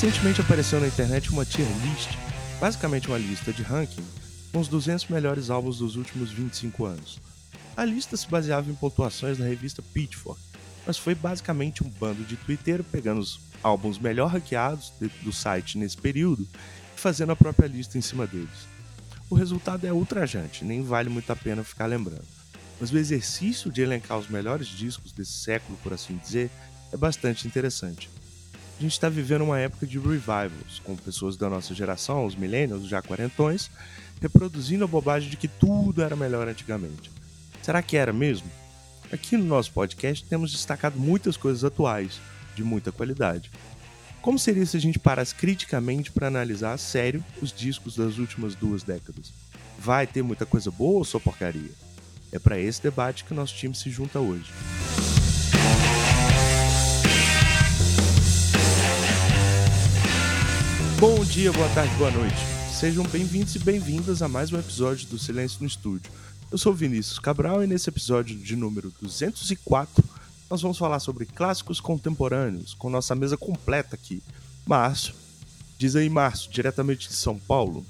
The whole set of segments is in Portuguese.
Recentemente apareceu na internet uma tier list, basicamente uma lista de ranking, com os 200 melhores álbuns dos últimos 25 anos. A lista se baseava em pontuações na revista Pitchfork, mas foi basicamente um bando de Twitter pegando os álbuns melhor ranqueados do site nesse período e fazendo a própria lista em cima deles. O resultado é ultrajante, nem vale muito a pena ficar lembrando. Mas o exercício de elencar os melhores discos desse século, por assim dizer, é bastante interessante. A gente está vivendo uma época de revivals, com pessoas da nossa geração, os millennials, já quarentões, reproduzindo a bobagem de que tudo era melhor antigamente. Será que era mesmo? Aqui no nosso podcast temos destacado muitas coisas atuais, de muita qualidade. Como seria se a gente parasse criticamente para analisar a sério os discos das últimas duas décadas? Vai ter muita coisa boa ou só porcaria? É para esse debate que nosso time se junta hoje. Bom dia, boa tarde, boa noite. Sejam bem-vindos e bem-vindas a mais um episódio do Silêncio no Estúdio. Eu sou Vinícius Cabral e nesse episódio de número 204 nós vamos falar sobre clássicos contemporâneos com nossa mesa completa aqui. Márcio, diz aí, Márcio, diretamente de São Paulo.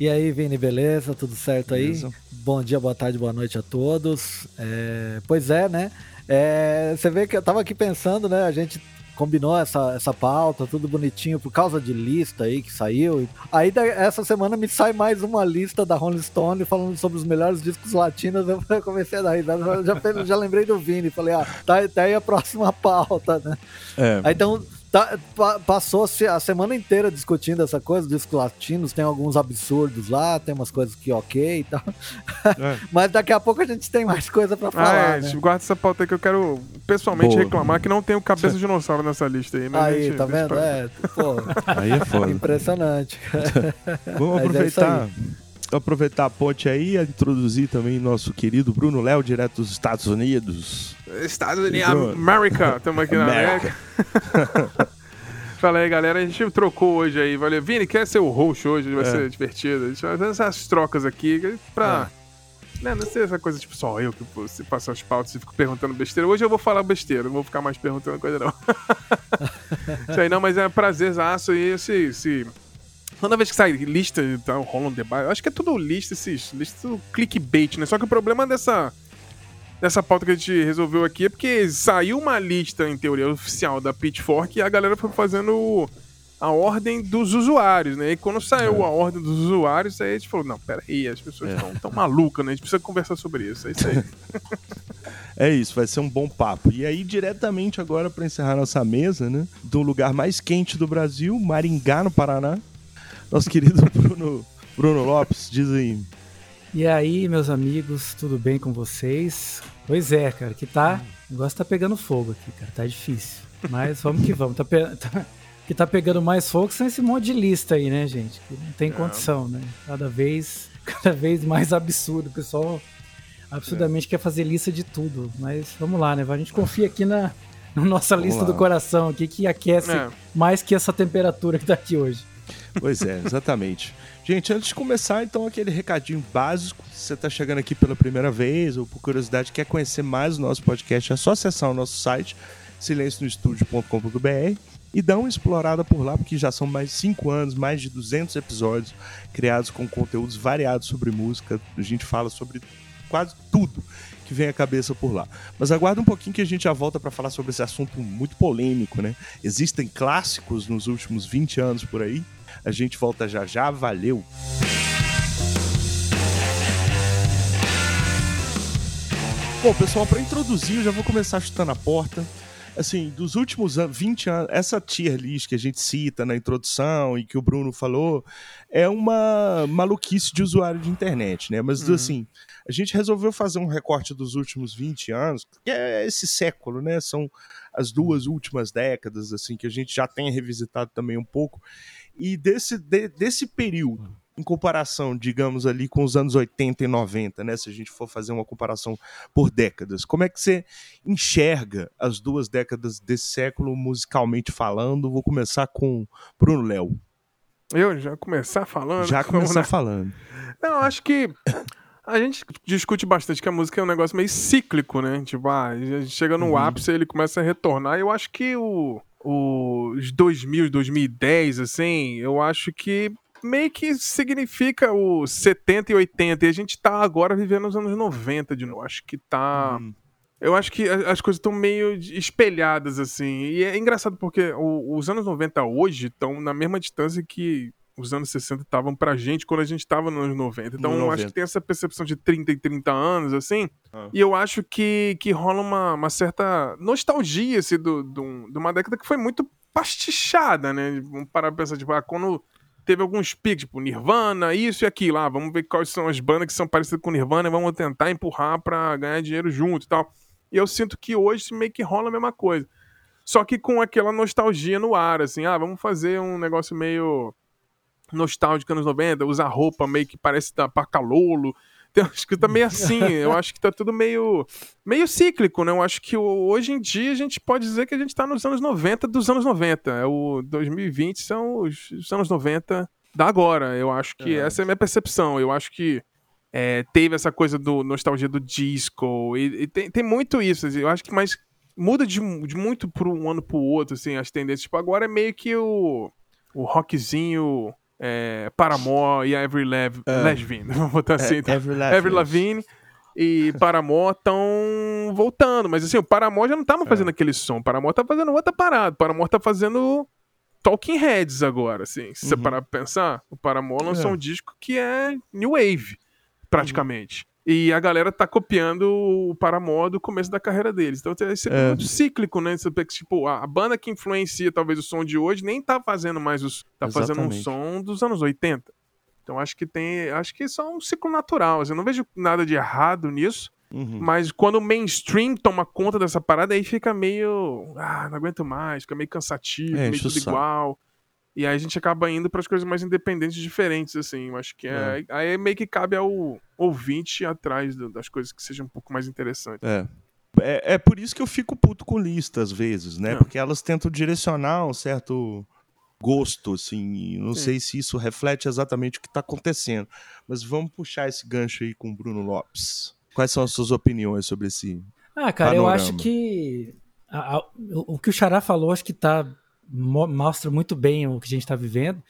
E aí, Vini, beleza? Tudo certo aí? Beleza. Bom dia, boa tarde, boa noite a todos. É... Pois é, né? É... Você vê que eu tava aqui pensando, né? A gente combinou essa, essa pauta, tudo bonitinho, por causa de lista aí que saiu. Aí essa semana me sai mais uma lista da Rolling Stone falando sobre os melhores discos latinos. Eu comecei a dar risada, já, já lembrei do Vini, falei, ah, tá, tá aí a próxima pauta, né? É. Aí então Tá, Passou-se a semana inteira discutindo essa coisa, discos latinos, tem alguns absurdos lá, tem umas coisas que ok e tal. É. Mas daqui a pouco a gente tem mais coisa pra falar. Ah, é, né? guarda essa pauta aí que eu quero pessoalmente Boa. reclamar que não tem o cabeça de dinossauro nessa lista aí. aí, gente, tá vendo? Pra... É, pô. Aí é foda. Impressionante. Vamos é aproveitar. É aproveitar a ponte aí e introduzir também nosso querido Bruno Léo, direto dos Estados Unidos. Estados Unidos, América, estamos aqui na América. Fala aí, galera. A gente trocou hoje aí. Valeu. Vini, quer ser o host hoje? Vai é. ser divertido. A gente vai fazer essas trocas aqui pra. É. Né, não sei essa coisa tipo só eu que você passa as pautas e fico perguntando besteira. Hoje eu vou falar besteira, não vou ficar mais perguntando coisa não. Isso aí não, mas é um prazerzaço aí esse, esse. Toda vez que sai lista e tal, rola um debate, eu acho que é tudo lista, esses. Lista tudo clickbait, né? Só que o problema dessa dessa pauta que a gente resolveu aqui é porque saiu uma lista, em teoria, oficial da Pitchfork e a galera foi fazendo a ordem dos usuários, né? E quando saiu é. a ordem dos usuários, aí a gente falou, não, pera aí, as pessoas estão é. tão malucas, né? A gente precisa conversar sobre isso, é isso aí. é isso, vai ser um bom papo. E aí, diretamente agora, para encerrar nossa mesa, né? Do lugar mais quente do Brasil, Maringá, no Paraná, nosso querido Bruno, Bruno Lopes, diz aí. E aí, meus amigos, tudo bem com vocês? Pois é, cara, que tá. O negócio tá pegando fogo aqui, cara. Tá difícil. Mas vamos que vamos. Tá, pe... tá... que tá pegando mais fogo são esse monte de lista aí, né, gente? Que não tem é. condição, né? Cada vez, cada vez mais absurdo. O pessoal absurdamente é. quer fazer lista de tudo. Mas vamos lá, né? A gente confia aqui na, na nossa vamos lista lá. do coração aqui, que aquece é. mais que essa temperatura que tá aqui hoje. Pois é, exatamente. Gente, antes de começar, então, aquele recadinho básico. Se você está chegando aqui pela primeira vez ou por curiosidade quer conhecer mais o nosso podcast, é só acessar o nosso site, silencionostudio.com.br e dar uma explorada por lá, porque já são mais de 5 anos, mais de 200 episódios criados com conteúdos variados sobre música. A gente fala sobre quase tudo que vem à cabeça por lá. Mas aguarda um pouquinho que a gente já volta para falar sobre esse assunto muito polêmico, né? Existem clássicos nos últimos 20 anos por aí a gente volta já já. Valeu! Bom, pessoal, para introduzir, eu já vou começar chutando a porta. Assim, dos últimos 20 anos, essa tier list que a gente cita na introdução e que o Bruno falou é uma maluquice de usuário de internet, né? Mas, uhum. assim, a gente resolveu fazer um recorte dos últimos 20 anos, que é esse século, né? São as duas últimas décadas, assim, que a gente já tem revisitado também um pouco. E desse, de, desse período, em comparação, digamos, ali com os anos 80 e 90, né? Se a gente for fazer uma comparação por décadas, como é que você enxerga as duas décadas desse século musicalmente falando? Vou começar com Bruno Léo. Eu já começar falando? Já começar falando. Não, acho que a gente discute bastante que a música é um negócio meio cíclico, né? Tipo, ah, a gente chega no uhum. ápice, ele começa a retornar. Eu acho que o os 2000, 2010, assim, eu acho que meio que significa o 70 e 80. E a gente tá agora vivendo os anos 90 de novo. Acho que tá. Hum. Eu acho que as coisas estão meio espelhadas, assim. E é engraçado porque os anos 90 hoje estão na mesma distância que os anos 60 estavam pra gente quando a gente tava nos anos 90. Então, no eu acho que tem essa percepção de 30 e 30 anos, assim. Ah. E eu acho que, que rola uma, uma certa nostalgia, assim, do, do, de uma década que foi muito pastichada, né? Vamos parar pra pensar, tipo, ah, quando teve alguns picos, tipo Nirvana, isso e aquilo. Ah, vamos ver quais são as bandas que são parecidas com Nirvana e vamos tentar empurrar pra ganhar dinheiro junto e tal. E eu sinto que hoje meio que rola a mesma coisa. Só que com aquela nostalgia no ar, assim, ah, vamos fazer um negócio meio nostálgico anos 90, usar roupa meio que parece da Pacalolo. Tem acho que tá meio assim, eu acho que tá tudo meio meio cíclico, né? Eu acho que hoje em dia a gente pode dizer que a gente tá nos anos 90 dos anos 90. É o 2020 são os, os anos 90 da agora. Eu acho que é. essa é a minha percepção. Eu acho que é, teve essa coisa do nostalgia do disco e, e tem, tem muito isso. Assim, eu acho que mais muda de, de muito por um ano pro outro, assim, as tendências. Tipo, agora é meio que o, o rockzinho é, Paramore e Avril Lav é. Lavigne, vamos botar é, assim. Tá? Avril Lavigne e Paramore estão voltando, mas assim, o Paramore já não tá mais fazendo é. aquele som, o Paramore tá fazendo outra parada, o Paramore tá fazendo Talking Heads agora, assim, se uhum. você parar pra pensar, o Paramore lançou é. um disco que é New Wave, praticamente. Uhum. E a galera tá copiando o Paramore do começo da carreira deles. Então é sempre é. muito cíclico, né? Tipo, a banda que influencia talvez o som de hoje nem tá fazendo mais os. tá Exatamente. fazendo um som dos anos 80. Então acho que tem. Acho que isso é um ciclo natural. Assim, eu não vejo nada de errado nisso. Uhum. Mas quando o mainstream toma conta dessa parada, aí fica meio. Ah, não aguento mais, fica meio cansativo, é, meio tudo igual. E aí a gente acaba indo para as coisas mais independentes, diferentes, assim. Eu acho que é, é. aí meio que cabe ao ouvinte atrás das coisas que sejam um pouco mais interessantes. É. É, é por isso que eu fico puto com lista às vezes, né? É. Porque elas tentam direcionar um certo gosto, assim. Não Sim. sei se isso reflete exatamente o que está acontecendo. Mas vamos puxar esse gancho aí com o Bruno Lopes. Quais são as suas opiniões sobre esse. Ah, cara, panorama? eu acho que. A, a, o que o Xará falou, acho que mostra muito bem o que a gente está vivendo.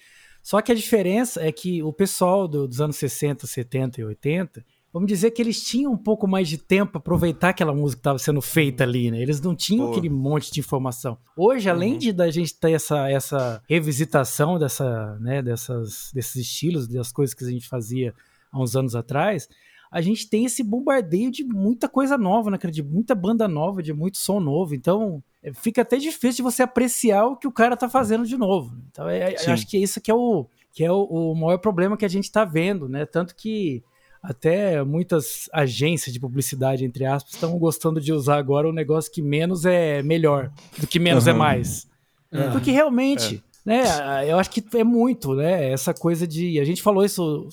Só que a diferença é que o pessoal do, dos anos 60, 70 e 80, vamos dizer que eles tinham um pouco mais de tempo para aproveitar aquela música que estava sendo feita ali, né? Eles não tinham aquele monte de informação. Hoje, além uhum. de da gente ter essa, essa revisitação dessa, né, dessas, desses estilos, das coisas que a gente fazia há uns anos atrás, a gente tem esse bombardeio de muita coisa nova, né, De muita banda nova, de muito som novo. Então, é, fica até difícil de você apreciar o que o cara tá fazendo de novo. Então, é, é acho que é isso que é o, que é o, o maior problema que a gente tá vendo, né? Tanto que até muitas agências de publicidade, entre aspas, estão gostando de usar agora o um negócio que menos é melhor do que menos uhum. é mais. Uhum. Porque realmente, é. né, eu acho que é muito, né? Essa coisa de. A gente falou isso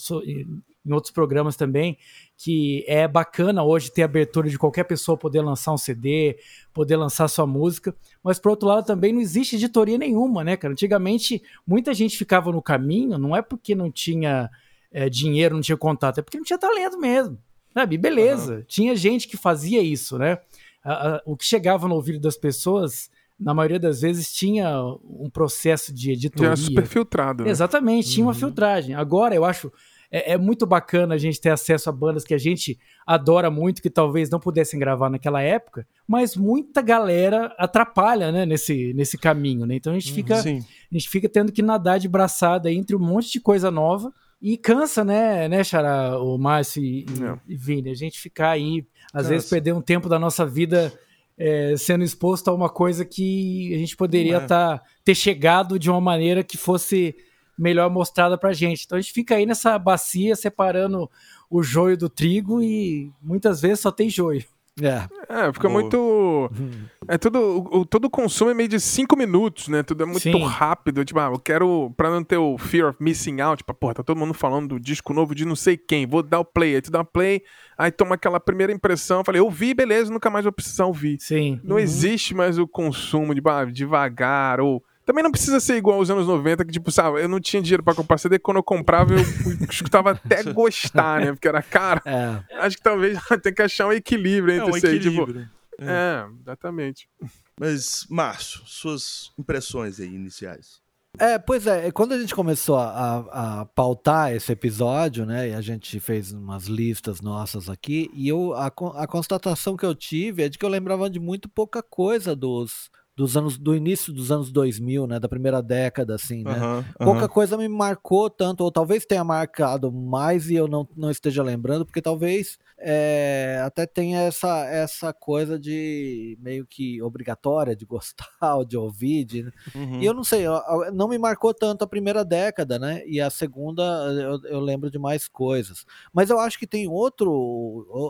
em outros programas também, que é bacana hoje ter abertura de qualquer pessoa poder lançar um CD, poder lançar sua música, mas por outro lado também não existe editoria nenhuma, né, cara? Antigamente muita gente ficava no caminho, não é porque não tinha é, dinheiro, não tinha contato, é porque não tinha talento mesmo, sabe? Beleza, uhum. tinha gente que fazia isso, né? A, a, o que chegava no ouvido das pessoas na maioria das vezes tinha um processo de editoria. Era super filtrado. Né? Exatamente, tinha uhum. uma filtragem. Agora eu acho é, é, muito bacana a gente ter acesso a bandas que a gente adora muito, que talvez não pudessem gravar naquela época, mas muita galera atrapalha, né, nesse, nesse caminho, né? Então a gente uhum. fica, Sim. a gente fica tendo que nadar de braçada entre um monte de coisa nova e cansa, né, né, Xará, o Márcio e, é. e Vini, a gente ficar aí, às cansa. vezes perder um tempo da nossa vida é, sendo exposto a uma coisa que a gente poderia é. tá, ter chegado de uma maneira que fosse melhor mostrada pra gente. Então a gente fica aí nessa bacia separando o joio do trigo e muitas vezes só tem joio. É. é, fica Boa. muito. É tudo. O, todo o consumo é meio de 5 minutos, né? Tudo é muito Sim. rápido. Tipo, ah, eu quero. Pra não ter o fear of missing out, tipo, porra, tá todo mundo falando do disco novo de não sei quem, vou dar o play. Aí tu dá o play, aí toma aquela primeira impressão. Falei, eu vi, beleza, nunca mais vou precisar ouvir. Sim. Não uhum. existe mais o consumo de ah, devagar ou também não precisa ser igual aos anos 90, que, tipo, sabe, eu não tinha dinheiro pra comprar CD, quando eu comprava, eu escutava até gostar, né? Porque era caro. É. Acho que talvez tem que achar um equilíbrio entre é, um isso aí, tipo. É. é, exatamente. Mas, Márcio, suas impressões aí iniciais. É, pois é, quando a gente começou a, a, a, pautar esse episódio, né, e a gente fez umas listas nossas aqui, e eu, a, a constatação que eu tive é de que eu lembrava de muito pouca coisa dos, dos anos do início dos anos 2000, né, da primeira década assim, né? Uhum, uhum. Pouca coisa me marcou tanto, ou talvez tenha marcado mais e eu não, não esteja lembrando, porque talvez é, até tenha essa essa coisa de meio que obrigatória de gostar ou de ouvir, de, uhum. e eu não sei, não me marcou tanto a primeira década, né? E a segunda eu, eu lembro de mais coisas, mas eu acho que tem outro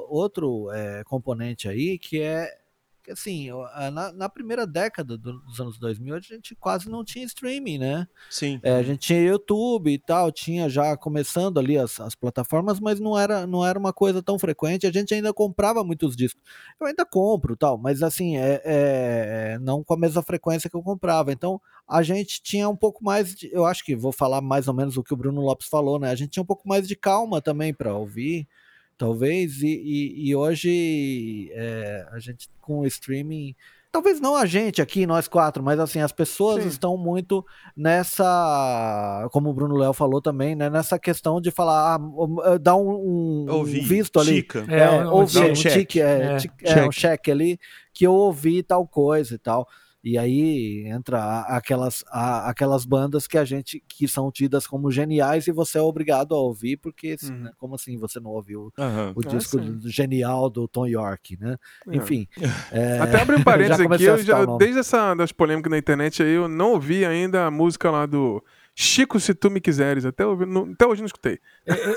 outro é, componente aí que é assim, na, na primeira década dos anos 2000, a gente quase não tinha streaming, né? Sim. É, a gente tinha YouTube e tal, tinha já começando ali as, as plataformas, mas não era, não era uma coisa tão frequente. A gente ainda comprava muitos discos. Eu ainda compro tal, mas assim, é, é, não com a mesma frequência que eu comprava. Então, a gente tinha um pouco mais de, eu acho que vou falar mais ou menos o que o Bruno Lopes falou, né? A gente tinha um pouco mais de calma também para ouvir talvez, e, e, e hoje é, a gente com o streaming, talvez não a gente aqui, nós quatro, mas assim, as pessoas Sim. estão muito nessa, como o Bruno Léo falou também, né, nessa questão de falar, ah, dar um, um visto ali, Chica. é, é, ouvir, um, um, check, é, é, é, um cheque ali, que eu ouvi tal coisa e tal. E aí entra aquelas, aquelas bandas que a gente que são tidas como geniais e você é obrigado a ouvir, porque uhum. né, como assim você não ouviu uhum. o ah, disco genial do Tom York, né? É. Enfim. É, Até abrir um parênteses aqui, eu já, desde essa das polêmicas na internet aí, eu não ouvi ainda a música lá do Chico, se tu me quiseres. Até, não, até hoje não escutei.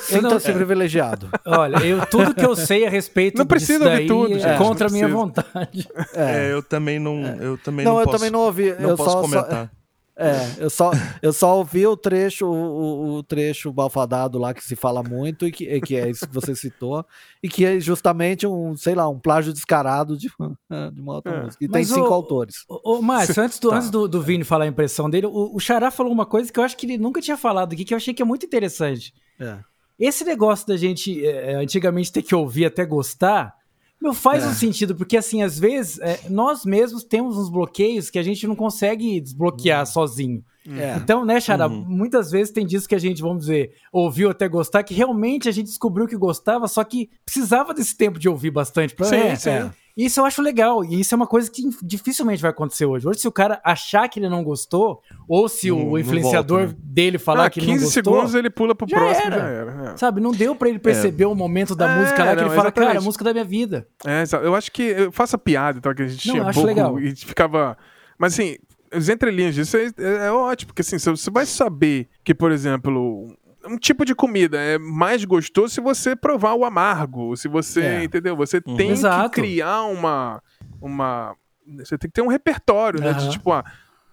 Sinta-se privilegiado. Olha, eu, tudo que eu sei a respeito não precisa disso ouvir tudo, é contra a minha vontade. É. é, eu também não, eu também não, não eu posso, também não ouvi. Não eu posso só, comentar. É, eu só, eu só ouvi o trecho, o, o trecho balfadado lá que se fala muito e que, que é isso que você citou, e que é justamente um, sei lá, um plágio descarado de, de uma outra é. música. E Mas tem cinco o, autores. Ô, Márcio, antes, do, tá. antes do, do Vini falar a impressão dele, o, o Xará falou uma coisa que eu acho que ele nunca tinha falado aqui, que eu achei que é muito interessante. É. Esse negócio da gente é, antigamente ter que ouvir até gostar meu, faz é. um sentido, porque assim, às vezes, é, nós mesmos temos uns bloqueios que a gente não consegue desbloquear uhum. sozinho. É. Então, né, Xara, uhum. muitas vezes tem disso que a gente, vamos dizer, ouviu até gostar, que realmente a gente descobriu que gostava, só que precisava desse tempo de ouvir bastante pra sim, é, sim. Isso eu acho legal, e isso é uma coisa que dificilmente vai acontecer hoje. Hoje, se o cara achar que ele não gostou, ou se não, o influenciador volta, né? dele falar ah, que ele não gostou... 15 segundos ele pula pro já próximo, era. já era. É. Sabe, não deu para ele perceber é. o momento da é, música lá, que não, ele fala, exatamente. cara, a música da minha vida. É, eu acho que... Eu faço a piada, então, que a gente não, tinha acho pouco, legal. e ficava... Mas assim, os entrelinhas disso é, é, é, ótimo, porque assim, você vai saber que, por exemplo, um tipo de comida é mais gostoso se você provar o amargo, se você, é. entendeu? Você uhum. tem Exato. que criar uma uma você tem que ter um repertório, uhum. né, de tipo, ah,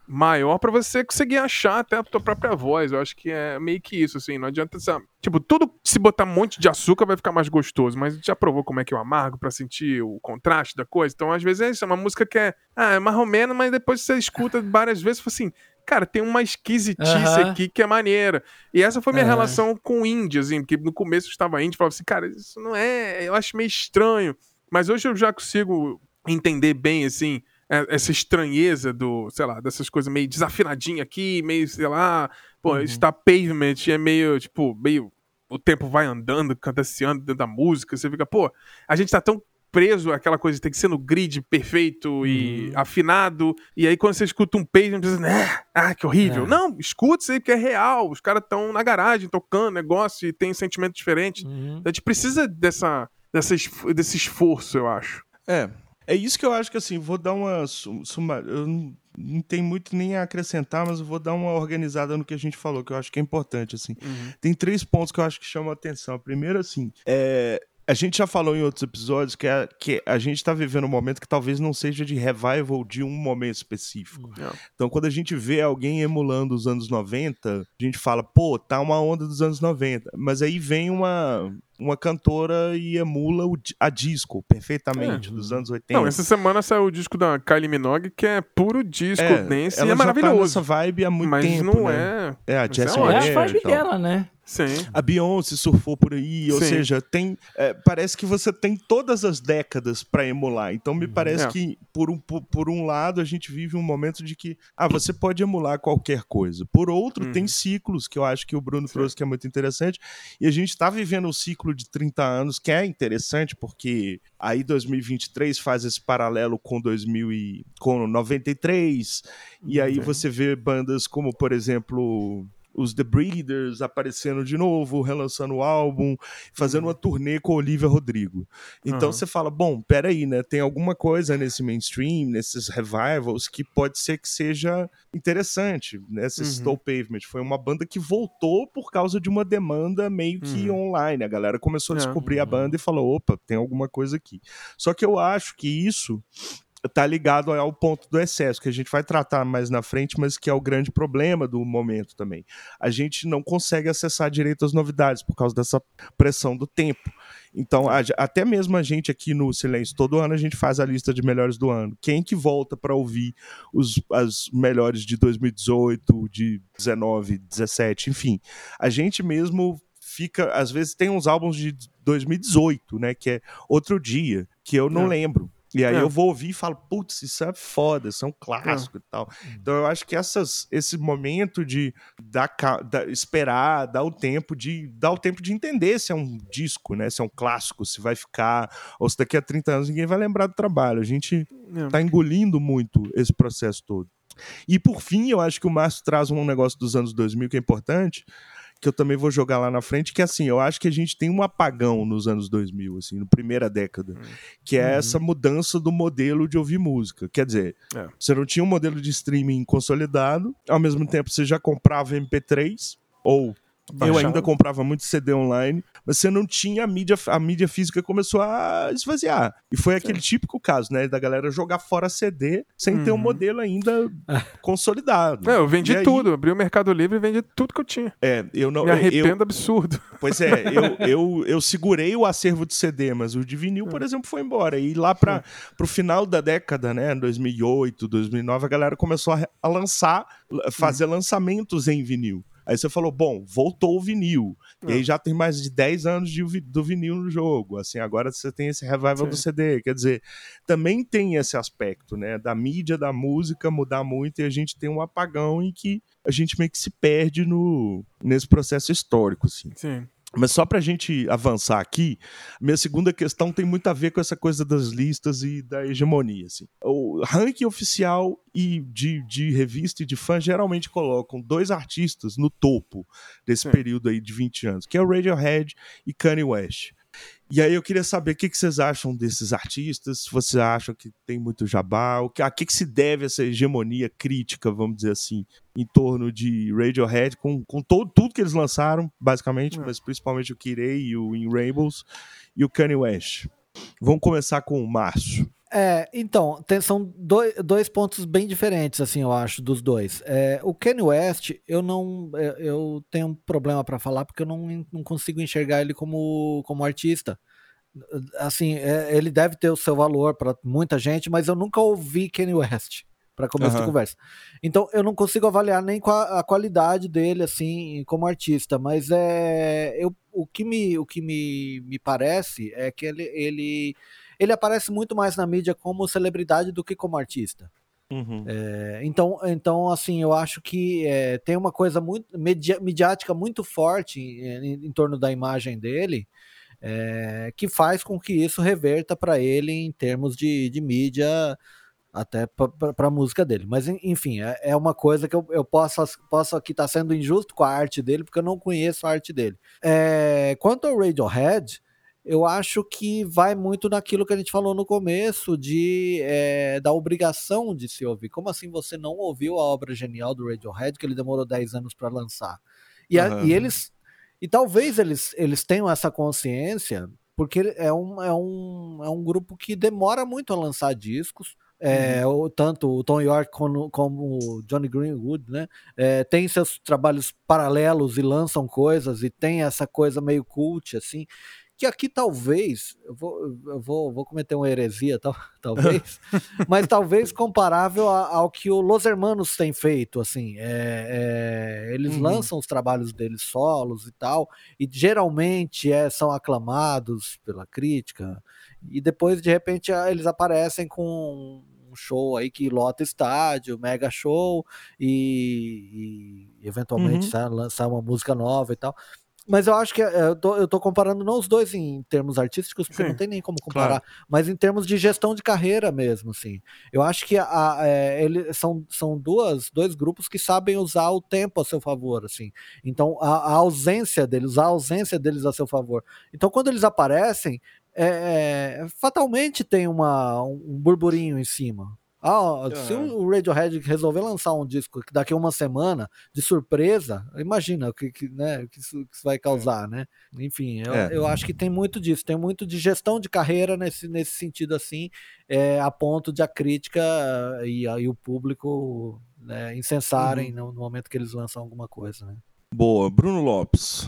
maior para você conseguir achar até a tua própria voz. Eu acho que é meio que isso, assim. Não adianta. Sabe? Tipo, tudo se botar um monte de açúcar vai ficar mais gostoso, mas já provou como é que é o amargo para sentir o contraste da coisa? Então, às vezes é isso. É uma música que é, ah, é mais ou menos, mas depois você escuta várias vezes e fala assim. Cara, tem uma esquisitice uhum. aqui que é maneira. E essa foi minha uhum. relação com o indie, assim, porque no começo eu estava indie e falava assim, cara, isso não é. Eu acho meio estranho. Mas hoje eu já consigo entender bem, assim, é, essa estranheza do, sei lá, dessas coisas meio desafinadinha aqui, meio, sei lá, pô, uhum. está pavement é meio, tipo, meio o tempo vai andando, cantando dentro da música, você fica, pô, a gente tá tão preso àquela coisa de ter que ser no grid perfeito uhum. e afinado, e aí quando você escuta um pavement, você diz, ah, ah, que horrível. É. Não, escuta isso aí que é real, os caras estão na garagem tocando negócio e tem um sentimento diferente. Uhum. A gente precisa dessa, dessa, desse esforço, eu acho. É, é isso que eu acho que assim, vou dar uma suma, eu não, não tenho muito nem a acrescentar, mas eu vou dar uma organizada no que a gente falou, que eu acho que é importante assim. Uhum. Tem três pontos que eu acho que chamam a atenção. Primeiro assim, é, a gente já falou em outros episódios que, é, que a gente está vivendo um momento que talvez não seja de revival de um momento específico. Uhum. Então, quando a gente vê alguém emulando os anos 90, a gente fala, pô, tá uma onda dos anos 90. Mas aí vem uma uma cantora e emula o, a disco perfeitamente, é. dos anos 80. Não, essa semana saiu o disco da Kylie Minogue, que é puro disco é, dance e é maravilhoso. Tá nessa vibe há muito mas tempo, não né? é... É, a Jessie é, é a vibe dela, né? Sim. A Beyoncé surfou por aí, ou Sim. seja, tem é, parece que você tem todas as décadas para emular. Então me parece é. que por um, por, por, um lado a gente vive um momento de que ah, você pode emular qualquer coisa. Por outro, tem uhum. ciclos que eu acho que o Bruno Sim. trouxe que é muito interessante. E a gente está vivendo um ciclo de 30 anos que é interessante porque aí 2023 faz esse paralelo com 2000 e, com 93 e aí uhum. você vê bandas como, por exemplo, os The Breeders aparecendo de novo, relançando o álbum, fazendo uhum. uma turnê com Olivia Rodrigo. Então uhum. você fala, bom, peraí, né? Tem alguma coisa nesse mainstream, nesses revivals, que pode ser que seja interessante, né? Esse uhum. Pavement foi uma banda que voltou por causa de uma demanda meio que uhum. online. A galera começou a é. descobrir a banda e falou, opa, tem alguma coisa aqui. Só que eu acho que isso tá ligado ao ponto do excesso, que a gente vai tratar mais na frente, mas que é o grande problema do momento também. A gente não consegue acessar direito as novidades por causa dessa pressão do tempo. Então, a, até mesmo a gente aqui no Silêncio, todo ano a gente faz a lista de melhores do ano. Quem que volta para ouvir os, as melhores de 2018, de 19, 17, enfim. A gente mesmo fica, às vezes tem uns álbuns de 2018, né, que é outro dia, que eu não é. lembro. E aí é. eu vou ouvir e falo, putz, isso é foda, isso é um clássico é. e tal. Então eu acho que essas, esse momento de dar, dar, esperar, dar o tempo de dar o tempo de entender se é um disco, né? Se é um clássico, se vai ficar, ou se daqui a 30 anos ninguém vai lembrar do trabalho. A gente é. tá engolindo muito esse processo todo. E por fim, eu acho que o Márcio traz um negócio dos anos 2000 que é importante, que eu também vou jogar lá na frente, que assim, eu acho que a gente tem um apagão nos anos 2000, assim, na primeira década, hum. que é uhum. essa mudança do modelo de ouvir música. Quer dizer, é. você não tinha um modelo de streaming consolidado, ao mesmo tempo você já comprava MP3 ou eu ainda comprava muito CD online, mas você não tinha a mídia, a mídia física começou a esvaziar. E foi aquele típico caso, né, da galera jogar fora CD sem uhum. ter um uhum. modelo ainda consolidado. É, eu vendi tudo, abri o Mercado Livre e vendi tudo que eu tinha. É, eu não. Me arrependo eu, absurdo. Pois é, eu, eu, eu segurei o acervo de CD, mas o de vinil, por é. exemplo, foi embora. E lá para o final da década, né, 2008, 2009, a galera começou a, a lançar, fazer uhum. lançamentos em vinil. Aí você falou, bom, voltou o vinil. E aí é. já tem mais de 10 anos de, do vinil no jogo. Assim, agora você tem esse revival Sim. do CD. Quer dizer, também tem esse aspecto, né? Da mídia, da música mudar muito e a gente tem um apagão em que a gente meio que se perde no, nesse processo histórico, assim. Sim. Mas só para a gente avançar aqui, minha segunda questão tem muito a ver com essa coisa das listas e da hegemonia. Assim. O ranking oficial e de, de revista e de fã geralmente colocam dois artistas no topo desse Sim. período aí de 20 anos, que é o Radiohead e Kanye West. E aí eu queria saber o que, que vocês acham desses artistas, se vocês acham que tem muito jabá, o que, a que, que se deve essa hegemonia crítica, vamos dizer assim, em torno de Radiohead, com, com todo, tudo que eles lançaram, basicamente, é. mas principalmente o Kirei e o In Rainbows, e o Kanye West. Vamos começar com o Márcio. É, então, tem, são dois, dois pontos bem diferentes, assim, eu acho, dos dois. É, o Kanye West, eu não. É, eu tenho um problema para falar porque eu não, não consigo enxergar ele como, como artista. Assim, é, ele deve ter o seu valor para muita gente, mas eu nunca ouvi Kanye West para começo uhum. de conversa. Então eu não consigo avaliar nem a, a, qualidade dele assim como artista, mas é eu, o que me o que me, me parece é que ele, ele ele aparece muito mais na mídia como celebridade do que como artista. Uhum. É, então, então, assim, eu acho que é, tem uma coisa muito midiática muito forte em, em, em, torno da imagem dele, é, que faz com que isso reverta para ele em termos de, de mídia, até para a música dele. Mas, enfim, é, é, uma coisa que eu, eu posso, posso aqui estar tá sendo injusto com a arte dele, porque eu não conheço a arte dele. É, quanto ao Radiohead, eu acho que vai muito naquilo que a gente falou no começo, de é, da obrigação de se ouvir. Como assim você não ouviu a obra genial do Radiohead, que ele demorou 10 anos para lançar? E, uhum. a, e, eles. E talvez eles, eles tenham essa consciência, porque é um, é, um, é um grupo que demora muito a lançar discos. É, uhum. tanto o Tom York como, como o Johnny Greenwood, né? É, tem seus trabalhos paralelos e lançam coisas e tem essa coisa meio cult, assim que aqui talvez, eu vou, eu vou, vou cometer uma heresia, tal, talvez, mas talvez comparável ao que o Los Hermanos tem feito, assim, é, é, eles uhum. lançam os trabalhos deles solos e tal, e geralmente é, são aclamados pela crítica, e depois de repente eles aparecem com um show aí que lota estádio, mega show, e, e eventualmente uhum. sai, uma música nova e tal. Mas eu acho que é, eu tô, eu tô comparando não os dois em termos artísticos, porque Sim, não tem nem como comparar, claro. mas em termos de gestão de carreira mesmo, assim. Eu acho que a, a, é, ele, são, são duas, dois grupos que sabem usar o tempo a seu favor, assim. Então, a, a ausência deles, a ausência deles a seu favor. Então, quando eles aparecem, é, é, fatalmente tem uma, um burburinho em cima. Ah, uhum. se o Radiohead resolver lançar um disco daqui a uma semana, de surpresa, imagina o que, que, né, que, isso, que isso vai causar, né? Enfim, eu, é. eu acho que tem muito disso, tem muito de gestão de carreira nesse, nesse sentido assim, é, a ponto de a crítica e, e o público né, insensarem uhum. no, no momento que eles lançam alguma coisa, né? Boa, Bruno Lopes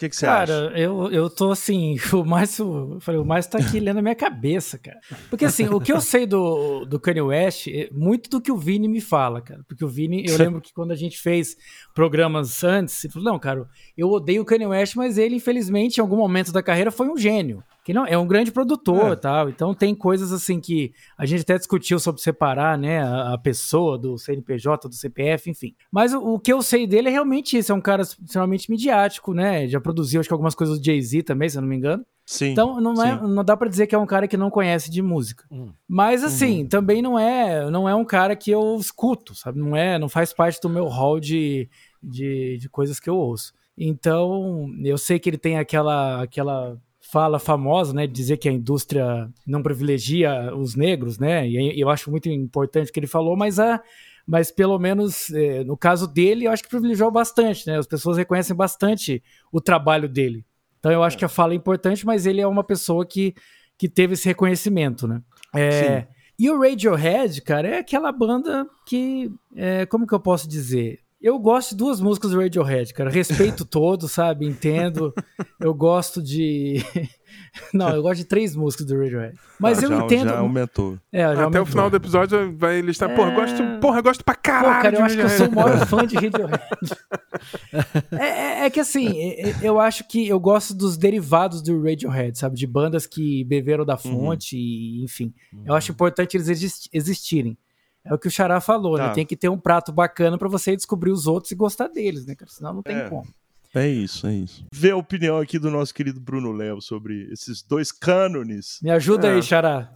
que, que você cara, acha? Cara, eu, eu tô assim, o Márcio, falei, o Márcio tá aqui lendo a minha cabeça, cara. Porque assim, o que eu sei do, do Kanye West, é muito do que o Vini me fala, cara. Porque o Vini, eu lembro que quando a gente fez programas antes, ele falou, não, cara, eu odeio o Kanye West, mas ele, infelizmente, em algum momento da carreira foi um gênio que não é um grande produtor é. tal. Então tem coisas assim que a gente até discutiu sobre separar, né, a, a pessoa do CNPJ, do CPF, enfim. Mas o, o, que eu sei dele é realmente isso, é um cara extremamente midiático, né? Já produziu acho que algumas coisas do Jay-Z também, se eu não me engano. Sim, então não, é, não dá para dizer que é um cara que não conhece de música. Hum. Mas assim, uhum. também não é, não é um cara que eu escuto, sabe? Não é, não faz parte do meu hall de, de, de coisas que eu ouço. Então, eu sei que ele tem aquela aquela fala famosa, né, de dizer que a indústria não privilegia os negros, né, e eu acho muito importante o que ele falou, mas a mas pelo menos é, no caso dele, eu acho que privilegiou bastante, né? As pessoas reconhecem bastante o trabalho dele. Então eu acho que a fala é importante, mas ele é uma pessoa que, que teve esse reconhecimento, né? É, e o Radiohead, cara, é aquela banda que, é, como que eu posso dizer? Eu gosto de duas músicas do Radiohead, cara. Respeito todos, sabe? Entendo. Eu gosto de. Não, eu gosto de três músicas do Radiohead. Mas ah, eu já, entendo. Já aumentou. É, já Até aumentou. o final do episódio vai listar. É... Porra, eu gosto, porra, eu gosto pra caralho. Pô, cara, eu acho que eu sou o maior fã de Radiohead. é, é, é, que assim, eu acho que eu gosto dos derivados do Radiohead, sabe? De bandas que beberam da uhum. fonte, uhum. e, enfim. Uhum. Eu acho importante eles existirem. É o que o Xará falou, né? tá. né? Tem que ter um prato bacana para você descobrir os outros e gostar deles, né, cara? Senão não tem é. como. É isso, é isso. Vê a opinião aqui do nosso querido Bruno Léo sobre esses dois cânones. Me ajuda é. aí, Xará.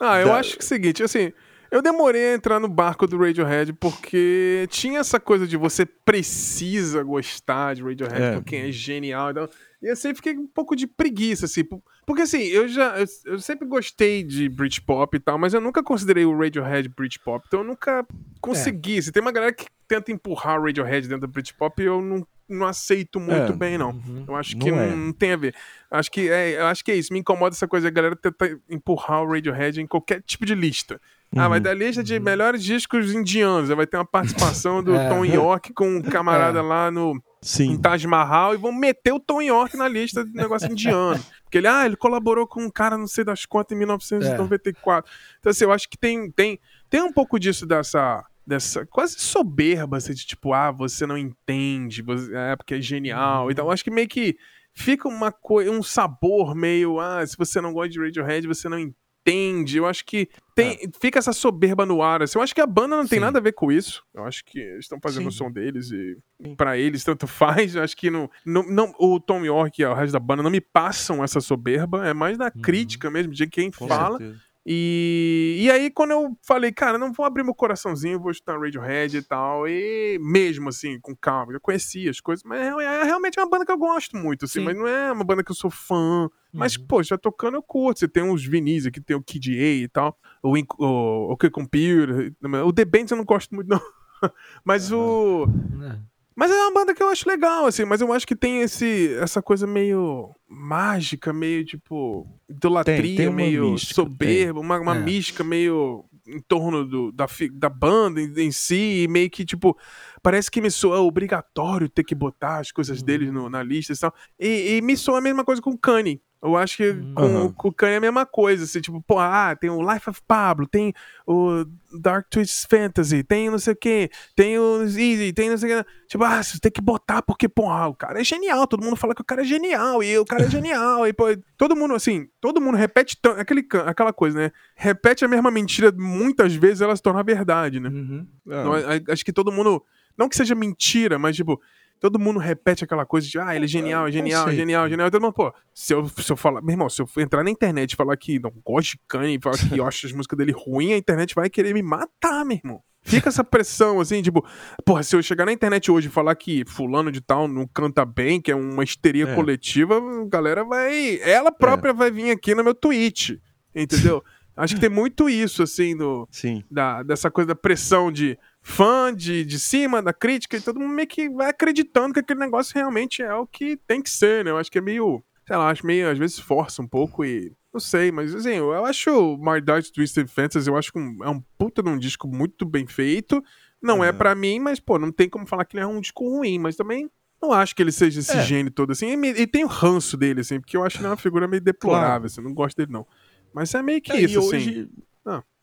Ah, eu da... acho que é o seguinte, assim, eu demorei a entrar no barco do Radiohead porque tinha essa coisa de você precisa gostar de Radiohead é. porque é genial. Então, e eu sempre fiquei um pouco de preguiça, assim. Porque assim, eu já. Eu, eu, sempre gostei de Britpop e tal, mas eu nunca considerei o Radiohead Britpop. Então eu nunca consegui. É. Se tem uma galera que tenta empurrar o Radiohead dentro do Britpop, eu não, não aceito muito é. bem, não. Uhum. Eu acho que não, é. não, tem a ver. Acho que é, eu acho que é isso. Me incomoda essa coisa, a galera tenta empurrar o Radiohead em qualquer tipo de lista. Uhum. Ah, vai dar lista de uhum. melhores discos indianos. Vai ter uma participação do é. Tom York com um camarada é. lá no Sim. em Taj Mahal e vão meter o Tom York na lista de negócio indiano. Porque ele, ah, ele colaborou com um cara, não sei das quantas, em 1994. É. Então, assim, eu acho que tem, tem, tem um pouco disso dessa, dessa quase soberba, assim, de tipo, ah, você não entende, você, é porque é genial. Uhum. Então, eu acho que meio que fica uma um sabor meio, ah, se você não gosta de Radiohead, você não entende entende. Eu acho que tem, é. fica essa soberba no ar. Assim. Eu acho que a banda não Sim. tem nada a ver com isso. Eu acho que eles estão fazendo Sim. o som deles e para eles tanto faz. Eu acho que não, não, não, o Tom York e o resto da banda não me passam essa soberba. É mais na uhum. crítica mesmo, de quem com fala. Certeza. E, e aí, quando eu falei, cara, não vou abrir meu coraçãozinho, vou escutar Radiohead e tal, e mesmo assim, com calma, eu conhecia as coisas, mas é, é realmente uma banda que eu gosto muito, assim, Sim. mas não é uma banda que eu sou fã. Mas, uhum. pô, já tocando eu curto. Você tem uns vinis aqui, tem o Kid A e tal, o, o, o Computer, o The Bands eu não gosto muito, não. mas o. É. Mas é uma banda que eu acho legal, assim, mas eu acho que tem esse, essa coisa meio mágica, meio tipo. idolatria, tem, tem meio mística, soberba, uma, uma é. mística meio em torno do, da, da banda em, em, si, e meio que, tipo, parece que me soa obrigatório ter que botar as coisas uhum. dele no, na lista e tal. E, e me soa a mesma coisa com o Kanye. Eu acho que uhum. com, com, o Kanye é a mesma coisa, assim, tipo, pô, ah, tem o Life of Pablo, tem o Dark Twist Fantasy, tem não sei o que, tem o Easy, tem não sei o que. Tipo, ah, você tem que botar porque, pô, ah, o cara é genial, todo mundo fala que o cara é genial, e o cara é genial, e pô, todo mundo, assim, todo mundo repete aquele, aquela coisa, né? Repete a mesma mentira muitas vezes, ela se torna verdade, né? Uhum. Então, acho que todo mundo, não que seja mentira, mas, tipo, todo mundo repete aquela coisa de, ah, ele é genial, é genial, é genial, é genial. Todo mundo, pô, se eu, se eu falar, meu irmão, se eu entrar na internet e falar que não gosto de Kanye, falar que eu acho as músicas dele ruim, a internet vai querer me matar, meu irmão. Fica essa pressão, assim, tipo, porra, se eu chegar na internet hoje e falar que fulano de tal não canta bem, que é uma histeria é. coletiva, a galera vai. Ela própria é. vai vir aqui no meu tweet. Entendeu? Acho que tem muito isso, assim, do, Sim. Da, dessa coisa da pressão de fã de, de cima da crítica e todo mundo meio que vai acreditando que aquele negócio realmente é o que tem que ser, né? Eu acho que é meio, sei lá, acho meio, às vezes força um pouco e não sei, mas assim, eu acho My Dark Twisted Fantasy, eu acho que um, é um puta de um disco muito bem feito. Não é, é para mim, mas pô, não tem como falar que ele é um disco ruim, mas também não acho que ele seja esse é. gênio todo assim. E, e, tem o ranço dele, assim, porque eu acho ele uma figura meio deplorável, claro. assim, não gosto dele não. Mas é meio que é, isso, assim. Hoje... Ah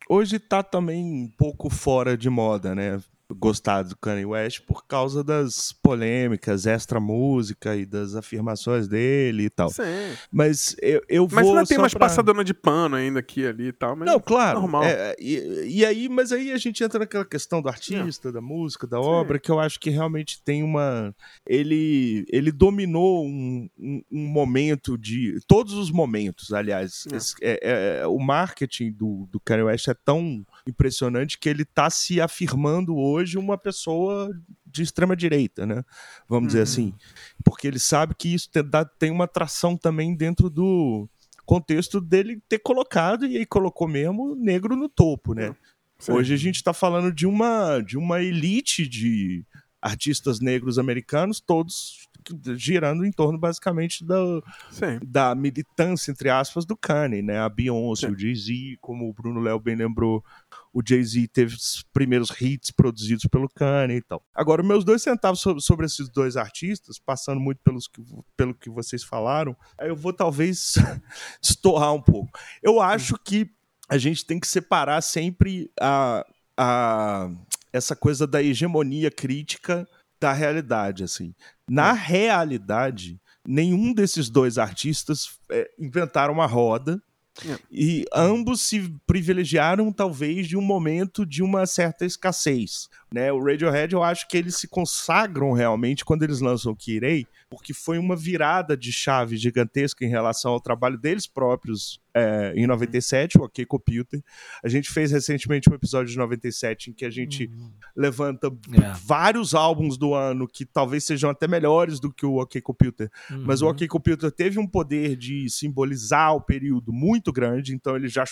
hoje tá também um pouco fora de moda, né? Gostar do Kanye West por causa das polêmicas, extra música e das afirmações dele e tal. Sim. Mas eu, eu vou. Mas tem umas pra... passadona de pano ainda aqui ali e tal. Mas não, claro. Normal. É, e, e, aí, mas aí a gente entra naquela questão do artista, da música, da Sim. obra, que eu acho que realmente tem uma. Ele, ele dominou um, um, um momento de. Todos os momentos, aliás. É. Esse, é, é, o marketing do, do Kanye West é tão impressionante que ele está se afirmando hoje uma pessoa de extrema direita, né? Vamos uhum. dizer assim, porque ele sabe que isso tem uma atração também dentro do contexto dele ter colocado e aí colocou mesmo negro no topo, né? Sim. Hoje a gente está falando de uma de uma elite de artistas negros americanos, todos girando em torno basicamente da, da militância, entre aspas, do Kanye, né? A Beyoncé, Sim. o Jay-Z, como o Bruno Léo bem lembrou, o Jay-Z teve os primeiros hits produzidos pelo Kanye e tal. Agora, meus dois centavos sobre, sobre esses dois artistas, passando muito pelos que, pelo que vocês falaram, aí eu vou talvez estorrar um pouco. Eu acho que a gente tem que separar sempre a, a essa coisa da hegemonia crítica da realidade, assim. Na é. realidade, nenhum desses dois artistas é, inventaram uma roda é. e ambos se privilegiaram talvez de um momento de uma certa escassez, né? O Radiohead eu acho que eles se consagram realmente quando eles lançam o Kirei, porque foi uma virada de chave gigantesca em relação ao trabalho deles próprios é, em 97, o OK Computer. A gente fez recentemente um episódio de 97 em que a gente uhum. levanta é. vários álbuns do ano que talvez sejam até melhores do que o OK Computer, uhum. mas o OK Computer teve um poder de simbolizar o período muito grande, então eles já,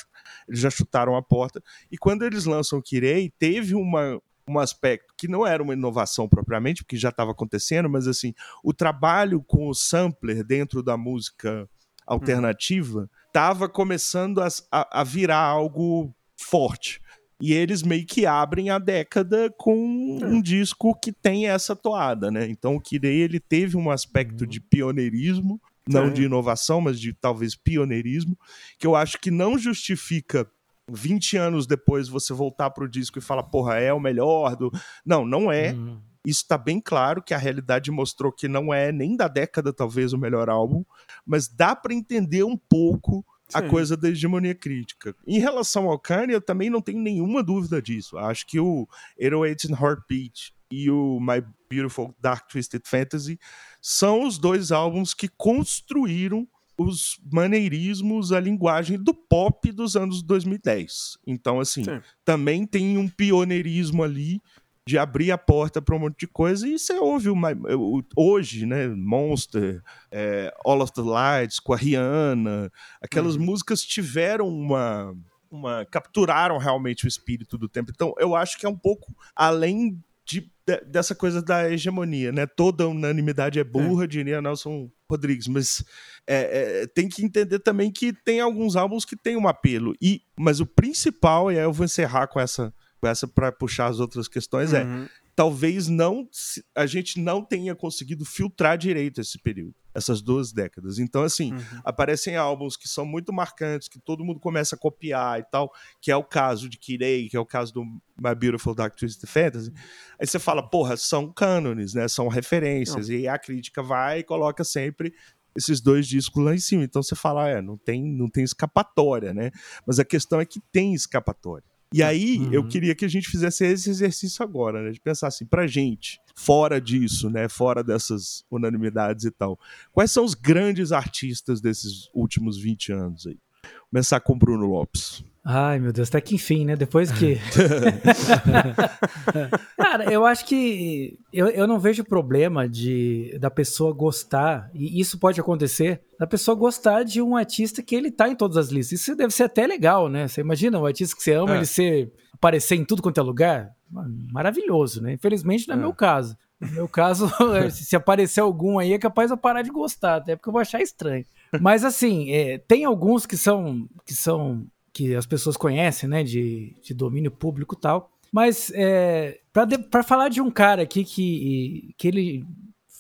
eles já chutaram a porta. E quando eles lançam o Kirei, teve uma um aspecto que não era uma inovação propriamente, porque já estava acontecendo, mas assim, o trabalho com o sampler dentro da música alternativa estava começando a, a, a, virar algo forte. E eles meio que abrem a década com um disco que tem essa toada, né? Então o Kirei ele teve um aspecto de pioneirismo, não de inovação, mas de talvez pioneirismo, que eu acho que não justifica 20 anos depois você voltar pro disco e falar, porra, é o melhor do. Não, não é. Uhum. Isso está bem claro que a realidade mostrou que não é nem da década, talvez, o melhor álbum, mas dá para entender um pouco Sim. a coisa da hegemonia crítica. Em relação ao Kanye, eu também não tenho nenhuma dúvida disso. Acho que o 808 and Heartbeat e o My Beautiful Dark Twisted Fantasy são os dois álbuns que construíram os maneirismos, a linguagem do pop dos anos 2010. Então, assim, Sim. também tem um pioneirismo ali de abrir a porta para um monte de coisa. E você ouve uma, hoje, né? Monster, é, All of the Lights, com a Rihanna. Aquelas uhum. músicas tiveram uma, uma. capturaram realmente o espírito do tempo. Então, eu acho que é um pouco além de, de, dessa coisa da hegemonia, né? Toda unanimidade é burra, é. diria Nelson Rodrigues, mas é, é, tem que entender também que tem alguns álbuns que tem um apelo. E, mas o principal, e aí eu vou encerrar com essa, com essa para puxar as outras questões, é, uhum. é talvez não a gente não tenha conseguido filtrar direito esse período, essas duas décadas. Então, assim, uhum. aparecem álbuns que são muito marcantes, que todo mundo começa a copiar e tal, que é o caso de Kirei, que é o caso do My Beautiful Dark Twisted Fantasy. Aí você fala, porra, são cânones, né? São referências. Não. E a crítica vai e coloca sempre esses dois discos lá em cima. Então você fala, é, não tem, não tem escapatória, né? Mas a questão é que tem escapatória. E aí, uhum. eu queria que a gente fizesse esse exercício agora, né? De pensar assim, pra gente, fora disso, né? Fora dessas unanimidades e tal. Quais são os grandes artistas desses últimos 20 anos aí? Começar com o Bruno Lopes. Ai, meu Deus, até que enfim, né? Depois que. Cara, eu acho que eu, eu não vejo problema de da pessoa gostar, e isso pode acontecer, da pessoa gostar de um artista que ele tá em todas as listas. Isso deve ser até legal, né? Você imagina um artista que você ama, é. ele ser, aparecer em tudo quanto é lugar? Maravilhoso, né? Infelizmente não é, é. meu caso. No meu caso, se aparecer algum aí, é capaz de eu parar de gostar, até porque eu vou achar estranho. Mas assim, é, tem alguns que são que são que as pessoas conhecem, né, de, de domínio público e tal. Mas é, para falar de um cara aqui que, que ele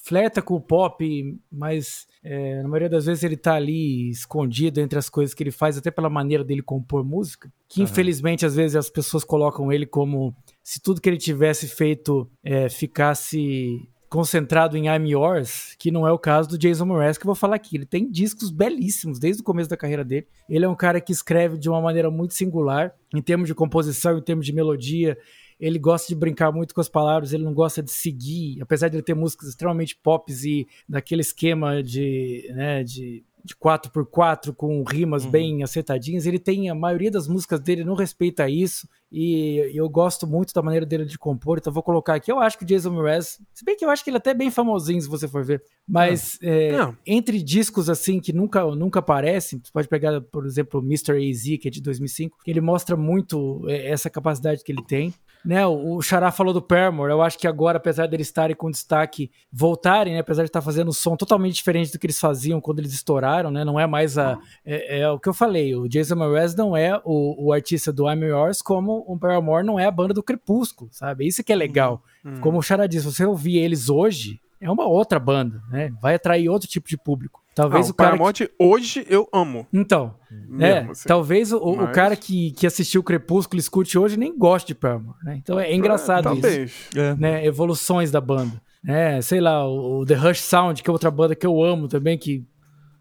flerta com o pop, mas é, na maioria das vezes ele tá ali escondido entre as coisas que ele faz, até pela maneira dele compor música, que uhum. infelizmente às vezes as pessoas colocam ele como se tudo que ele tivesse feito é, ficasse concentrado em I'm Yours, que não é o caso do Jason Mraz, que eu vou falar aqui. Ele tem discos belíssimos desde o começo da carreira dele. Ele é um cara que escreve de uma maneira muito singular, em termos de composição, em termos de melodia. Ele gosta de brincar muito com as palavras, ele não gosta de seguir, apesar de ele ter músicas extremamente pop e daquele esquema de, né, de de 4x4 com rimas uhum. bem acertadinhas. Ele tem a maioria das músicas dele não respeita isso e eu gosto muito da maneira dele de compor, então vou colocar aqui. Eu acho que o Jason Mraz, se bem que eu acho que ele é até bem famosinho se você for ver, mas é, entre discos assim que nunca nunca aparecem, você pode pegar, por exemplo, Mr. AZ, que é de 2005, que ele mostra muito é, essa capacidade que ele tem. Né, o Xará falou do Paramore, eu acho que agora, apesar deles estarem com destaque, voltarem, né, apesar de estar fazendo um som totalmente diferente do que eles faziam quando eles estouraram, né, não é mais a... É, é o que eu falei, o Jason Mraz não é o, o artista do I'm Yours como o Paramore não é a banda do Crepúsculo, sabe? Isso que é legal. Hum. Como o Xará disse, se você ouvir eles hoje, é uma outra banda, né? Vai atrair outro tipo de público. Talvez ah, o, Paramount que... hoje eu amo. Então, Mesmo, é, assim. talvez o, Mas... o, cara que, que assistiu o Crepúsculo escute hoje nem goste de Paramore, né? Então é, é engraçado é, isso. É. Né? Evoluções da banda. É, sei lá, o, The Rush Sound, que é outra banda que eu amo também, que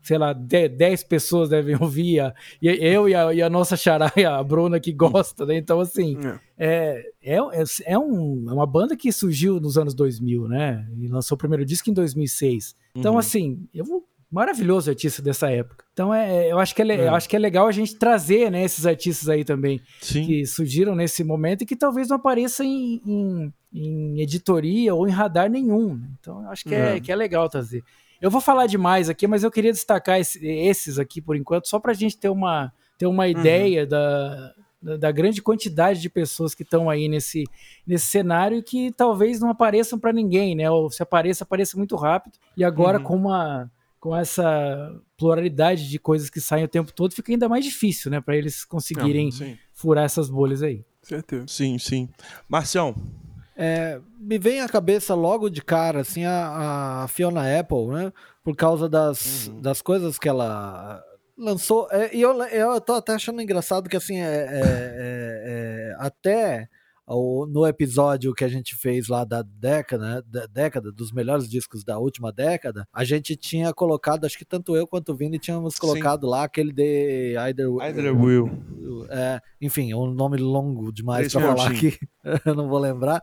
sei lá, 10 pessoas devem ouvir, a, e eu e a, e a nossa xaraia, a Bruna, que gosta, né? Então, assim, é. É, é, é, um, é uma banda que surgiu nos anos 2000, né? E lançou o primeiro disco em 2006. Então, uhum. assim, eu vou maravilhoso artista dessa época. Então é, eu acho que é, é. eu acho que é legal a gente trazer né, esses artistas aí também Sim. que surgiram nesse momento e que talvez não apareçam em, em, em editoria ou em radar nenhum. Né? Então eu acho que é, é, que é legal trazer. Eu vou falar demais aqui, mas eu queria destacar esse, esses aqui por enquanto, só para a gente ter uma, ter uma uhum. ideia da, da, da, grande quantidade de pessoas que estão aí nesse, nesse cenário e que talvez não apareçam para ninguém, né? Ou se apareça, apareça muito rápido. E agora uhum. com uma com essa pluralidade de coisas que saem o tempo todo, fica ainda mais difícil, né, para eles conseguirem Não, furar essas bolhas aí. Certeza. Sim, sim. Marcião. É, me vem à cabeça logo de cara, assim, a, a Fiona Apple, né, por causa das, uhum. das coisas que ela lançou. É, e eu, eu tô até achando engraçado que, assim, é, é, é, é no episódio que a gente fez lá da década, né, da década, dos melhores discos da última década, a gente tinha colocado, acho que tanto eu quanto o Vini tínhamos colocado Sim. lá aquele de Either, Either Will. É, enfim, um nome longo demais para falar aqui, eu não vou lembrar.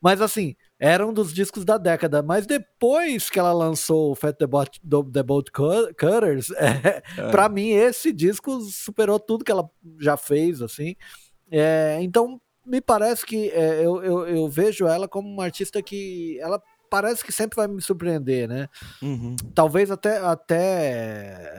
Mas assim, era um dos discos da década, mas depois que ela lançou o Fat the Boat, the Boat Cutters, é, é. para mim esse disco superou tudo que ela já fez, assim. É, então me parece que é, eu, eu, eu, vejo ela como uma artista que ela parece que sempre vai me surpreender, né? Uhum. Talvez até, até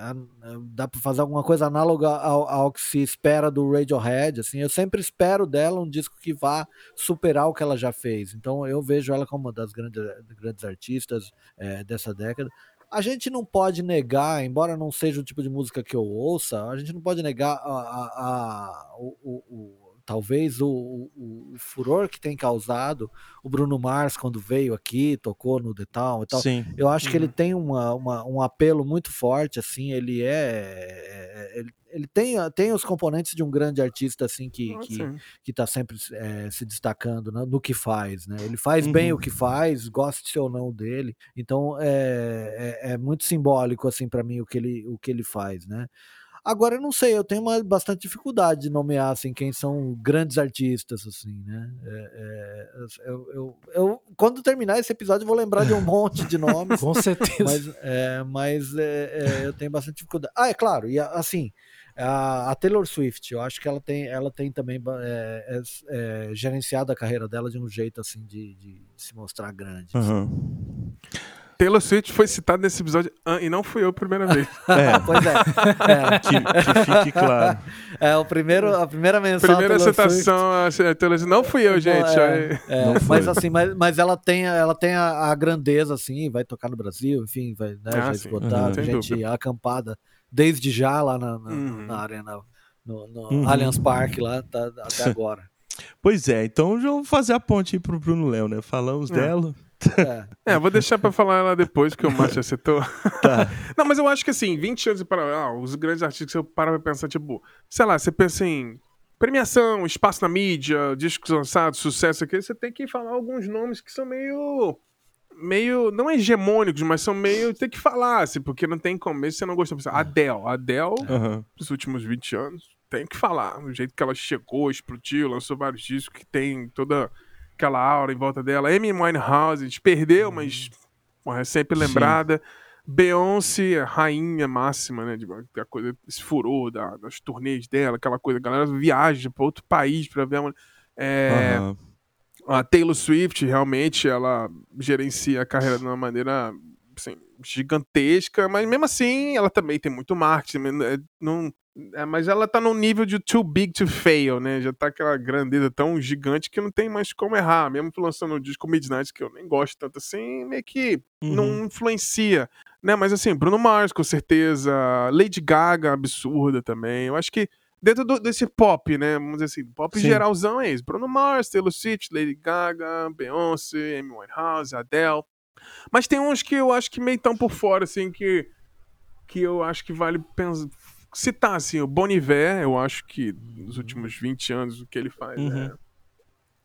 dá para fazer alguma coisa análoga ao, ao, que se espera do Radiohead, assim. Eu sempre espero dela um disco que vá superar o que ela já fez. Então eu vejo ela como uma das grandes, grandes artistas é, dessa década. A gente não pode negar, embora não seja o tipo de música que eu ouça, a gente não pode negar a, a, a o, o talvez o, o, o, furor que tem causado o Bruno Mars quando veio aqui, tocou no The Town e tal. Sim. Eu acho uhum. que ele uhum. tem uma, uma, um apelo muito forte, assim, ele é, é, ele, ele tem, tem os componentes de um grande artista assim que, ah, que, que tá sempre é, se destacando né, no que faz, né? Ele faz uhum. bem o uhum. que faz, goste ou não dele. Então é, é, é muito simbólico assim para mim o que ele o que ele faz, né? Agora eu não sei, eu tenho uma, bastante dificuldade de nomear assim quem são grandes artistas assim, né? É, é, eu, eu, eu, quando terminar esse episódio eu vou lembrar de um monte de nomes. Com certeza. Mas, é, mas é, é, eu tenho bastante dificuldade. Ah, é claro. E assim, a, a, Taylor Swift, eu acho que ela tem, ela tem também é, é, é, gerenciado a carreira dela de um jeito assim de, de, se mostrar grande. Uhum. Taylor Swift foi citada nesse episódio e não fui eu a primeira vez. É, pois é. é. Que, que, fique claro. É, o primeiro, a primeira menção. Primeira citação a Taylor Swift. Não fui eu, gente. É, é, não mas assim, mas, mas ela tem, ela tem a, a, grandeza, assim, vai tocar no Brasil, enfim, vai, né, ah, vai esgotar, uhum, gente dúvida. acampada desde já lá na, na, uhum. na arena, no, no uhum. Allianz Parque lá, tá, até agora. Pois é, então já vou fazer a ponte aí pro Bruno Léo, né? Falamos é. dela. É. é, vou deixar pra falar ela depois, que o Márcio acertou. Tá. Não, mas eu acho que assim, 20 anos para ah, os grandes artistas, eu paro pra pensar, tipo, sei lá, você pensa em premiação, espaço na mídia, discos lançados, sucesso aqui, você tem que falar alguns nomes que são meio meio, não hegemônicos, mas são meio, tem que falar, assim, porque não tem como, mesmo você não gostou. Adele, Adele, uhum. nos últimos 20 anos, tem que falar, o jeito que ela chegou, explodiu, lançou vários discos que tem toda aquela aura em volta dela. Amy Winehouse, a gente perdeu, uhum. mas porra, é sempre lembrada. Sim. Beyoncé, rainha máxima, né? De, a coisa, esse furor da, das turnês dela, aquela coisa, a galera viaja para outro país para ver a é, uhum. A Taylor Swift realmente ela gerencia a carreira de uma maneira assim, gigantesca, mas mesmo assim ela também tem muito marketing. Né, não, é, mas ela tá num nível de too big to fail, né? Já tá aquela grandeza tão gigante que não tem mais como errar. Mesmo lançando um disco Midnight, que eu nem gosto tanto assim, meio que uhum. não influencia. Né? Mas assim, Bruno Mars, com certeza. Lady Gaga, absurda também. Eu acho que dentro do, desse pop, né? Vamos dizer assim, pop Sim. geralzão é isso. Bruno Mars, Taylor Swift, Lady Gaga, Beyoncé, Amy Winehouse, Adele. Mas tem uns que eu acho que meio tão por fora, assim, que, que eu acho que vale pensar, citar, assim, o Bon Iver, eu acho que nos últimos 20 anos o que ele faz uhum. é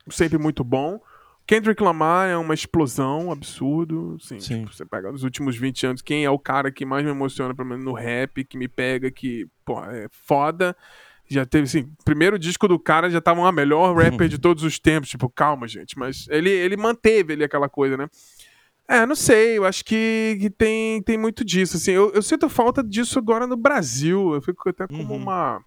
sempre muito bom. Kendrick Lamar é uma explosão, absurdo. Assim, Sim. Tipo, você pega nos últimos 20 anos, quem é o cara que mais me emociona, pelo menos no rap, que me pega, que, pô, é foda. Já teve, assim, primeiro disco do cara já tava uma melhor rapper de todos os tempos. Tipo, calma, gente. Mas ele, ele manteve ali aquela coisa, né? É, não sei, eu acho que, que tem, tem muito disso, assim. Eu, eu sinto falta disso agora no Brasil. Eu fico até como uhum. uma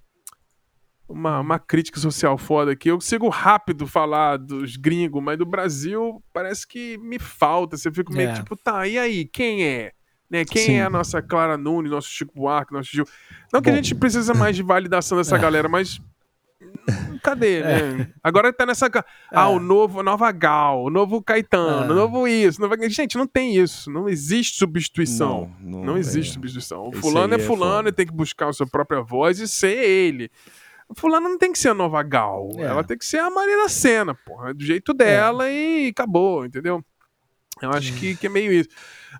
uma, uma crítica social foda aqui. Eu consigo rápido falar dos gringos, mas do Brasil parece que me falta. Você fica meio é. tipo, tá, e aí, quem é? Né? Quem Sim. é a nossa Clara Nunes, nosso Chico Buarque, nosso Gil? Não Bom. que a gente precisa mais de validação dessa é. galera, mas cadê, né? É. Agora tá nessa. Ah, é. o novo, nova Gal, o novo Caetano, o é. novo isso. Gente, não tem isso. Não existe substituição. Não, não, não existe substituição. O fulano é fulano e tem que buscar a sua própria voz e ser ele. Fulano não tem que ser a nova Gal. É. Ela tem que ser a Marina Senna, porra. Do jeito dela é. e acabou, entendeu? Eu acho que, que é meio isso.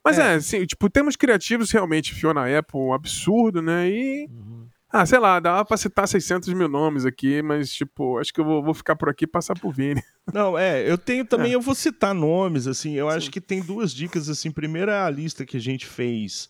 Mas é, é assim, tipo, temos criativos realmente, Fiona Apple, um absurdo, né? E. Uhum. Ah, sei lá, dava pra citar 600 mil nomes aqui, mas, tipo, acho que eu vou, vou ficar por aqui e passar por Vini. Não, é, eu tenho também, é. eu vou citar nomes, assim, eu Sim. acho que tem duas dicas, assim. Primeiro é a lista que a gente fez,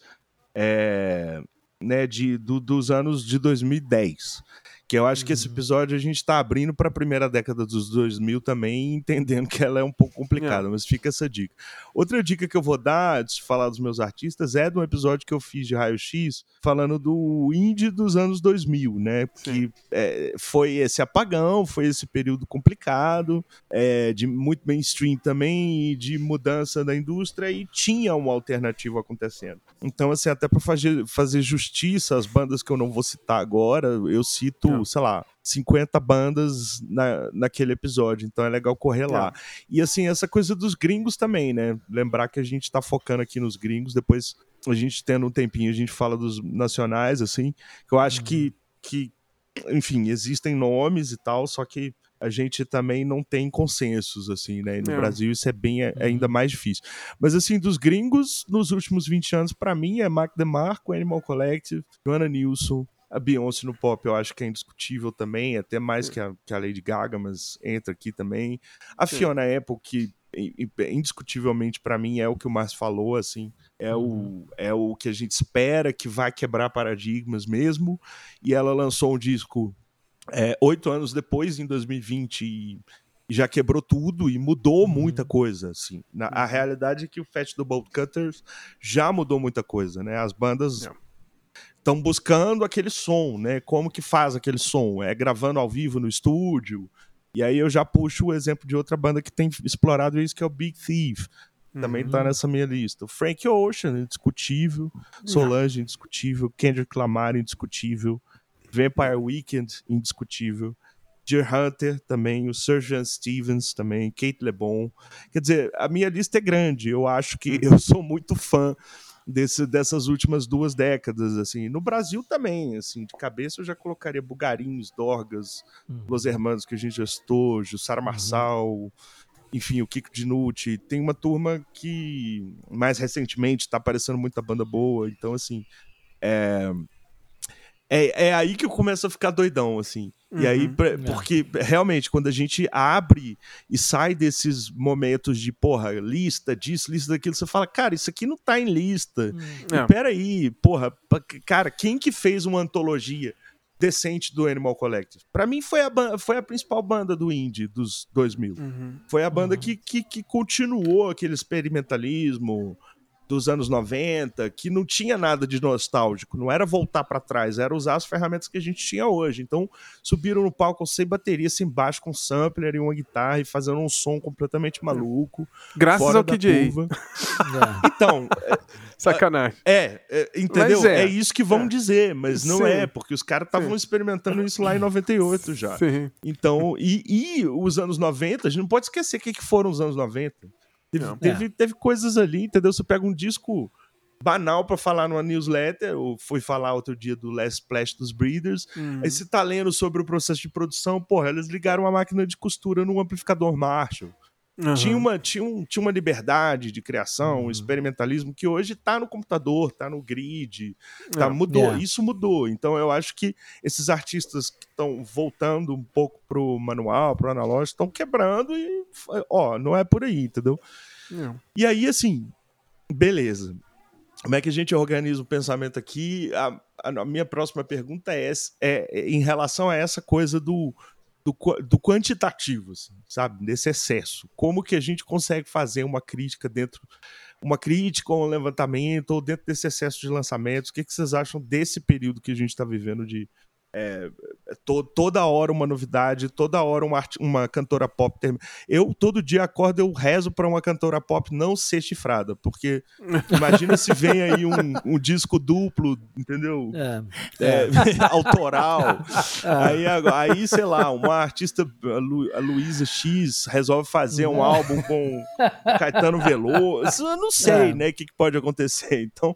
é, né, de, do, dos anos de 2010. Que eu acho uhum. que esse uhum. episódio a gente está abrindo para a primeira década dos 2000 também, entendendo que ela é um pouco complicada, é. mas fica essa dica. Outra dica que eu vou dar, de falar dos meus artistas, é de um episódio que eu fiz de Raio X, falando do indie dos anos 2000, né? Que é, foi esse apagão, foi esse período complicado, é, de muito mainstream também, e de mudança da indústria, e tinha uma alternativa acontecendo. Então, assim, até para fazer, fazer justiça às bandas que eu não vou citar agora, eu cito sei lá, 50 bandas na, naquele episódio, então é legal correr lá. É. E assim, essa coisa dos gringos também, né? Lembrar que a gente tá focando aqui nos gringos, depois a gente tendo um tempinho, a gente fala dos nacionais, assim, que eu acho uhum. que, que enfim, existem nomes e tal, só que a gente também não tem consensos, assim, né? E no é. Brasil isso é bem é, ainda uhum. mais difícil. Mas, assim, dos gringos, nos últimos 20 anos, para mim, é Mark DeMarco, Animal Collective, Joanna Nilsson, a Beyoncé no pop eu acho que é indiscutível também, até mais que a, que a Lady Gaga, mas entra aqui também. A Sim. Fiona Apple, que indiscutivelmente para mim é o que o Márcio falou, assim, é, uhum. o, é o que a gente espera que vai quebrar paradigmas mesmo. E ela lançou um disco é, oito anos depois, em 2020, e já quebrou tudo e mudou uhum. muita coisa, assim. Na, a uhum. realidade é que o Fat do Bolt Cutters já mudou muita coisa, né? As bandas estão buscando aquele som, né? Como que faz aquele som? É gravando ao vivo no estúdio. E aí eu já puxo o exemplo de outra banda que tem explorado isso, que é o Big Thief. Também tá uhum. tá nessa minha lista. O Frank Ocean, indiscutível. Solange, indiscutível. Kendrick Lamar, indiscutível. Vampire Weekend, indiscutível. Deer Hunter também, o Surgeon Stevens também, Kate LeBon. Quer dizer, a minha lista é grande. Eu acho que uhum. eu sou muito fã desse, dessas últimas duas décadas, assim. No Brasil também, assim, de cabeça eu já colocaria Bugarins, Dorgas, uhum. Los Hermanos, que a gente já estou, Jussara uhum. Marçal, uhum. enfim, o Kiko Dinucci. Tem uma turma que, mais recentemente, está aparecendo muita banda boa, então, assim, é é, é aí que eu começo a ficar doidão, assim. Uhum, e aí, uhum. pra, é. porque realmente, quando a gente abre e sai desses momentos de, porra, lista disso, lista daquilo, você fala, cara, isso aqui não tá em lista. Uhum. E peraí, porra, cara, quem que fez uma antologia decente do Animal Collective? Pra mim foi a, foi a principal banda do indie dos 2000. Uhum. Foi a banda uhum. que, que, que continuou aquele experimentalismo, dos anos 90, que não tinha nada de nostálgico, não era voltar para trás, era usar as ferramentas que a gente tinha hoje. Então, subiram no palco sem bateria, sem baixo, com sampler e uma guitarra e fazendo um som completamente maluco. Graças ao KJ. É. Então, sacanagem. É, é entendeu? É. é. isso que vão é. dizer, mas não Sim. é, porque os caras estavam experimentando isso lá em 98 já. Sim. Então, e, e os anos 90, a gente não pode esquecer o que, que foram os anos 90. Teve, teve, é. teve, coisas ali, entendeu? Você pega um disco banal para falar numa newsletter, ou foi falar outro dia do Last Splash dos Breeders, uhum. aí você tá lendo sobre o processo de produção, porra, eles ligaram uma máquina de costura num amplificador Marshall. Uhum. Tinha, uma, tinha, um, tinha uma liberdade de criação, uhum. um experimentalismo que hoje está no computador, está no grid, tá, é. mudou. Yeah. Isso mudou. Então eu acho que esses artistas que estão voltando um pouco pro manual, pro analógico, estão quebrando e, ó, não é por aí, entendeu? É. E aí, assim, beleza. Como é que a gente organiza o pensamento aqui? A, a minha próxima pergunta é, é, é em relação a essa coisa do do, do quantitativo, assim, sabe? Desse excesso. Como que a gente consegue fazer uma crítica dentro, uma crítica ou um levantamento, ou dentro desse excesso de lançamentos? O que, que vocês acham desse período que a gente está vivendo de, é, é, to, toda hora uma novidade, toda hora uma, uma cantora pop. Eu, todo dia acordo, eu rezo para uma cantora pop não ser chifrada, porque imagina se vem aí um, um disco duplo, entendeu? É, é. autoral. É. Aí, aí, sei lá, uma artista, a, Lu, a Luísa X, resolve fazer um álbum com Caetano Veloso. Eu não sei, né, o que, que, pode acontecer. Então,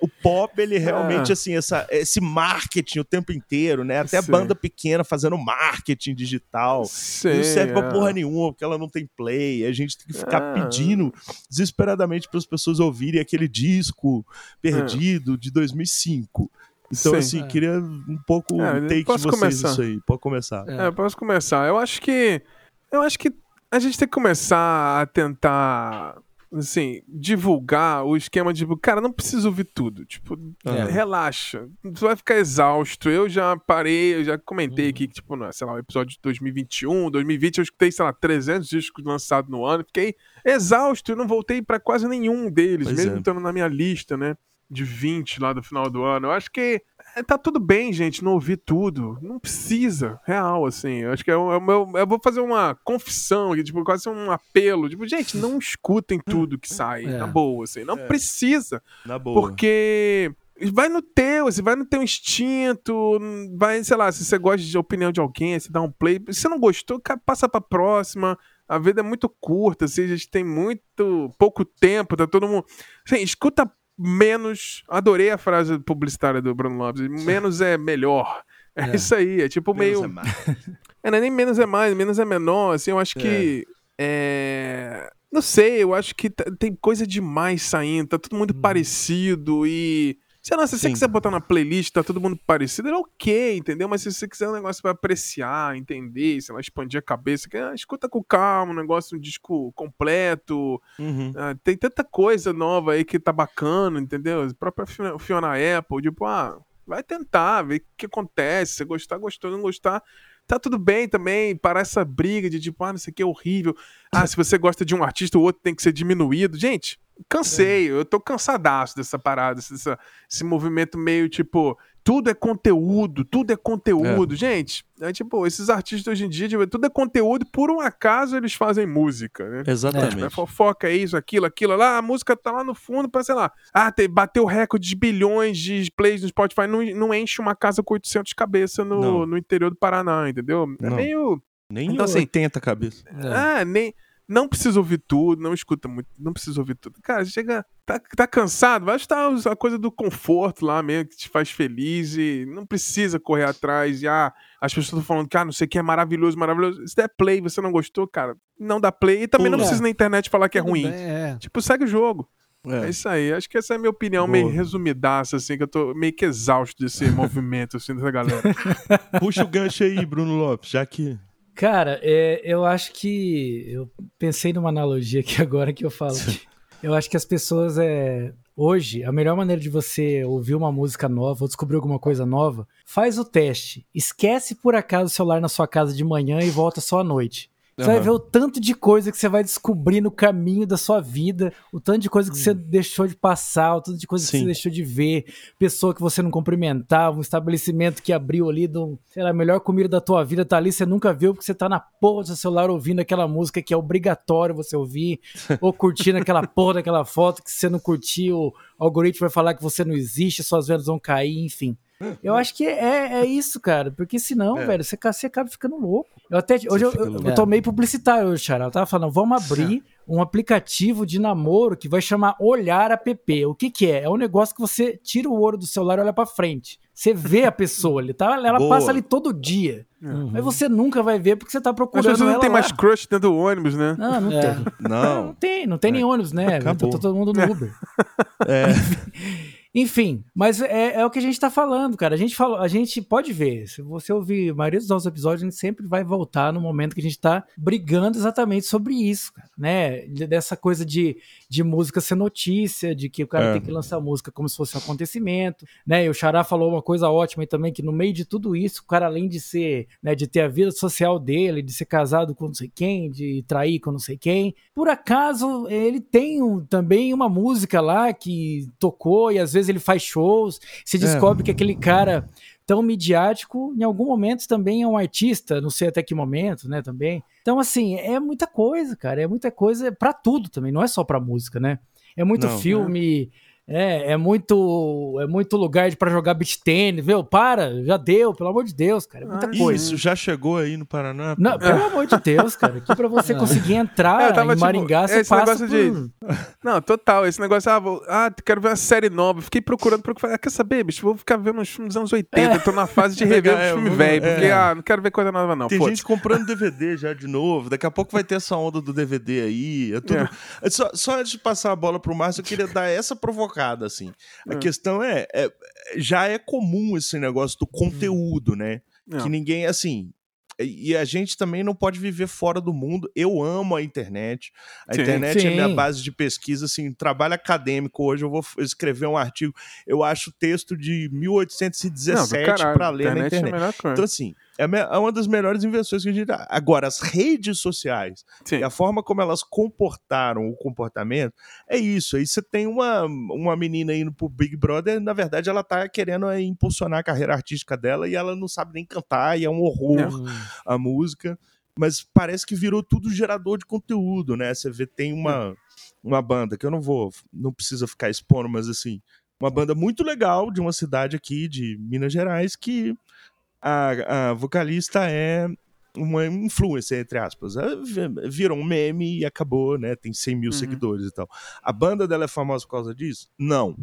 o pop, ele realmente, assim, essa, esse marketing o tempo inteiro né? Até Sim. banda pequena fazendo marketing digital. Sim, não serve é. pra porra nenhuma, porque ela não tem play. A gente tem que ficar é. pedindo desesperadamente para as pessoas ouvirem aquele disco perdido é. de 2005. Então, Sim, assim, é. queria um pouco é, take de vocês começar. isso aí. Pode começar. É, posso começar. Eu acho que. Eu acho que a gente tem que começar a tentar assim, divulgar o esquema de, cara, não precisa ouvir tudo. Tipo, é. relaxa. Você vai ficar exausto. Eu já parei, eu já comentei uhum. aqui que, tipo, sei lá, o episódio de 2021, 2020, eu escutei, sei lá, 300 discos lançados no ano. Fiquei exausto. Eu não voltei para quase nenhum deles, pois mesmo é. estando na minha lista, né? De 20 lá do final do ano. Eu acho que tá tudo bem, gente, não ouvir tudo. Não precisa, real, assim. Eu acho que é o meu. Eu vou fazer uma confissão aqui, tipo, quase um apelo. Tipo, gente, não escutem tudo que sai, é. na boa, assim. Não é. precisa. Na boa. Porque vai no teu, você vai no teu instinto, vai, sei lá, se você gosta de opinião de alguém, você dá um play. Se você não gostou, passa pra próxima. A vida é muito curta, assim, a gente tem muito pouco tempo, tá todo mundo. Assim, escuta menos. Adorei a frase publicitária do Bruno Lopes. Menos é melhor. É, é. isso aí, é tipo menos meio. É, mais. é, é nem menos é mais, menos é menor, assim, eu acho é. que. É. Não sei, eu acho que tem coisa demais saindo, tá tudo muito hum. parecido e. Sei lá, se Sim. você quiser botar na playlist, tá todo mundo parecido, é ok, entendeu? Mas se você quiser um negócio pra apreciar, entender, sei lá, expandir a cabeça, que, ah, escuta com calma, um negócio, um disco completo. Uhum. Ah, tem tanta coisa nova aí que tá bacana, entendeu? A própria Fiona Apple, tipo, ah, vai tentar, ver o que acontece. Se gostar, gostou, não gostar, tá tudo bem também. Parar essa briga de tipo, ah, não sei o que é horrível. Ah, se você gosta de um artista, o outro tem que ser diminuído. Gente, cansei, é. eu tô cansadaço dessa parada, dessa, esse movimento meio tipo, tudo é conteúdo, tudo é conteúdo. É. Gente, é tipo, esses artistas hoje em dia, tipo, tudo é conteúdo, por um acaso eles fazem música, né? Exatamente. Tipo, é fofoca, é isso, aquilo, aquilo, lá, a música tá lá no fundo pra, sei lá, ah, te, bateu recorde de bilhões de plays no Spotify, não, não enche uma casa com 800 cabeças no, no interior do Paraná, entendeu? É não. meio... Nem então, 80 assim, cabeças. É, nem não precisa ouvir tudo, não escuta muito, não precisa ouvir tudo. Cara, chega, tá, tá cansado, vai estar a coisa do conforto lá mesmo, que te faz feliz e não precisa correr atrás. E ah, as pessoas estão falando que ah, não sei o que é maravilhoso, maravilhoso. Se der play você não gostou, cara, não dá play. E também Pula. não precisa na internet falar que é ruim. Bem, é. Tipo, segue o jogo. É. é. isso aí. Acho que essa é a minha opinião, Boa. meio resumidaça, assim, que eu tô meio que exausto desse movimento, assim, dessa galera. Puxa o gancho aí, Bruno Lopes, já que Cara, é, eu acho que. Eu pensei numa analogia aqui agora que eu falo. eu acho que as pessoas. É, hoje, a melhor maneira de você ouvir uma música nova ou descobrir alguma coisa nova, faz o teste. Esquece por acaso o celular na sua casa de manhã e volta só à noite. Você uhum. vai ver o tanto de coisa que você vai descobrir no caminho da sua vida, o tanto de coisa que você hum. deixou de passar, o tanto de coisa Sim. que você deixou de ver, pessoa que você não cumprimentava, um estabelecimento que abriu ali, do, sei lá, a melhor comida da tua vida tá ali, você nunca viu porque você tá na porra do seu celular ouvindo aquela música que é obrigatório você ouvir, ou curtindo aquela porra daquela foto que você não curtiu, o algoritmo vai falar que você não existe, suas vendas vão cair, enfim. Eu acho que é, é isso, cara. Porque senão, é. velho, você, você acaba ficando louco. Eu até. Hoje eu, eu, eu, tô meio publicitário hoje, Xará. Eu tava falando, vamos abrir um aplicativo de namoro que vai chamar Olhar App. O que que é? É um negócio que você tira o olho do celular e olha pra frente. Você vê a pessoa ali, tá? Ela Boa. passa ali todo dia. Uhum. Mas você nunca vai ver porque você tá procurando. Mas você não tem lá. mais crush dentro do ônibus, né? Não, não é. tem. Não. não tem, não tem é. nem ônibus, né? Tá todo mundo no Uber. É. Enfim, mas é, é, o que a gente tá falando, cara. A gente, fala, a gente pode ver, se você ouvir a maioria dos nossos episódios, a gente sempre vai voltar no momento que a gente tá brigando exatamente sobre isso, cara, né? Dessa coisa de, de música ser notícia, de que o cara é. tem que lançar música como se fosse um acontecimento, né? E o Xará falou uma coisa ótima aí também, que no meio de tudo isso, o cara, além de ser, né, de ter a vida social dele, de ser casado com não sei quem, de trair com não sei quem, por acaso ele tem um, também uma música lá que tocou e às vezes ele faz shows, se é. descobre é. que aquele cara tão midiático, em algum momento também é um artista, não sei até que momento, né, também. Então, assim, é muita coisa, cara, é muita coisa para tudo também, não é só para música, né? É muito não, filme, é, é muito, é muito lugar para jogar beach tênis, viu? Para, já deu, pelo amor de Deus, cara. É muita ah, coisa. Isso já chegou aí no Paraná? Não, pelo amor de Deus, cara. Aqui para você ah. conseguir entrar é, em tipo, Maringá, tipo, você passa por... de... Não, total. Esse negócio, ah, vou... ah, quero ver uma série nova. Fiquei procurando, procurando. Ah, quer saber, bicho? Vou ficar vendo uns filmes dos anos 80. É. Tô na fase de rever é, filme velho. Porque, é. ah, não quero ver coisa nova, não. Tem gente comprando DVD já de novo. Daqui a pouco vai ter essa onda do DVD aí. É tudo... É. Só, só antes de passar a bola pro Márcio, eu queria dar essa assim. A é. questão é, é, já é comum esse negócio do uhum. conteúdo, né? É. Que ninguém, assim, e a gente também não pode viver fora do mundo. Eu amo a internet. A sim, internet sim. é minha base de pesquisa, assim, trabalho acadêmico. Hoje eu vou escrever um artigo, eu acho texto de 1817 para ler na internet. É então, assim, é, é uma das melhores invenções que a gente. Agora, as redes sociais Sim. e a forma como elas comportaram o comportamento é isso. Aí você tem uma, uma menina indo pro Big Brother, na verdade, ela tá querendo é, impulsionar a carreira artística dela e ela não sabe nem cantar, e é um horror é. a música. Mas parece que virou tudo gerador de conteúdo, né? Você vê, tem uma, uma banda que eu não vou, não precisa ficar expondo, mas assim, uma banda muito legal de uma cidade aqui de Minas Gerais que a, a vocalista é uma influência, entre aspas. Virou um meme e acabou, né? Tem 100 mil uhum. seguidores e tal. A banda dela é famosa por causa disso? Não.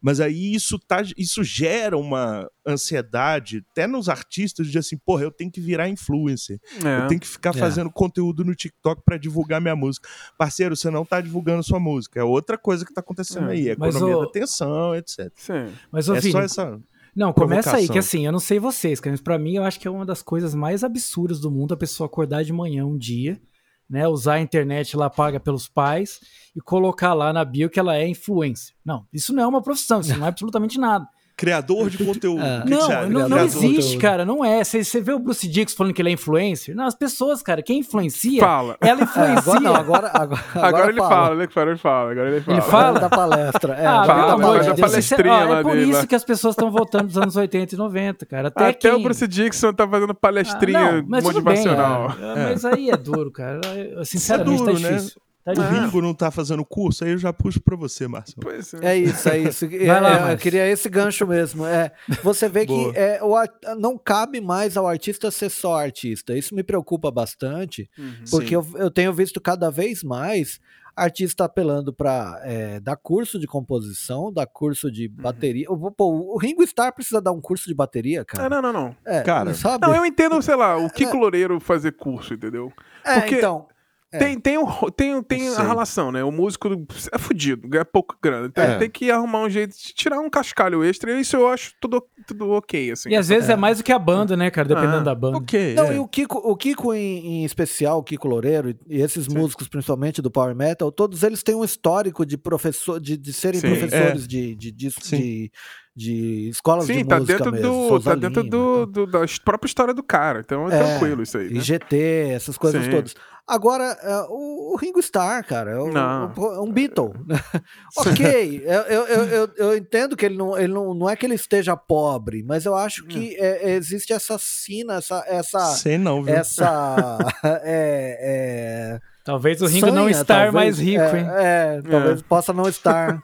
Mas aí isso, tá, isso gera uma ansiedade até nos artistas de assim, porra, eu tenho que virar influencer. É. Eu tenho que ficar é. fazendo conteúdo no TikTok para divulgar minha música. Parceiro, você não tá divulgando sua música. É outra coisa que tá acontecendo é. aí. A economia o... da atenção, etc. Sim. Mas, ô, é Vini, só essa. Não, começa aí, que assim, eu não sei vocês, mas para mim eu acho que é uma das coisas mais absurdas do mundo a pessoa acordar de manhã um dia, né, usar a internet lá paga pelos pais e colocar lá na bio que ela é influencer. Não, isso não é uma profissão, isso não é absolutamente nada. Criador de conteúdo. É. Não, não, não existe, cara. Não é. Você vê o Bruce Dix falando que ele é influencer? Não, as pessoas, cara, quem influencia, fala. ela influencia. É, agora, não, agora, agora, agora, agora ele fala. Ele fala, ele fala. Agora ele fala. Ele fala da palestra. É, ah, fala, pelo amor de Deus. Palestrinha é, é por dele, isso que as pessoas estão voltando dos anos 80 e 90, cara. Até, Até quem... o Bruce Dixon tá fazendo palestrinha ah, não, motivacional. Bem, é. Mas aí é duro, cara. Sinceramente, é duro, tá difícil. Né? Tá o Ringo não tá fazendo curso, aí eu já puxo para você, Márcio. É. é. isso, é isso. É, lá, eu queria esse gancho mesmo. É, você vê que é, o, não cabe mais ao artista ser só artista. Isso me preocupa bastante, uhum, porque eu, eu, tenho visto cada vez mais artista apelando para é, dar curso de composição, dar curso de uhum. bateria. Uhum. Pô, o Ringo Starr precisa dar um curso de bateria, cara. Ah, não, não, não. É, cara, sabe? Não, eu entendo, sei lá, o Kiko Loureiro fazer curso, entendeu? É, Porque... então. É. Tem, tem, um, tem, tem a relação, né? O músico é fudido, ganha pouco grana. Então é. tem que arrumar um jeito de tirar um cascalho extra. E isso eu acho tudo, tudo ok, assim. E às vezes é, é mais do que a banda, né, cara? Dependendo ah, da banda. Ok. Não, é. e o Kiko, o Kiko em, em especial, o Kiko Loureiro, e esses Sim. músicos, principalmente do Power Metal, todos eles têm um histórico de professor, de, de serem Sim, professores é. de, de, de, de de escolas Sim, de tá música dentro mesmo. Do, tá dentro do, do, da própria história do cara. Então é, é tranquilo isso aí. Né? IGT, essas coisas Sim. todas. Agora, uh, o, o, Ringo Starr, cara, é um, um Beatle. ok, eu, eu, eu, eu, entendo que ele, não, ele não, não é que ele esteja pobre, mas eu acho que hum. é, existe essa sina, essa. essa Sei não, viu? Essa. é, é, talvez o Ringo não estar talvez, mais rico, é, hein? É, talvez possa não estar.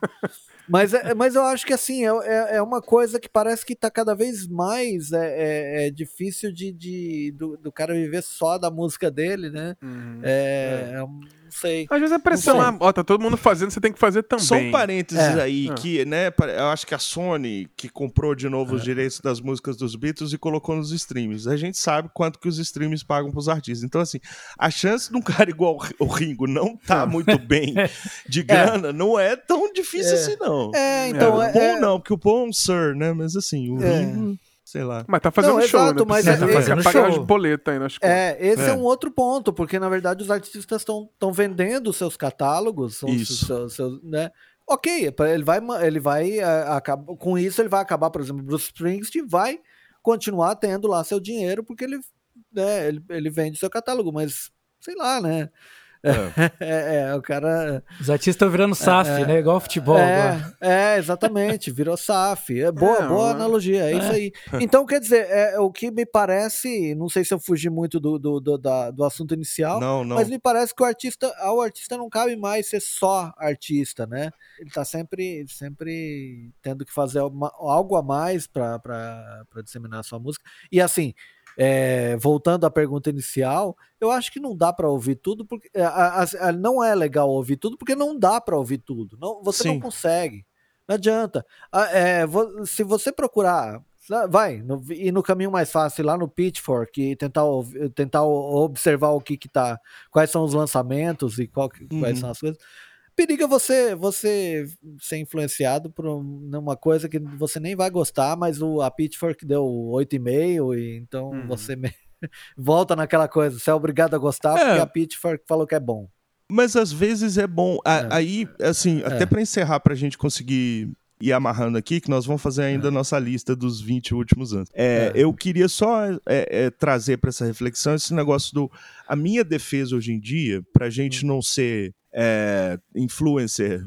Mas, é, mas eu acho que assim, é, é, é uma coisa que parece que tá cada vez mais é, é, é difícil de, de do, do, cara viver só da música dele, né? Uhum. É, é. É não sei. Às vezes a pressão, ah, ó, tá todo mundo fazendo, você tem que fazer também. Só um parênteses é. aí, ah. que, né, eu acho que a Sony, que comprou de novo os é. direitos das músicas dos Beatles e colocou nos streams. A gente sabe quanto que os streams pagam pros artistas. Então, assim, a chance de um cara igual o Ringo não tá muito bem de é. grana não é tão difícil assim, não. É, então... É, o Paul não, porque o Paul é um Sir, né, mas assim, o Ringo sei lá. Mas tá fazendo não, show, exato, né? Mas é, tá fazendo pagar show. boletas aí nas É, esse é. é. um outro ponto, porque na verdade os artistas estão vendendo seus catálogos, isso. Seus, seus, né? Ok, ele vai, ele vai acabar com isso ele vai acabar, por exemplo, Bruce Springsteen vai continuar tendo lá seu dinheiro porque ele, né, ele, ele vende seu catálogo, mas sei lá, né? É. é, é, o cara. Os artistas estão virando SAF, é, né? Igual futebol é, agora. É, exatamente, virou SAF. É boa, é, boa analogia, é, isso aí. Então, quer dizer, é, o que me parece, não sei se eu fugi muito do, do, do, da, do assunto inicial, não, não. mas me parece que o artista, ao artista não cabe mais ser só artista, né? Ele tá sempre, sempre tendo que fazer uma, algo a mais para disseminar a sua música. E assim, é, voltando à pergunta inicial, eu acho que não dá para ouvir tudo, porque a, a, a, não é legal ouvir tudo, porque não dá para ouvir tudo. Não, você Sim. não consegue. Não adianta. É, se você procurar, vai, no, ir no caminho mais fácil, lá no Pitchfork, e tentar, tentar observar o que, que tá, quais são os lançamentos e qual, uhum. quais são as coisas periga você você ser influenciado por uma coisa que você nem vai gostar, mas o, a Pitchfork deu 8,5 e então uhum. você me... volta naquela coisa, você é obrigado a gostar é. porque a Pitchfork falou que é bom. Mas às vezes é bom. É. Aí, assim, é. até para encerrar, para a gente conseguir ir amarrando aqui, que nós vamos fazer ainda a é. nossa lista dos 20 últimos anos. É, é. Eu queria só trazer para essa reflexão esse negócio do. A minha defesa hoje em dia, para a gente hum. não ser é, influencer,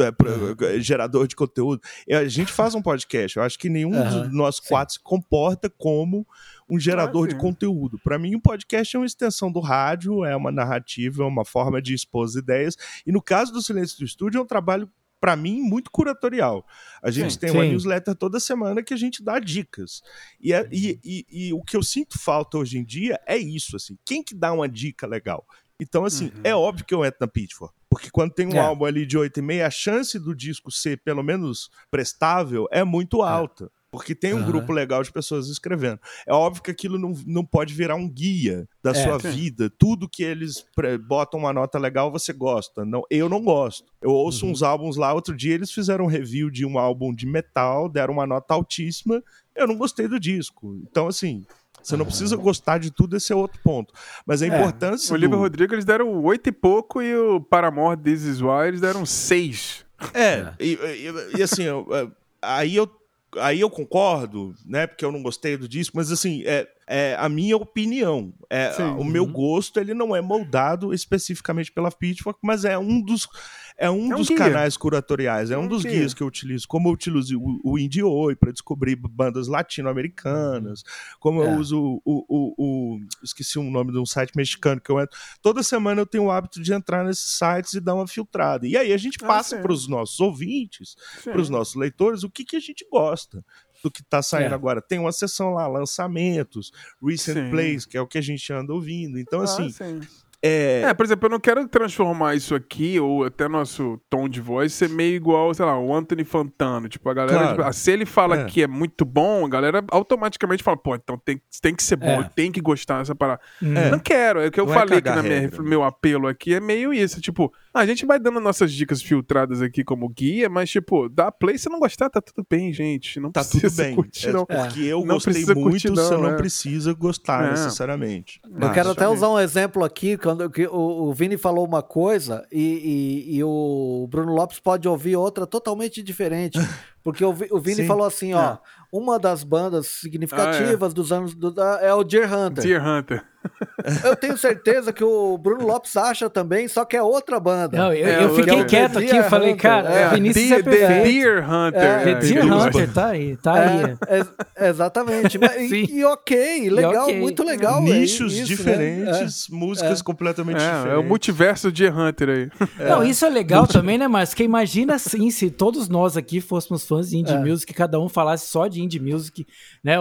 é, gerador de conteúdo. A gente faz um podcast. Eu acho que nenhum uhum, dos nós quatro se comporta como um gerador ah, de conteúdo. Para mim, um podcast é uma extensão do rádio, é uma narrativa, é uma forma de expor as ideias. E no caso do Silêncio do Estúdio, é um trabalho para mim, muito curatorial. A gente sim, tem sim. uma newsletter toda semana que a gente dá dicas. E, é, e, e, e, o que eu sinto falta hoje em dia é isso, assim. Quem que dá uma dica legal? Então, assim, uhum. é óbvio que eu entro na Pitchfork. Porque quando tem um é. álbum ali de 8,5, a chance do disco ser pelo menos prestável é muito é. alta. É. Porque tem um uhum. grupo legal de pessoas escrevendo. É óbvio que aquilo não, não pode virar um guia da é, sua sim. vida. Tudo que eles botam uma nota legal, você gosta. Não, eu não gosto. Eu ouço uhum. uns álbuns lá. Outro dia eles fizeram um review de um álbum de metal, deram uma nota altíssima. Eu não gostei do disco. Então, assim, você não precisa gostar de tudo, esse é outro ponto. Mas a é, importância. O Olivia do... Rodrigo eles deram oito e pouco e o Paramore This Is Why eles deram seis. É, é. E, e, e, assim, eu, é, aí eu aí eu concordo, né? Porque eu não gostei do disco, mas assim, é, é a minha opinião. É, o meu uhum. gosto ele não é moldado especificamente pela Pitchfork, mas é um dos é um, é um dos guia. canais curatoriais, é, é um, um, dos guia. guias que eu utilizo. Como eu utilizo o, o Indie Oi para descobrir bandas latino-americanas, como é. eu uso o, o, o, Esqueci o nome de um site mexicano que eu entro. Toda semana eu tenho o hábito de entrar nesses sites e dar uma filtrada. E aí a gente ah, passa ah, para os nossos ouvintes, para os nossos leitores, o que, que a gente gosta do que está saindo é. agora. Tem uma seção lá, lançamentos, recent sim. plays, que é o que a gente anda ouvindo. Então, ah, assim, sim. É... é... por exemplo, eu não quero transformar isso aqui, ou até nosso tom de voz, ser meio igual, sei lá, o Anthony Fantano. Tipo, a galera, claro. tipo, se ele fala é. que é muito bom, a galera automaticamente fala, pô, então tem, tem que ser bom, é. tem que gostar dessa parada. É. Não quero, é o que eu não é falei aqui na minha, meu apelo aqui, é meio isso, tipo, a gente vai dando nossas dicas filtradas aqui como guia, mas, tipo, dá play, se não gostar, tá tudo bem, gente. Não tá tudo bem. curtir, é, não. É, porque eu não gostei muito, curtir, não, você é. não precisa gostar é. necessariamente. Eu quero até usar um exemplo aqui, quando que o, o Vini falou uma coisa e, e, e o Bruno Lopes pode ouvir outra totalmente diferente. Porque o, o Vini Sim. falou assim, ó, é. uma das bandas significativas ah, é. dos anos do, da, é o Deer Hunter. Deer Hunter. Eu tenho certeza que o Bruno Lopes acha também, só que é outra banda. Não, eu, é, eu fiquei é quieto aqui, eu falei, cara, é, Vinícius é perfeito. Deer Hunter. É, é, Deer Hunter, tá aí, tá aí. É, exatamente. Mas, e, e, ok, legal, e okay. muito legal. Nichos isso, diferentes, né? músicas completamente diferentes. É o multiverso Deer Hunter aí. Não, isso é legal também, né, Mas Que imagina assim, se todos nós aqui fôssemos fãs de indie music, cada um falasse só de indie music, né?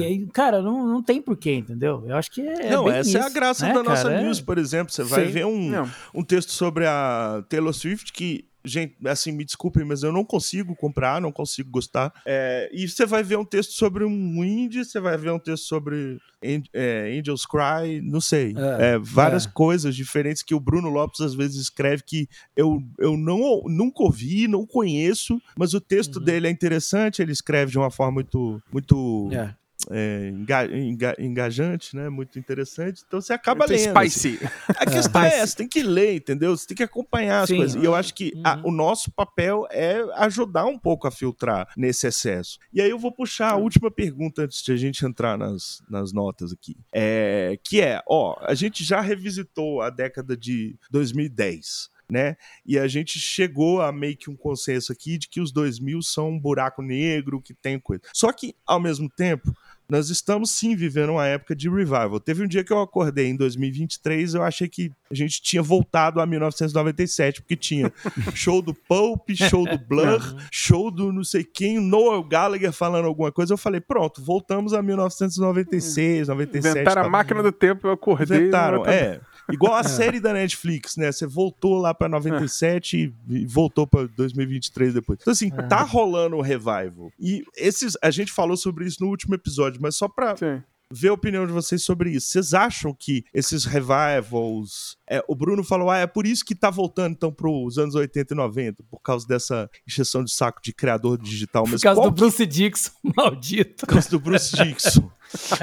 E aí, cara, não, não tem porquê, entendeu? Eu acho que é. Não, essa isso, é a graça né, da nossa cara? news, por exemplo. Você vai Sim. ver um, um texto sobre a Taylor Swift que gente, assim, me desculpem, mas eu não consigo comprar, não consigo gostar. É, e você vai ver um texto sobre um indie, você vai ver um texto sobre é, Angels Cry, não sei. É, é várias é. coisas diferentes que o Bruno Lopes às vezes escreve que eu, eu não, nunca ouvi, não conheço, mas o texto uhum. dele é interessante, ele escreve de uma forma muito, muito é é, enga, enga, engajante, né? Muito interessante. Então você acaba Muito lendo. Spicy. Assim. A questão é, é essa, tem que ler, entendeu? Você tem que acompanhar as Sim. coisas. E eu acho que a, uhum. o nosso papel é ajudar um pouco a filtrar nesse excesso. E aí eu vou puxar a última pergunta antes de a gente entrar nas, nas notas aqui. É, que é, ó, a gente já revisitou a década de 2010 né? E a gente chegou a meio que um consenso aqui de que os 2000 são um buraco negro, que tem coisa. Só que, ao mesmo tempo, nós estamos sim vivendo uma época de revival. Teve um dia que eu acordei em 2023, eu achei que a gente tinha voltado a 1997, porque tinha show do Pulp, show do Blur, show do não sei quem, Noel Gallagher falando alguma coisa. Eu falei, pronto, voltamos a 1996, 97. Inventaram tá. a máquina do tempo, eu acordei. Inventaram, é. Igual a é. série da Netflix, né? Você voltou lá pra 97 é. e voltou pra 2023 depois. Então, assim, é. tá rolando o revival. E esses. A gente falou sobre isso no último episódio, mas só pra. Sim ver a opinião de vocês sobre isso. Vocês acham que esses revivals. É, o Bruno falou, ah, é por isso que tá voltando então pros anos 80 e 90, por causa dessa injeção de saco de criador digital. Mas por causa do que... Bruce Dixon, maldito. Por causa do Bruce Dixon.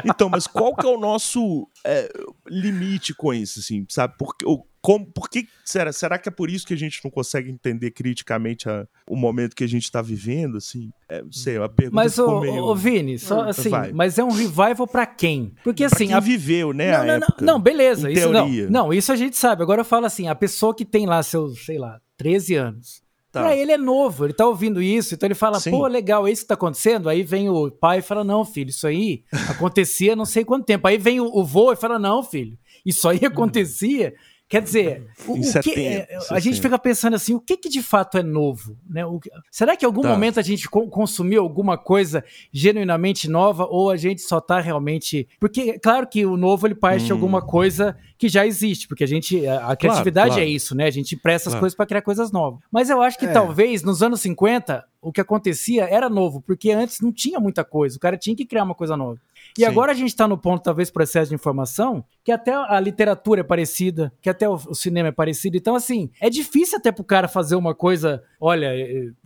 Então, mas qual que é o nosso é, limite com isso, assim, sabe? Porque, o, como, por que será, será que é por isso que a gente não consegue entender criticamente a, o momento que a gente está vivendo, assim? É, não sei, a pergunta Mas, ô, meio... ô, Vini, só ah, assim, vai. mas é um revival para quem? Porque pra assim, quem a... viveu, né, não, não, época, não, beleza, isso teoria. não, não, isso a gente sabe. Agora eu falo assim, a pessoa que tem lá seus, sei lá, 13 anos, Tá. Pra ele é novo, ele tá ouvindo isso, então ele fala, Sim. pô, legal, é isso que tá acontecendo? Aí vem o pai e fala, não, filho, isso aí acontecia não sei quanto tempo. Aí vem o, o vô e fala, não, filho, isso aí acontecia Quer dizer, o, o 70, que, é, a gente fica pensando assim, o que, que de fato é novo? Né? O, será que em algum tá. momento a gente consumiu alguma coisa genuinamente nova ou a gente só está realmente... Porque, claro que o novo ele parte hum. de alguma coisa que já existe, porque a gente... A, criatividade claro, claro. é isso, né? A gente presta claro. as coisas para criar coisas novas. Mas eu acho que é. talvez nos anos 50 o que acontecia era novo, porque antes não tinha muita coisa, o cara tinha que criar uma coisa nova. E Sim. agora a gente está no ponto, talvez, processo de informação, que até a literatura é parecida, que até o, o cinema é parecido. Então, assim, é difícil até pro cara fazer uma coisa. Olha,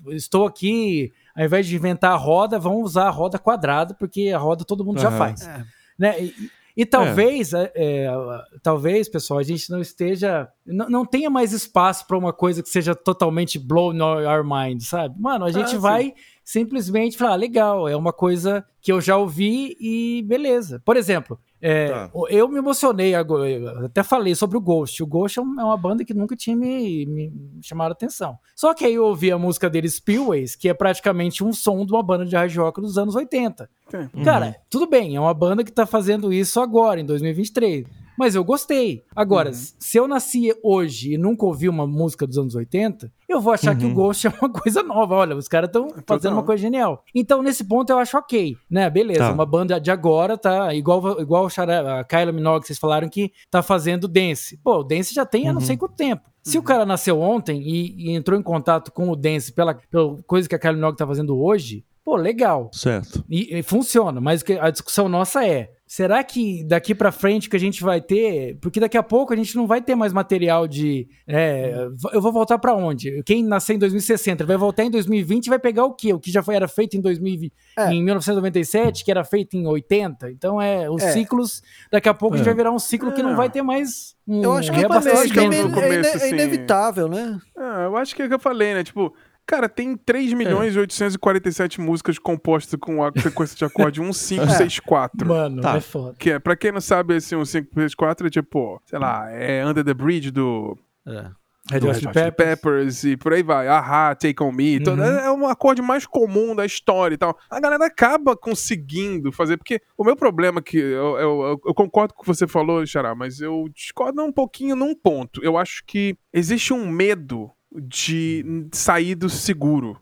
estou aqui, ao invés de inventar a roda, vamos usar a roda quadrada, porque a roda todo mundo uhum. já faz. É. Né? E, e talvez, é. É, talvez, pessoal, a gente não esteja. Não, não tenha mais espaço para uma coisa que seja totalmente blow our mind, sabe? Mano, a gente ah, vai. Sim simplesmente falar, ah, legal, é uma coisa que eu já ouvi e beleza. Por exemplo, é, tá. eu me emocionei, agora, até falei sobre o Ghost. O Ghost é, é uma banda que nunca tinha me, me chamado a atenção. Só que aí eu ouvi a música deles, Spillways, que é praticamente um som de uma banda de hard rock dos anos 80. Uhum. Cara, tudo bem, é uma banda que tá fazendo isso agora, em 2023 mas eu gostei. Agora, uhum. se eu nasci hoje e nunca ouvi uma música dos anos 80, eu vou achar uhum. que o uhum. Ghost é uma coisa nova. Olha, os caras estão fazendo uma coisa genial. Então, nesse ponto, eu acho ok, né? Beleza, tá. uma banda de agora tá igual, igual a Kyla Minogue, vocês falaram que tá fazendo dance. Pô, o dance já tem uhum. há não sei uhum. quanto tempo. Se uhum. o cara nasceu ontem e, e, entrou em contato com o dance pela, pela coisa que a Kylie Minogue tá fazendo hoje, pô, legal. Certo. E, e funciona, mas a discussão nossa é, Será que daqui para frente que a gente vai ter, porque daqui a pouco a gente não vai ter mais material de, é, eu vou voltar para onde? Quem nasceu em 2060 vai voltar em 2020 e vai pegar o quê? O que já foi era feito em 2000, é. em 1997, que era feito em 80. Então é os é. ciclos. Daqui a pouco a gente é. vai virar um ciclo que não é. vai ter mais. Um, eu acho que, é, bastante é, é, inevitável, né? eu acho que é o que eu falei, né? Tipo, Cara, tem 3 é. milhões e 847 músicas compostas com a sequência de acorde 1, 5, 6, 4. Mano, tá. é foda. Que é, pra quem não sabe, esse 1, 5, 6, 4 é tipo, sei lá, é Under the Bridge do. É. Red Hot Peppers. Peppers. e por aí vai. Ahá, Take On Me. Uhum. é um acorde mais comum da história e tal. A galera acaba conseguindo fazer, porque o meu problema que eu, eu, eu concordo com o que você falou, Xará, mas eu discordo um pouquinho num ponto. Eu acho que existe um medo de sair do seguro.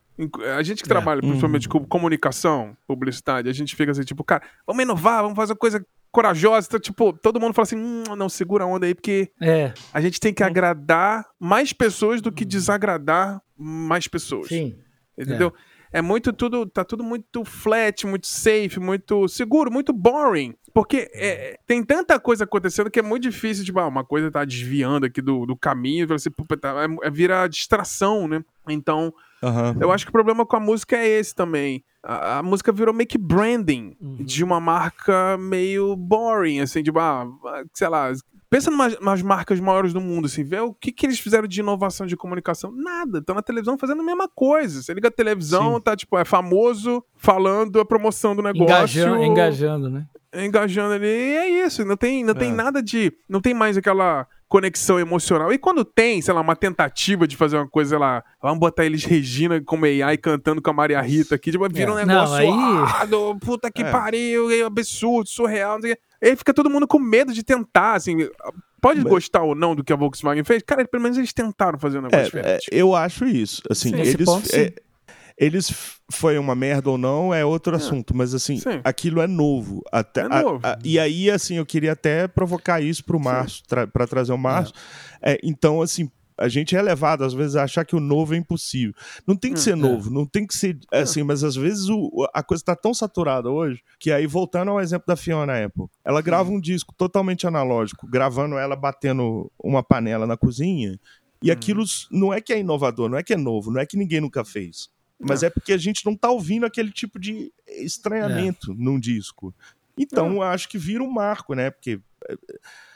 A gente que é. trabalha principalmente uhum. com comunicação, publicidade, a gente fica assim, tipo, cara, vamos inovar, vamos fazer coisa corajosa. Então, tipo, todo mundo fala assim, hum, não, segura a onda aí, porque é. a gente tem que agradar mais pessoas do que desagradar mais pessoas. Sim. Entendeu? É é muito tudo, tá tudo muito flat, muito safe, muito seguro, muito boring. Porque é, tem tanta coisa acontecendo que é muito difícil, tipo, ah, uma coisa tá desviando aqui do, do caminho, você tá, é, é, vira distração, né? Então, uhum. eu acho que o problema com a música é esse também. A, a música virou meio que branding uhum. de uma marca meio boring, assim, tipo, ah, sei lá, Pensa nas marcas maiores do mundo, assim, vê o que, que eles fizeram de inovação de comunicação. Nada, estão na televisão fazendo a mesma coisa. Você liga a televisão, Sim. tá, tipo, é famoso falando a promoção do negócio. Engajando, engajando né? Engajando ali, e é isso. Não tem, não é. tem nada de. Não tem mais aquela conexão emocional. E quando tem, sei lá, uma tentativa de fazer uma coisa, sei lá, vamos botar eles Regina como AI cantando com a Maria Rita aqui, tipo, vira é. um negócio não, aí... puta que é. pariu, é absurdo, surreal, não sei o aí fica todo mundo com medo de tentar, assim. Pode Mas... gostar ou não do que a Volkswagen fez? Cara, pelo menos eles tentaram fazer um negócio é, diferente. É, eu acho isso. Assim, sim, eles. Ponto, é, eles foi uma merda ou não é outro é. assunto, mas assim, sim. aquilo é novo. Até, é novo. A, a, e aí, assim, eu queria até provocar isso pro Márcio, tra para trazer o Márcio. É. então, assim, a gente é levado, às vezes, a achar que o novo é impossível. Não tem que hum, ser é. novo, não tem que ser é. assim, mas às vezes o, a coisa está tão saturada hoje que aí, voltando ao exemplo da Fiona Apple, ela grava um disco totalmente analógico, gravando ela batendo uma panela na cozinha, e hum. aquilo não é que é inovador, não é que é novo, não é que ninguém nunca fez. Mas é, porque a gente não está ouvindo aquele tipo de estranhamento é. num disco. Então, acho que vira um marco, né? Porque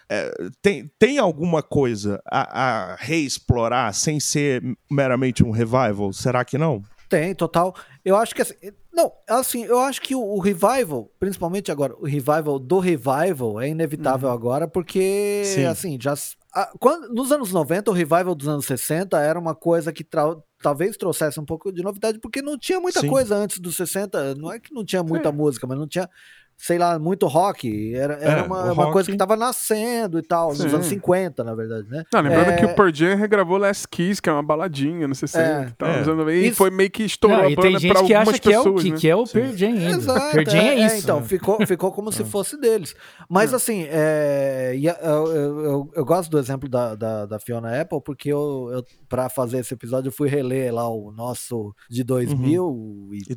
é, tem, tem alguma coisa a, a reexplorar sem ser meramente um revival? Será que não? Tem, total. Eu acho que assim. Não, assim, eu acho que o, o revival, principalmente agora, o revival do revival é inevitável uhum. agora, porque, Sim. assim, já. A, quando, nos anos 90, o revival dos anos 60 era uma coisa que tra, talvez trouxesse um pouco de novidade, porque não tinha muita Sim. coisa antes dos 60. Não é que não tinha muita é. música, mas não tinha sei lá, muito rock. Era, era é, uma, uma rock... coisa que tava nascendo e tal, Sim. nos anos 50, na verdade, né? Não, lembrando é... que o Pearl Jam regravou Last Kiss, que é uma baladinha, não sei se é. tá usando aí, Isso... foi meio que estourou não, a banda pra algumas que pessoas, que, é o, né? que, é o Pearl Jam ainda. Exato, Pearl Jam é, é, isso. então, ficou, ficou como se fosse deles. Mas assim, eu, eu, eu, eu, gosto do exemplo da, da, da Fiona Apple, porque eu, eu para fazer esse episódio eu fui reler lá o nosso de 2012.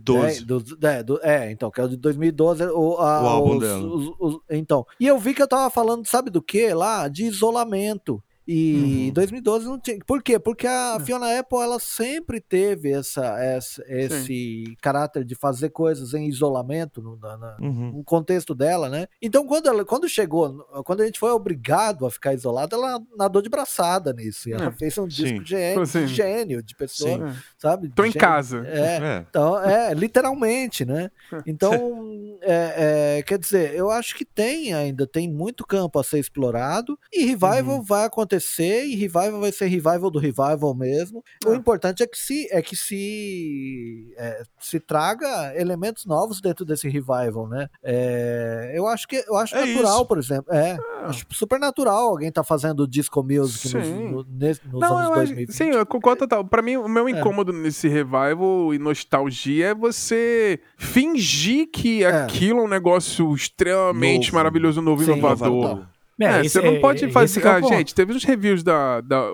Uhum. é, do, é, então, que é o de 2012, o, a, o álbum os, dela. Os, os, então, e eu vi que eu tava falando, sabe do que lá? De isolamento. E uhum. 2012 não tinha. Por quê? Porque a é. Fiona Apple ela sempre teve essa, essa esse caráter de fazer coisas em isolamento no, na, uhum. no, contexto dela, né? Então, quando, ela, quando chegou, quando a gente foi obrigado a ficar isolado, ela nadou de braçada nisso. E ela é. fez um disco gênio, assim, de gênio, de pessoa, Sim. sabe? Tô em casa. É, é, Então, é, literalmente, né? Então, é, é, quer dizer, eu acho que tem ainda, tem muito campo a ser explorado e Revival uhum. vai acontecer e Revival vai ser Revival do Revival mesmo. O ah. importante é que se é que se é, se traga elementos novos dentro desse Revival, né? É, eu acho que eu acho é natural, isso. por exemplo. É, ah. acho super natural alguém tá fazendo disco music nos, no, nos Não, anos 2020. sim, eu concordo total. Pra mim, o meu é. incômodo nesse Revival e nostalgia é você fingir que é. Aquilo é um negócio extremamente novo. maravilhoso, novo, e inovador. É, é você não pode é, fazer. Ah, gente, teve uns reviews da. da...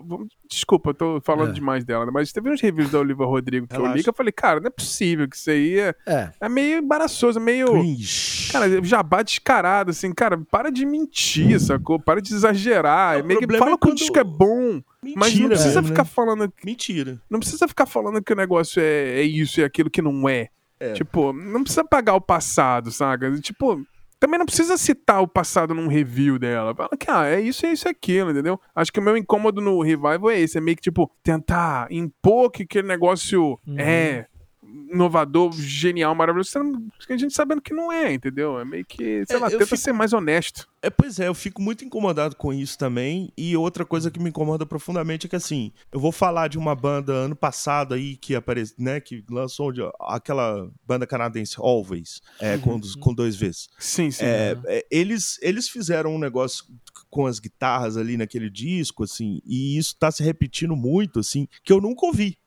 Desculpa, eu tô falando é. demais dela, né? mas teve uns reviews da Oliva Rodrigo que Relaxa. eu li que eu falei, cara, não é possível que isso aí é, é. é meio embaraçoso, meio. Cringe. Cara, jabá descarado, assim, cara, para de mentir, sacou? Para de exagerar. É meio que fala é que o disco é bom. Mentira, mas não precisa ficar né? falando. Mentira. Não precisa ficar falando que o negócio é, é isso e aquilo que não é. É. Tipo, não precisa pagar o passado, saca? Tipo, também não precisa citar o passado num review dela. Fala que, ah, é isso, é isso, é aquilo, entendeu? Acho que o meu incômodo no revival é esse. É meio que, tipo, tentar impor que aquele negócio uhum. é inovador, genial, maravilhoso, a gente sabendo que não é, entendeu? É meio que, sei é, lá, tenta fico... ser mais honesto. É, pois é, eu fico muito incomodado com isso também. E outra coisa que me incomoda profundamente é que, assim, eu vou falar de uma banda ano passado aí que aparece, né, que lançou aquela banda canadense Always, é, com, com dois Vs. Sim, sim. É, é, eles, eles fizeram um negócio com as guitarras ali naquele disco, assim, e isso tá se repetindo muito, assim, que eu nunca ouvi.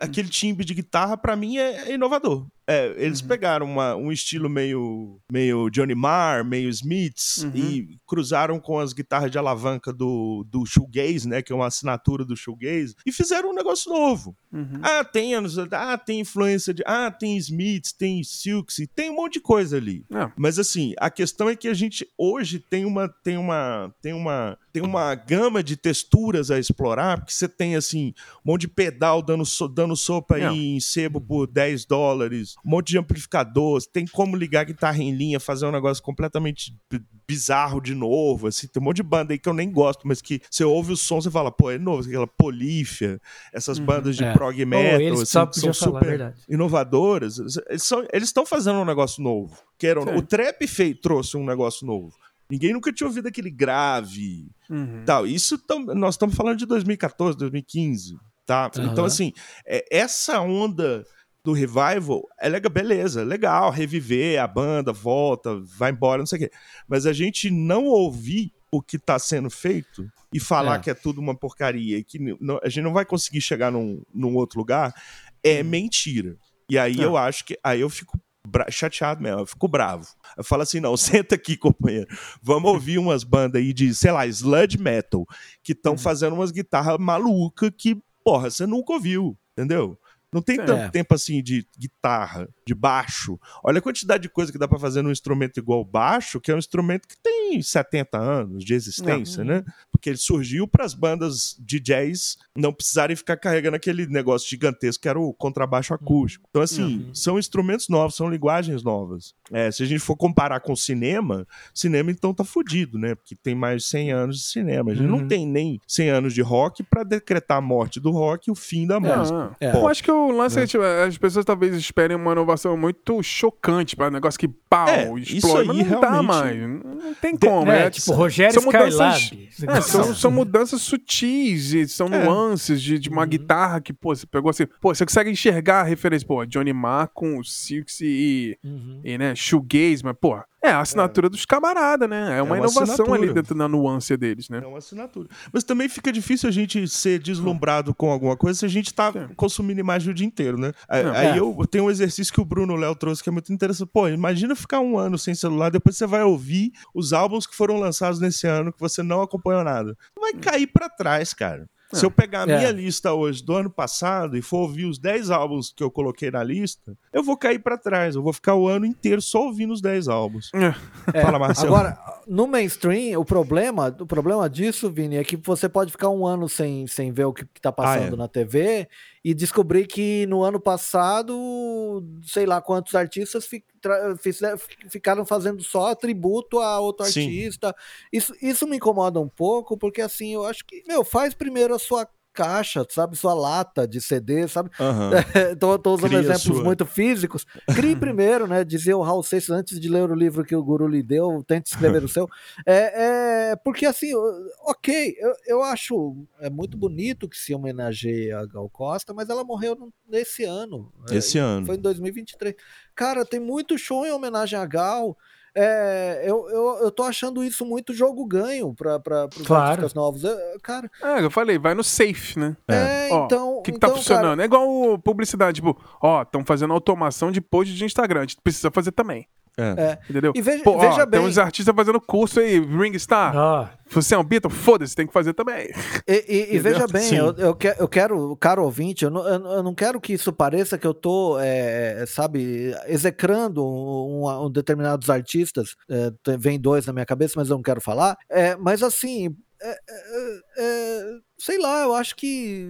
Aquele timbre de guitarra, para mim, é inovador. É, eles uhum. pegaram uma, um estilo meio, meio Johnny Marr, meio Smiths, uhum. e cruzaram com as guitarras de alavanca do, do shoegaze, né, que é uma assinatura do shoegaze, e fizeram um negócio novo. Uhum. Ah, tem anos, ah, tem influência de, ah, tem Smiths, tem Silks, tem um monte de coisa ali. É. Mas assim, a questão é que a gente hoje tem uma tem uma tem uma tem uma gama de texturas a explorar, porque você tem assim, um monte de pedal dando, so, dando sopa é. aí em sebo por 10 dólares, um monte de amplificador, tem como ligar guitarra em linha, fazer um negócio completamente bizarro de novo, assim, tem um monte de banda aí que eu nem gosto, mas que você ouve o som, você fala, pô, é novo, aquela Polífia, essas uhum, bandas de é. prog metal, oh, assim, que são super inovadoras, eles estão fazendo um negócio novo, que era, o trap fei, trouxe um negócio novo. Ninguém nunca tinha ouvido aquele grave, uhum. tal. Isso tam, nós estamos falando de 2014, 2015, tá? Uhum. Então assim, é, essa onda do revival, é legal, beleza, legal, reviver a banda, volta, vai embora, não sei o quê. Mas a gente não ouvir o que está sendo feito e falar é. que é tudo uma porcaria e que não, a gente não vai conseguir chegar num, num outro lugar é hum. mentira. E aí é. eu acho que. Aí eu fico chateado mesmo, eu fico bravo. Eu falo assim: não, senta aqui, companheiro. Vamos ouvir umas bandas aí de, sei lá, sludge metal, que estão hum. fazendo umas guitarras malucas que, porra, você nunca ouviu, entendeu? Não tem tanto é. tempo assim de guitarra, de baixo. Olha a quantidade de coisa que dá para fazer num instrumento igual baixo, que é um instrumento que tem 70 anos de existência, né? Porque ele surgiu para as bandas DJs não precisarem ficar carregando aquele negócio gigantesco que era o contrabaixo acústico. Então, assim, uhum. são instrumentos novos, são linguagens novas. É, se a gente for comparar com cinema, cinema então tá fudido, né? Porque tem mais de 100 anos de cinema. A gente uhum. não tem nem 100 anos de rock para decretar a morte do rock e o fim da música. É. Eu acho que o lance é, tipo, as pessoas talvez esperem uma inovação muito chocante para um negócio que pau, é, explode, mas não dá mais. Não tem como. É, é tipo, Rogério são mudanças, é, são, são, mudanças sutis, são é. nuances de, de uma uhum. guitarra que, pô, você pegou assim, pô, você consegue enxergar a referência, pô, Johnny Marr com o Silks e, uhum. e né, shoegaze, mas, pô, É, a assinatura é. dos camaradas, né? É uma, é uma inovação assinatura. ali dentro da nuance deles, né? É uma assinatura. Mas também fica difícil a gente ser deslumbrado com alguma coisa se a gente tá Sim. consumindo imagem o dia inteiro, né? Aí é. eu tenho um exercício que o Bruno Léo trouxe que é muito interessante. Pô, imagina ficar um ano sem celular, depois você vai ouvir os álbuns que foram lançados nesse ano que você não acompanhou nada. Vai cair para trás, cara. Se eu pegar a minha é. lista hoje do ano passado e for ouvir os 10 álbuns que eu coloquei na lista, eu vou cair para trás. Eu vou ficar o ano inteiro só ouvindo os 10 álbuns. É. Fala, Marcelo. Agora, no mainstream, o problema, o problema disso, Vini, é que você pode ficar um ano sem, sem ver o que, está passando ah, é. na TV e descobrir que no ano passado, sei lá quantos artistas fi, ficaram fazendo só tributo a outro Sim. artista. Isso, isso me incomoda um pouco, porque assim, eu acho que, meu, faz primeiro a sua caixa, sabe? Sua lata de CD, sabe? Uhum. tô, tô, usando Cria exemplos sua. muito físicos. Crie primeiro, né? Dizia o Raul Seixas antes de ler o livro que o Guru lhe deu, tente escrever o seu. É, é, porque assim, ok, eu, eu acho é muito bonito que se homenageie a Gal Costa, mas ela morreu nesse ano. Esse é, ano. Foi em 2023. Cara, tem muito show em homenagem a Gal é, eu, eu, eu tô achando isso muito jogo ganho para claro. artistas novos. É, cara. É, eu falei, vai no safe, né? É, ó, então. O que, que tá então, tá funcionando? Cara... É igual publicidade, tipo, ó, estão fazendo automação de post de Instagram. A gente precisa fazer também. É. é. Entendeu? E veja, Pô, veja ó, bem. Tem uns artistas fazendo curso aí, Ringstar. Ah. Você é um Beatle? Foda-se, tem que fazer também. E, e, e veja bem, eu, eu, que, eu, quero, caro ouvinte, eu não, eu não quero que isso pareça que eu tô, é, sabe, execrando um, um, determinados artistas. É, vem dois na minha cabeça, mas eu não quero falar. É, mas assim, é, é, é, sei lá, eu acho que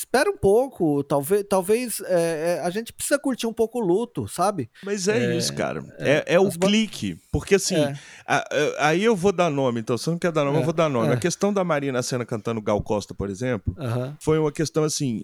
espera um pouco, talvez, talvez é, é, a gente precisa curtir um pouco o luto, sabe? Mas é, é isso, cara. É, é, é o clique, porque assim, é. a, a, aí eu vou dar nome, então você não quer dar nome, eu vou dar nome. A questão da Marina Senna cantando Gal Costa, por exemplo, uh -huh. foi uma questão assim,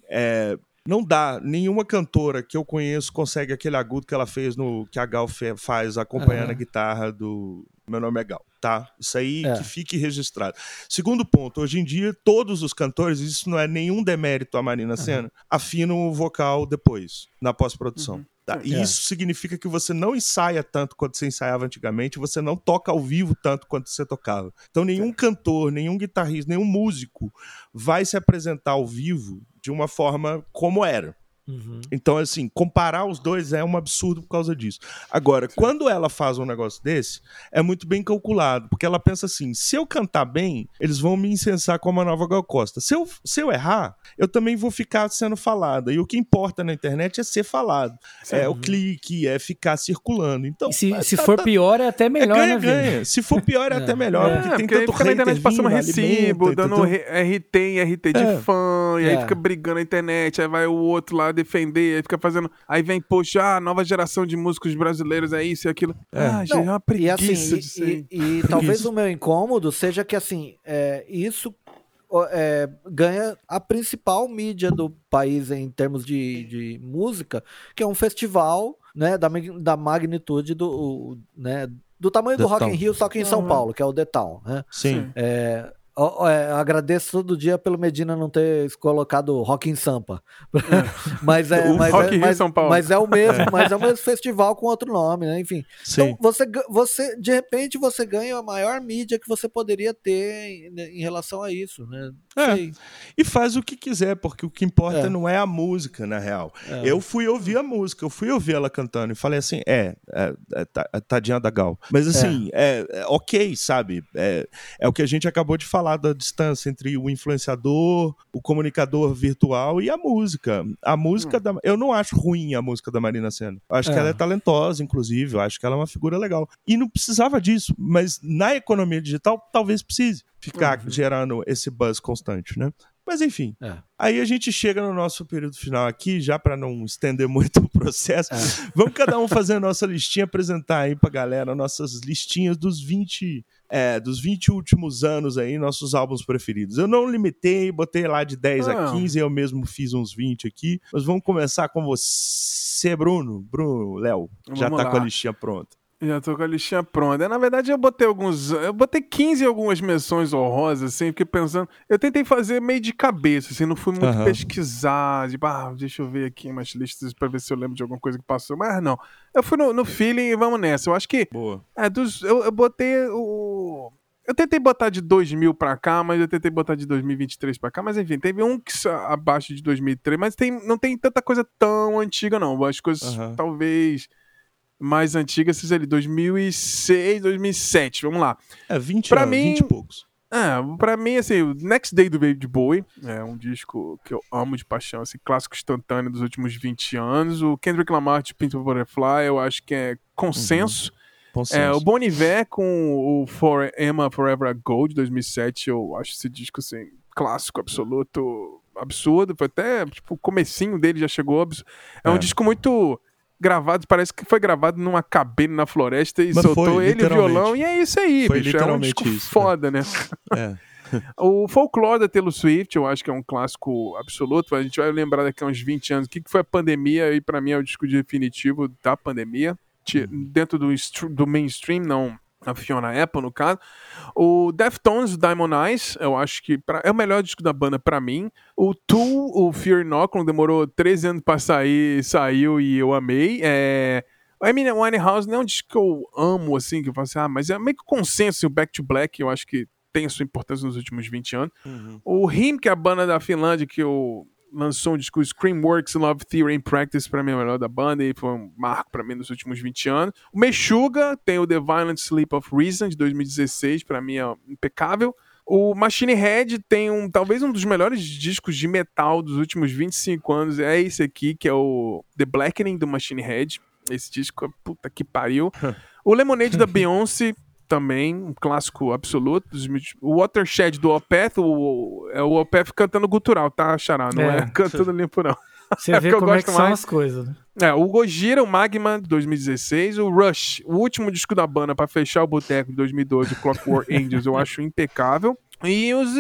não dá, nenhuma cantora que eu conheço consegue aquele agudo que ela fez no que a Gal faz acompanhando uh -huh. a guitarra do meu nome é Gal, tá? Isso aí é. que fique registrado. Segundo ponto, hoje em dia, todos os cantores, isso não é nenhum demérito à Marina uhum. Senna, afinam o vocal depois, na pós-produção. Uhum. Tá? E é. isso significa que você não ensaia tanto quanto você ensaiava antigamente, você não toca ao vivo tanto quanto você tocava. Então, nenhum é. cantor, nenhum guitarrista, nenhum músico vai se apresentar ao vivo de uma forma como era. Uhum. Então, assim, comparar os dois é um absurdo por causa disso. Agora, Sim. quando ela faz um negócio desse, é muito bem calculado, porque ela pensa assim: se eu cantar bem, eles vão me incensar como a nova Gal Costa. Se eu, se eu errar, eu também vou ficar sendo falada. E o que importa na internet é ser falado. Sim. É o clique, é ficar circulando. Então, e se, tá, se for tá, pior, é até melhor, é ganha, né, ganha. Se for pior, é, é. até melhor. É. Porque tem porque tanto fica na internet passando recibo, dando RT em RT de é. fã, e aí é. fica brigando na internet, aí vai o outro lá defender, aí fica fazendo. Aí vem, poxa, a nova geração de músicos brasileiros é isso e aquilo. É. Ah, já é uma preguiça e, assim, de ser. E, e, e talvez o meu incômodo seja que, assim, é, isso é, ganha a principal mídia do país em termos de, de música, que é um festival né, da, da magnitude do, né, do tamanho The do Rock in Rio, só que em São. Paulo, que é o The Town. Né? Sim. É, é, agradeço todo dia pelo Medina não ter colocado Rock em Sampa. mas é, mas, é, mas, mas, é o mesmo, é. mas é o mesmo festival com outro nome, né? Enfim. Sim. Então você, você, de repente, você ganha a maior mídia que você poderia ter em, em relação a isso, né? É. E faz o que quiser, porque o que importa é. não é a música, na real. É. Eu fui ouvir a música, eu fui ouvir ela cantando e falei assim: é, é, é tadinha da Gal. Mas assim, é, ok, sabe? É, é o que a gente acabou de falar falar da distância entre o influenciador, o comunicador virtual e a música. A música hum. da. Eu não acho ruim a música da Marina Senna. Acho é. que ela é talentosa, inclusive. Eu acho que ela é uma figura legal. E não precisava disso. Mas na economia digital, talvez precise ficar uhum. gerando esse buzz constante, né? Mas enfim, é. aí a gente chega no nosso período final aqui, já para não estender muito o processo. É. Vamos cada um fazer a nossa listinha, apresentar aí pra galera nossas listinhas dos 20, é, dos 20 últimos anos aí, nossos álbuns preferidos. Eu não limitei, botei lá de 10 a 15, eu mesmo fiz uns 20 aqui. Mas vamos começar com você, Bruno. Bruno, Léo, já tá lá. com a listinha pronta. Já tô com a listinha pronta. Na verdade, eu botei alguns. Eu botei 15 algumas menções honrosas, assim, fiquei pensando. Eu tentei fazer meio de cabeça, assim, não fui muito uhum. pesquisar. Tipo, ah, deixa eu ver aqui umas listas pra ver se eu lembro de alguma coisa que passou. Mas não. Eu fui no, no feeling e vamos nessa. Eu acho que. Boa. É, dos, eu, eu botei o. Eu tentei botar de 2000 pra cá, mas eu tentei botar de 2023 pra cá. Mas enfim, teve um que abaixo de 2003, mas tem, não tem tanta coisa tão antiga, não. As coisas uhum. talvez mais antigas, seja ali 2006, 2007. Vamos lá. É, 20 pra anos, mim, 20 e poucos. É, pra mim, assim, o Next Day do David Bowie é um disco que eu amo de paixão, assim, clássico instantâneo dos últimos 20 anos. O Kendrick Lamar de Pink Butterfly, eu acho que é consenso. Uhum. É, o Bon Iver com o For Emma Forever Ago de 2007, eu acho esse disco assim, clássico, absoluto, absurdo. Foi até, tipo, o comecinho dele já chegou. É, é. um disco muito gravado, parece que foi gravado numa cabine na floresta e Mas soltou foi, ele o violão. E é isso aí, foi bicho. É um disco isso, foda, né? né? É. o Folklore da Taylor Swift, eu acho que é um clássico absoluto. A gente vai lembrar daqui a uns 20 anos o que, que foi a pandemia, e para mim é o disco definitivo da pandemia. Uhum. dentro do, do mainstream, não a Fiona Apple, no caso. O Deftones, Diamond Eyes, eu acho que pra, é o melhor disco da banda para mim. O Tool, o Fear Inoculum, demorou 13 anos pra sair, saiu e eu amei. É... O Eminem Winehouse não é um disco que eu amo, assim, que eu falo assim, ah, mas é meio que consenso, assim, o Back to Black, eu acho que tem a sua importância nos últimos 20 anos. Uhum. O Him, que é a banda da Finlândia, que eu lançou um disco Screamworks Love Theory in Practice, pra mim é o melhor da banda e foi um marco pra mim nos últimos 20 anos. O Meshuga tem o The Violent Sleep of Reason de 2016, pra mim é impecável. O Machine Head tem um, talvez um dos melhores discos de metal dos últimos 25 anos, é esse aqui, que é o The Blackening do Machine Head. Esse disco, puta que pariu. o Lemonade da Beyoncé, também, um clássico absoluto. O Watershed do Opeth, o, é o Opeth cantando gutural, tá, Xará? Não é, é cantando limpo, não. Você é vê como é que mais. são as coisas, né? É, o Gojira, o Magma, de 2016, o Rush, o último disco da banda para fechar o boteco de 2012, o Clockwork Angels, eu acho impecável. E os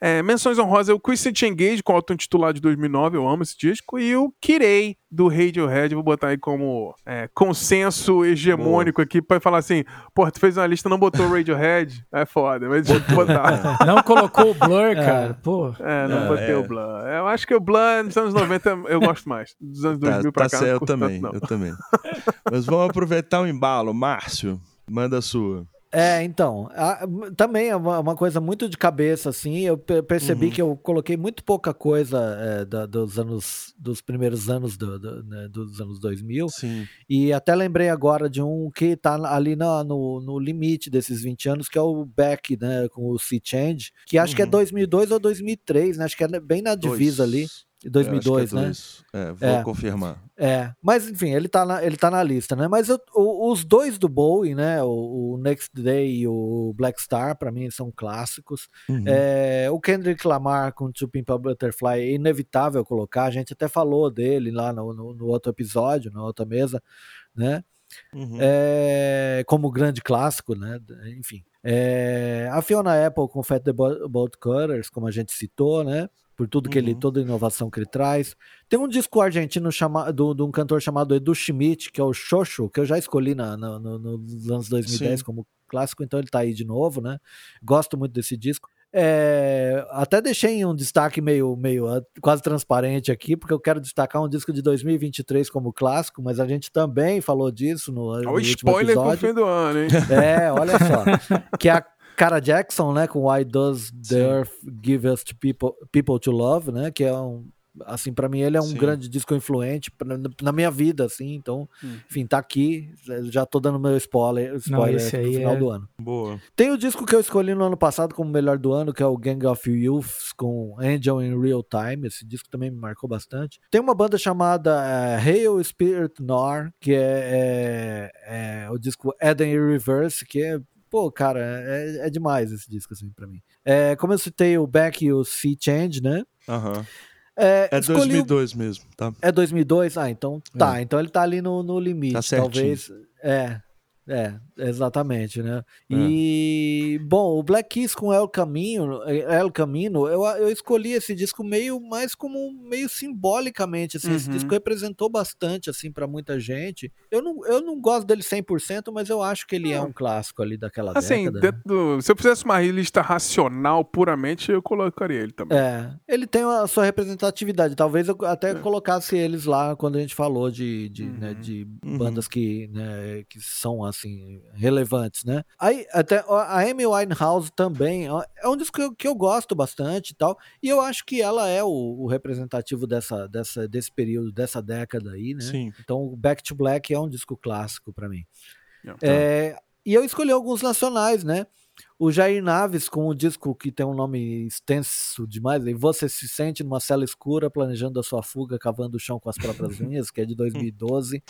é, menções honrosas, o Christian Engage com o álbum titular de 2009, eu amo esse disco, e o Kirei do Radiohead, vou botar aí como é, consenso hegemônico Boa. aqui pra falar assim, pô, tu fez uma lista não botou o Radiohead, é foda, mas deixa eu botar. Não colocou o Blur, é. cara, pô. É, não é, botei é. o Blur. Eu acho que o Blur nos anos 90 eu gosto mais, dos anos 2000 tá, pra tá cá. eu também, tanto, eu também. Mas vamos aproveitar o embalo, Márcio, manda a sua. É, então, a, também é uma, uma, coisa muito de cabeça, assim, eu percebi uhum. que eu coloquei muito pouca coisa é, da, dos anos, dos primeiros anos do, do, né, dos anos 2000, Sim. e até lembrei agora de um que tá ali no, no, no, limite desses 20 anos, que é o Beck, né, com o Sea Change, que acho uhum. que é 2002 ou 2003, né, acho que é bem na divisa Dois. ali. 2002, é, é né? É, vou é, confirmar. É, mas enfim, ele tá na, ele tá na lista, né? Mas eu, o, os dois do Bowie, né? O, o, Next Day e o Black Star, para mim, são clássicos. Uhum. É, o Kendrick Lamar com To Pimp a Butterfly é inevitável colocar. A gente até falou dele lá no, no, no outro episódio, na outra mesa, né? Uhum. É, como grande clássico, né? Enfim. É, a Fiona Apple com Fat the Bolt Cutters, como a gente citou, né? Por tudo que uhum. ele, toda a inovação que ele traz. Tem um disco argentino chamado, de um cantor chamado Edu Schmidt, que é o Xoxo, que eu já escolhi na, no, no, nos anos 2010 Sim. como clássico, então ele tá aí de novo, né? Gosto muito desse disco. É, até deixei um destaque meio, meio ah, quase transparente aqui, porque eu quero destacar um disco de 2023 como clássico, mas a gente também falou disso no, no o spoiler pro fim do ano, hein? É, olha só. que é a Cara Jackson, né, com Why Does the Sim. Earth Give Us to people, people to Love, né, que é um assim para mim ele é um Sim. grande disco influente pra, na minha vida assim então hum. enfim tá aqui já tô dando meu spoiler spoiler Não, no final é... do ano boa tem o disco que eu escolhi no ano passado como melhor do ano que é o Gang of Youths com Angel in Real Time esse disco também me marcou bastante tem uma banda chamada uh, Hail Spirit Nor que é, é, é o disco Eden Reverse que é pô, cara, é, é demais esse disco, assim, pra mim. É, como eu citei o Back e o Sea Change, né? Aham. Uhum. É, é 2002 mesmo, tá? É 2002? Ah, então tá. É. Então ele tá ali no, no limite. Tá certinho. Talvez. É. É, exatamente, né? É. E, bom, o Black Keys com El Camino, El Camino, eu, eu escolhi esse disco meio mais como meio simbolicamente, assim, uhum. esse disco representou bastante, assim, para muita gente. Eu não, eu não gosto dele 100%, mas eu acho que ele é um clássico ali daquela assim, década. Assim, se eu fizesse uma lista racional puramente, eu colocaria ele também. É, ele tem a sua representatividade, talvez eu até é. colocasse eles lá quando a gente falou de, de, né, uhum. né, de bandas que, né, que são assim, relevantes, né? Aí, até a Amy Winehouse também é um disco que eu, que eu gosto bastante e tal, e eu acho que ela é o, o, representativo dessa, dessa, desse período, dessa década aí, né? Sim. Então, Back to Black é um disco clássico para mim. Tá. É, e eu escolhi alguns nacionais, né? O Jair Naves, com o disco que tem um nome extenso demais, e você se sente numa cela escura, planejando a sua fuga, cavando o chão com as próprias unhas, que é de 2012.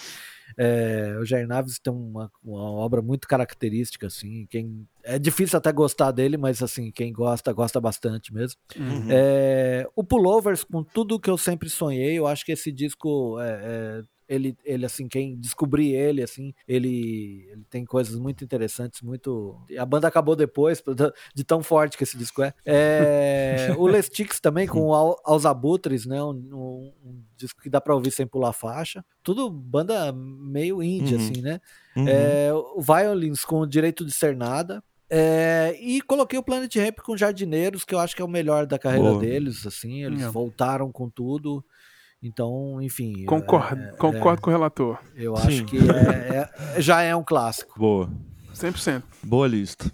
É, o Jair Naves tem uma, uma, obra muito característica, assim. Quem, é difícil até gostar dele, mas assim, quem gosta, gosta bastante mesmo. Uhum. É, o Pullovers, com tudo que eu sempre sonhei, eu acho que esse disco é, é ele, ele assim, quem descobrir ele, assim, ele, ele tem coisas muito interessantes, muito... A banda acabou depois, de tão forte que esse disco é. é o Lestix também, com o Aos Abutres, né, um, um, um, disco que dá pra ouvir sem pular faixa. Tudo banda meio indie, uhum. assim, né. Uhum. É, o Violins com o Direito de Ser Nada, é, e coloquei o Planet Ramp com Jardineiros, que eu acho que é o melhor da carreira Boa. deles, assim, eles voltaram com tudo. Então, enfim. Concordo, é, concordo é, com o relator. Eu Sim. acho que é, é, já é um clássico. Boa. 100%. Boa lista.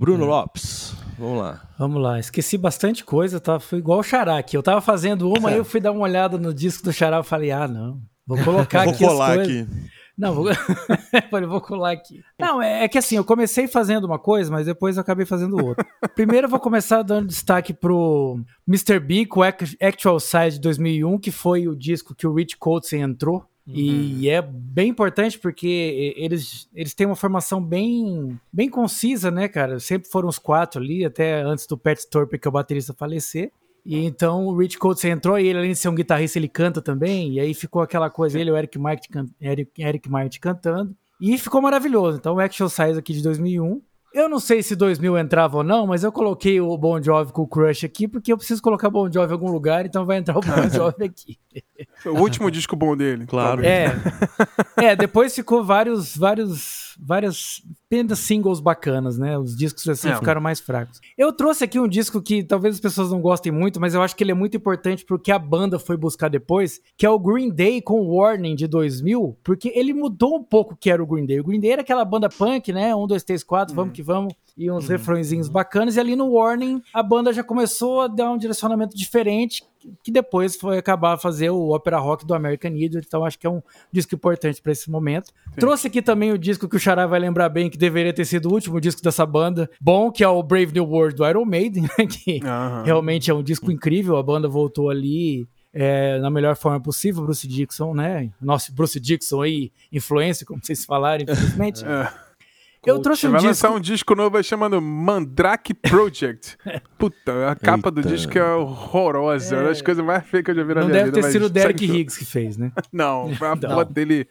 Bruno é. Lopes, vamos lá. Vamos lá, esqueci bastante coisa, tá? Foi igual o Xará aqui. Eu tava fazendo uma, aí eu fui dar uma olhada no disco do Xará e falei, ah, não, vou colocar vou aqui colar aqui. Não, vou... Falei, vou colar aqui. Não, é, é, que assim, eu comecei fazendo uma coisa, mas depois eu acabei fazendo outra. Primeiro eu vou começar dando destaque pro Mr. B com Actual Size de 2001, que foi o disco que o Rich Colson entrou. Uhum. E é bem importante porque eles, eles têm uma formação bem, bem concisa, né, cara? Sempre foram os quatro ali, até antes do Pat Thorpe, que é o baterista, falecer. E então o Rich Coates entrou e ele, além de ser um guitarrista, ele canta também. E aí ficou aquela coisa, ele e o Eric Martin, Eric, Eric Martin cantando. E ficou maravilhoso. Então o Actual Size aqui de 2001. Eu não sei se 2000 entrava ou não, mas eu coloquei o Bon Jovi com o Crush aqui porque eu preciso colocar Bon Jovi em algum lugar, então vai entrar o Bon Jovi aqui. o último disco bom dele. Claro. É. é, depois ficou vários, vários, várias apenas singles bacanas, né? Os discos assim é. ficaram mais fracos. Eu trouxe aqui um disco que talvez as pessoas não gostem muito, mas eu acho que ele é muito importante porque a banda foi buscar depois, que é o Green Day com Warning de 2000, porque ele mudou um pouco o que era o Green Day. O Green Day era aquela banda punk, né? Um, dois, três, quatro, vamos uhum. que vamos, e uns uhum. refrõezinhos bacanas. E ali no Warning, a banda já começou a dar um direcionamento diferente, que depois foi acabar a fazer o ópera rock do American Idiot, então acho que é um disco importante para esse momento. Sim. Trouxe aqui também o disco que o Xará vai lembrar bem, que deveria ter sido o último disco dessa banda, bom, que é o Brave New World do Iron Maiden, né, que realmente é um disco incrível, a banda voltou ali é, na melhor forma possível, Bruce Dixon, né? Nosso Bruce Dixon aí, influência, como vocês falaram, infelizmente. é. Eu trouxe um vai disco. lançar um disco novo chamado Mandrake Project. Puta, a capa Eita. do disco é horrorosa. É uma das coisas mais feias que eu já vi na Não minha vida. Não deve ter sido o Derek Higgs que fez, né? Não, a foto dele.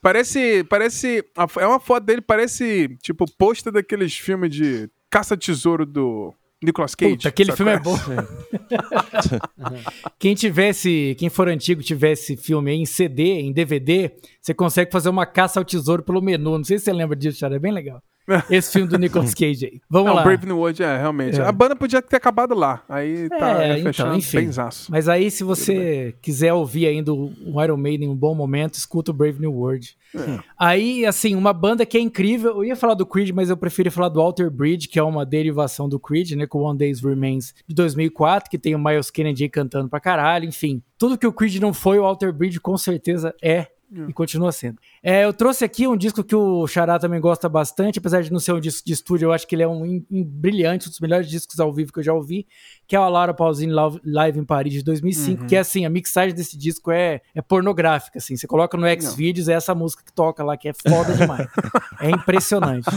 Parece. Parece. É uma foto dele, parece tipo posta daqueles filmes de caça-tesouro do Nicolas Cage. Puta, aquele filme é, é bom. quem tivesse, quem for antigo, tivesse filme em CD, em DVD, você consegue fazer uma caça ao tesouro pelo menu. Não sei se você lembra disso, cara. É bem legal. Esse filme do Nicolas Cage aí. Vamos Não, lá. Brave New World, é, realmente. É. A banda podia ter acabado lá. Aí tá é, fechando então, benzaço. Mas aí, se você quiser ouvir ainda o Iron Maiden em um bom momento, escuta o Brave New World. É. Aí, assim, uma banda que é incrível. Eu ia falar do Creed, mas eu prefiro falar do Alter Bridge, que é uma derivação do Creed, né? Com One Days Remains de 2004, que tem o Miles Kennedy cantando pra caralho. Enfim, tudo que o Creed não foi, o Alter Bridge com certeza é. E continua sendo. É, eu trouxe aqui um disco que o Xará também gosta bastante, apesar de não ser um disco de estúdio, eu acho que ele é um, um brilhante, um dos melhores discos ao vivo que eu já ouvi, que é o Laura Pausini Live em Paris de 2005, uhum. que é assim, a mixagem desse disco é, é pornográfica, assim, você coloca no Xvideos, é essa música que toca lá, que é foda demais. é impressionante.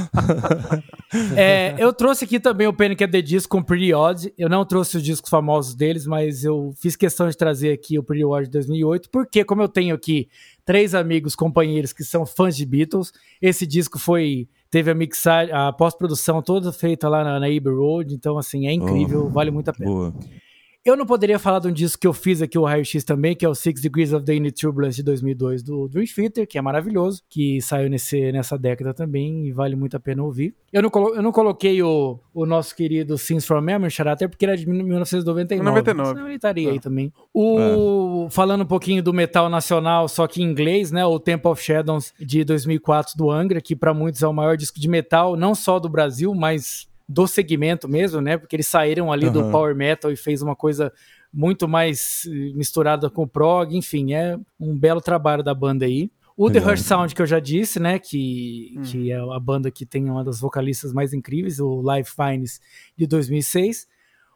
é, eu trouxe aqui também o Panic! at the Disco com Pretty Odd, eu não trouxe os discos famosos deles, mas eu fiz questão de trazer aqui o Pretty Odd de 2008, porque como eu tenho aqui três amigos, companheiros que são fãs de Beatles. Esse disco foi teve a mixagem, a pós-produção toda feita lá na, na Abbey Road, então assim, é incrível, oh, vale muito a pena. Boa. Eu não poderia falar de um disco que eu fiz aqui, o Raio X também, que é o Six Degrees of the Inner Turbulence de 2002 do Dream Theater, que é maravilhoso, que saiu nesse, nessa década também e vale muito a pena ouvir. Eu não, colo eu não coloquei o, o nosso querido Sins from Memory, Character, porque ele é de 1999. 99. Senão ele estaria ah. aí também. O, é. Falando um pouquinho do metal nacional, só que em inglês, né? O Temple of Shadows de 2004 do Angra, que para muitos é o maior disco de metal, não só do Brasil, mas do segmento mesmo, né? Porque eles saíram ali uhum. do power metal e fez uma coisa muito mais eh, misturada com prog, enfim, é um belo trabalho da banda aí. O The Hush Sound, que eu já disse, né? Que, hum. que é a banda que tem uma das vocalistas mais incríveis, o Live Fines, de 2006.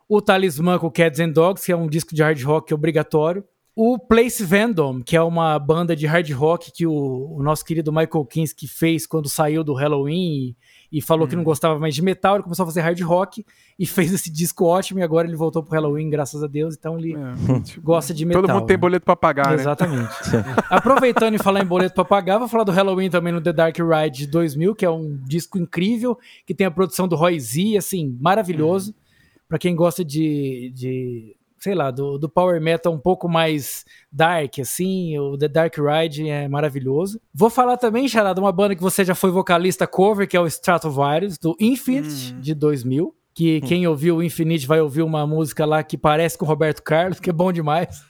O Talismã com Cats and Dogs, que é um disco de hard rock obrigatório. O Place Vandom, que é uma banda de hard rock que o, o nosso querido Michael Kinski fez quando saiu do Halloween e falou hum. que não uhum. gostava mais de metal, ele começou a fazer hard rock e fez esse disco ótimo e agora ele voltou pro Halloween, graças a Deus, então ele é. Gosta de metal. Todo mundo tem boleto pra pagar, né? Exatamente. Aproveitando e falar em boleto pra pagar, vou falar do Halloween também no The Dark Ride de 2000, que é um disco incrível, que tem a produção do Roy Z, assim, maravilhoso. Hum. Para quem gosta de, de sei lá, do, do power metal um pouco mais dark, assim, o The Dark Ride é maravilhoso. Vou falar também, Charada, uma banda que você já foi vocalista cover, que é o Stratovarius, do Infinite, uhum. de 2000. Que quem ouviu o Infinite vai ouvir uma música lá que parece com o Roberto Carlos, que é bom demais.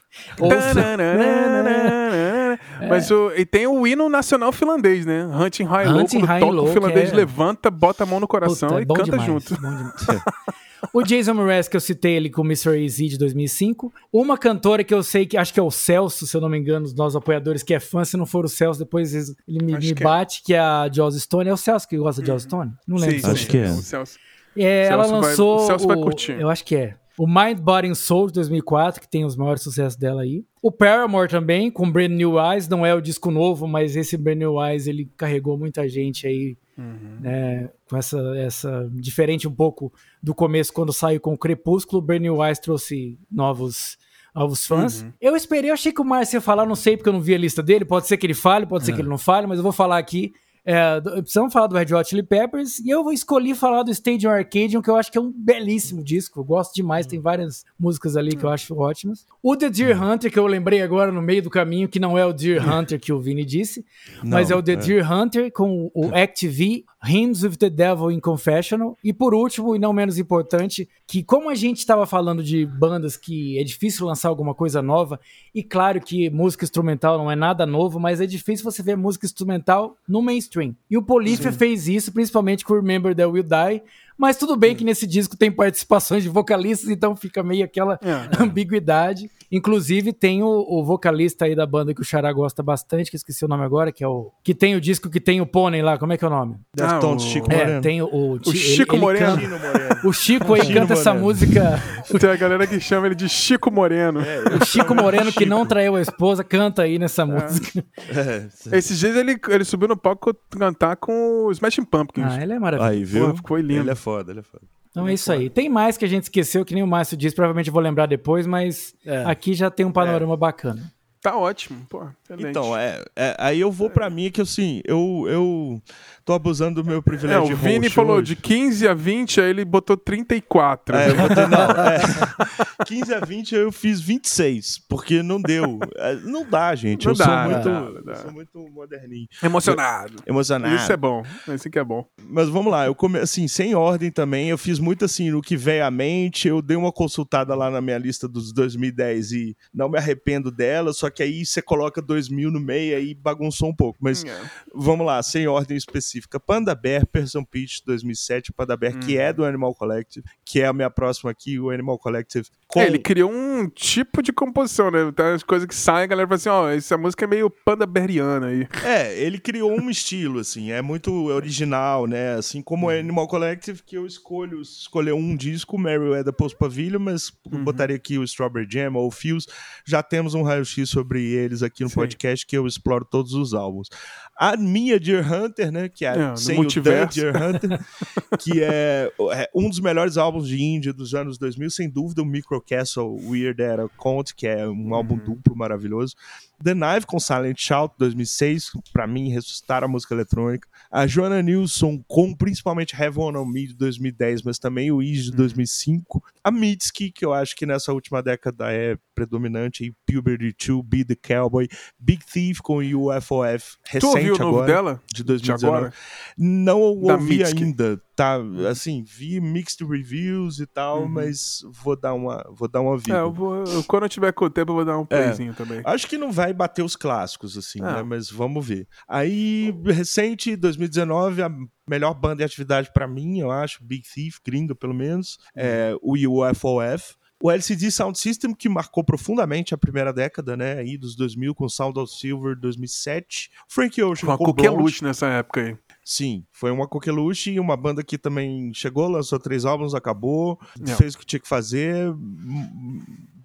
Mas o, e tem o hino nacional finlandês, né? Hunting High Hunting Low, quando toca o finlandês é... levanta, bota a mão no coração Puta, é e canta demais, junto. O Jason Mraz, que eu citei ele com Mr. Easy de 2005. Uma cantora que eu sei que acho que é o Celso, se eu não me engano, os nossos apoiadores, que é fã. Se não for o Celso, depois ele me, me que é. bate, é. que é a Joss Stone. É o Celso que gosta de Joss Stone? Não lembro. Sim, acho que é. O Celso. É, ela lançou. Vai, o Celso o, vai curtir. Eu acho que é. O Mind, Body and Soul de 2004, que tem os maiores sucessos dela aí. O Paramore também, com Brand New Eyes. Não é o disco novo, mas esse Brand New Eyes ele carregou muita gente aí Uhum. Né, com essa, essa. Diferente um pouco do começo, quando saiu com o Crepúsculo, Bernie Wise trouxe novos novos fãs. Uhum. Eu esperei, eu achei que o Márcio ia falar, não sei porque eu não vi a lista dele. Pode ser que ele fale, pode ser que é. ele não fale, mas eu vou falar aqui. É, precisamos falar do Red Hot Chili Peppers e eu escolhi falar do Stadium Arcadium, que eu acho que é um belíssimo disco. Eu gosto demais, tem várias músicas ali que eu acho ótimas. O The Deer Hunter, que eu lembrei agora no meio do caminho, que não é o Deer Hunter que o Vini disse, não, mas é o The é. Deer Hunter com o Act-V Hymns with the Devil in Confessional. E por último, e não menos importante, que como a gente estava falando de bandas que é difícil lançar alguma coisa nova, e claro que música instrumental não é nada novo, mas é difícil você ver música instrumental no mainstream. E o Polífia fez isso, principalmente com Remember That Will Die, mas tudo bem que nesse disco tem participações de vocalistas, então fica meio aquela é, é. ambiguidade. Inclusive, tem o, o, vocalista aí da banda que o Xará gosta bastante, que esqueci o nome agora, que é o. Que tem o disco que tem o pônei lá, como é que é o nome? Ah, o... Chico é, Moreno. tem o. O, o Chico ele, Moreno. Ele canta, o Chico aí canta essa música. Tem a galera que chama ele de Chico Moreno. É, o Chico Moreno, que não traiu a esposa, canta aí nessa é. música. É, Esses dias ele, ele subiu no palco cantar com o Smashing Pumpkins. Ah, ele é maravilhoso. Aí, viu? Pô, ficou lindo. Ele é foda, ele é foda. Então é isso aí. Tem mais que a gente esqueceu, que nem o Márcio disse, provavelmente eu vou lembrar depois, mas é. aqui já tem um panorama é. bacana. Tá ótimo, pô. Excelente. Então, é, é, aí eu vou pra mim que assim, eu, eu tô abusando do meu privilégio. É, o Vini falou hoje. de 15 a 20, aí ele botou 34. É, eu botei, não, é, 15 a 20 eu fiz 26, porque não deu. É, não dá, gente. Não eu, dá, sou muito, dá, dá. eu sou muito moderninho. Emocionado. Eu, emocionado. Isso é bom. Isso que é bom. Mas vamos lá, eu come, assim, sem ordem também, eu fiz muito assim, no que veio à mente, eu dei uma consultada lá na minha lista dos 2010 e não me arrependo dela, só que aí você coloca 2000 no meio aí bagunçou um pouco. Mas é. vamos lá, sem ordem específica. Panda Bear, Person Pitch 2007, Panda Bear, hum. que é do Animal Collective, que é a minha próxima aqui, o Animal Collective. Com... É, ele criou um tipo de composição, né? Tem as coisas que saem, a galera fala assim, ó, oh, essa música é meio Panda Beariana aí. É, ele criou um estilo, assim, é muito original, né? Assim como o uhum. Animal Collective, que eu escolho escolher um disco, Weather Post Pavilion, mas uhum. botaria aqui o Strawberry Jam ou o Fuse. Já temos um raio-x sobre eles aqui no Sim. podcast que eu exploro todos os álbuns. A minha Deer Hunter, né, que é, é sem o The Deer Hunter, que é, é, um dos melhores álbuns de indie dos anos 2000, sem dúvida, o Microcastle Weird Era Count, que é um álbum uhum. duplo maravilhoso. The Knife com Silent Shout 2006, para mim ressuscitar a música eletrônica. A Joanna Nilsson com principalmente Heaven on Me de 2010, mas também o Ease de 2005. Uhum. A Mitski, que eu acho que nessa última década é predominante, e Puberty 2, Be the Cowboy, Big Thief com UFOF recente tu ouviu o novo agora, dela? De 2019. De agora? Não ouvi ainda tá, assim, vi mixed reviews e tal, uhum. mas vou dar uma, vou dar uma vida. É, eu vou, eu, quando eu tiver com o tempo, eu vou dar um é, playzinho é, também. Acho que não vai bater os clássicos, assim, né? Mas vamos ver. Aí, recente, 2019, a melhor banda de atividade para mim, eu acho, Big Thief, gringa pelo menos, é o UFOF. O LCD Sound System, que marcou profundamente a primeira década, né, aí dos 2000, com Sound of Silver 2007. Frank Ocean com, qualquer luz nessa época aí. Sim, foi uma coqueluche, uma banda que também chegou, lançou três álbuns, acabou, Não. fez o que tinha que fazer,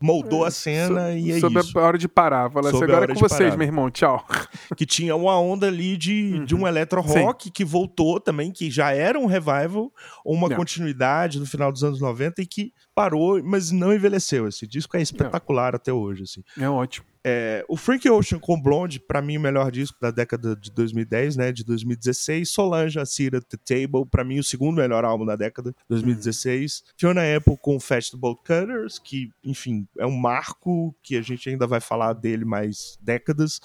moldou é, a cena so, e é sobre isso. Sobre a hora de parar. Fala assim, agora é com vocês, parar. meu irmão, tchau. Que tinha uma onda ali de, uhum. de um eletro-rock que voltou também, que já era um revival, ou uma Não. continuidade no final dos anos 90 e que parou, mas não envelheceu. Esse disco é espetacular Não. até hoje. Assim. É ótimo. É, o Frank Ocean com Blonde, para mim, o melhor disco da década de 2010, né? De 2016. Solange, A at the Table, para mim, o segundo melhor álbum da década, 2016. Uhum. Fiona Apple com Festival Cutters, que, enfim, é um marco que a gente ainda vai falar dele mais décadas.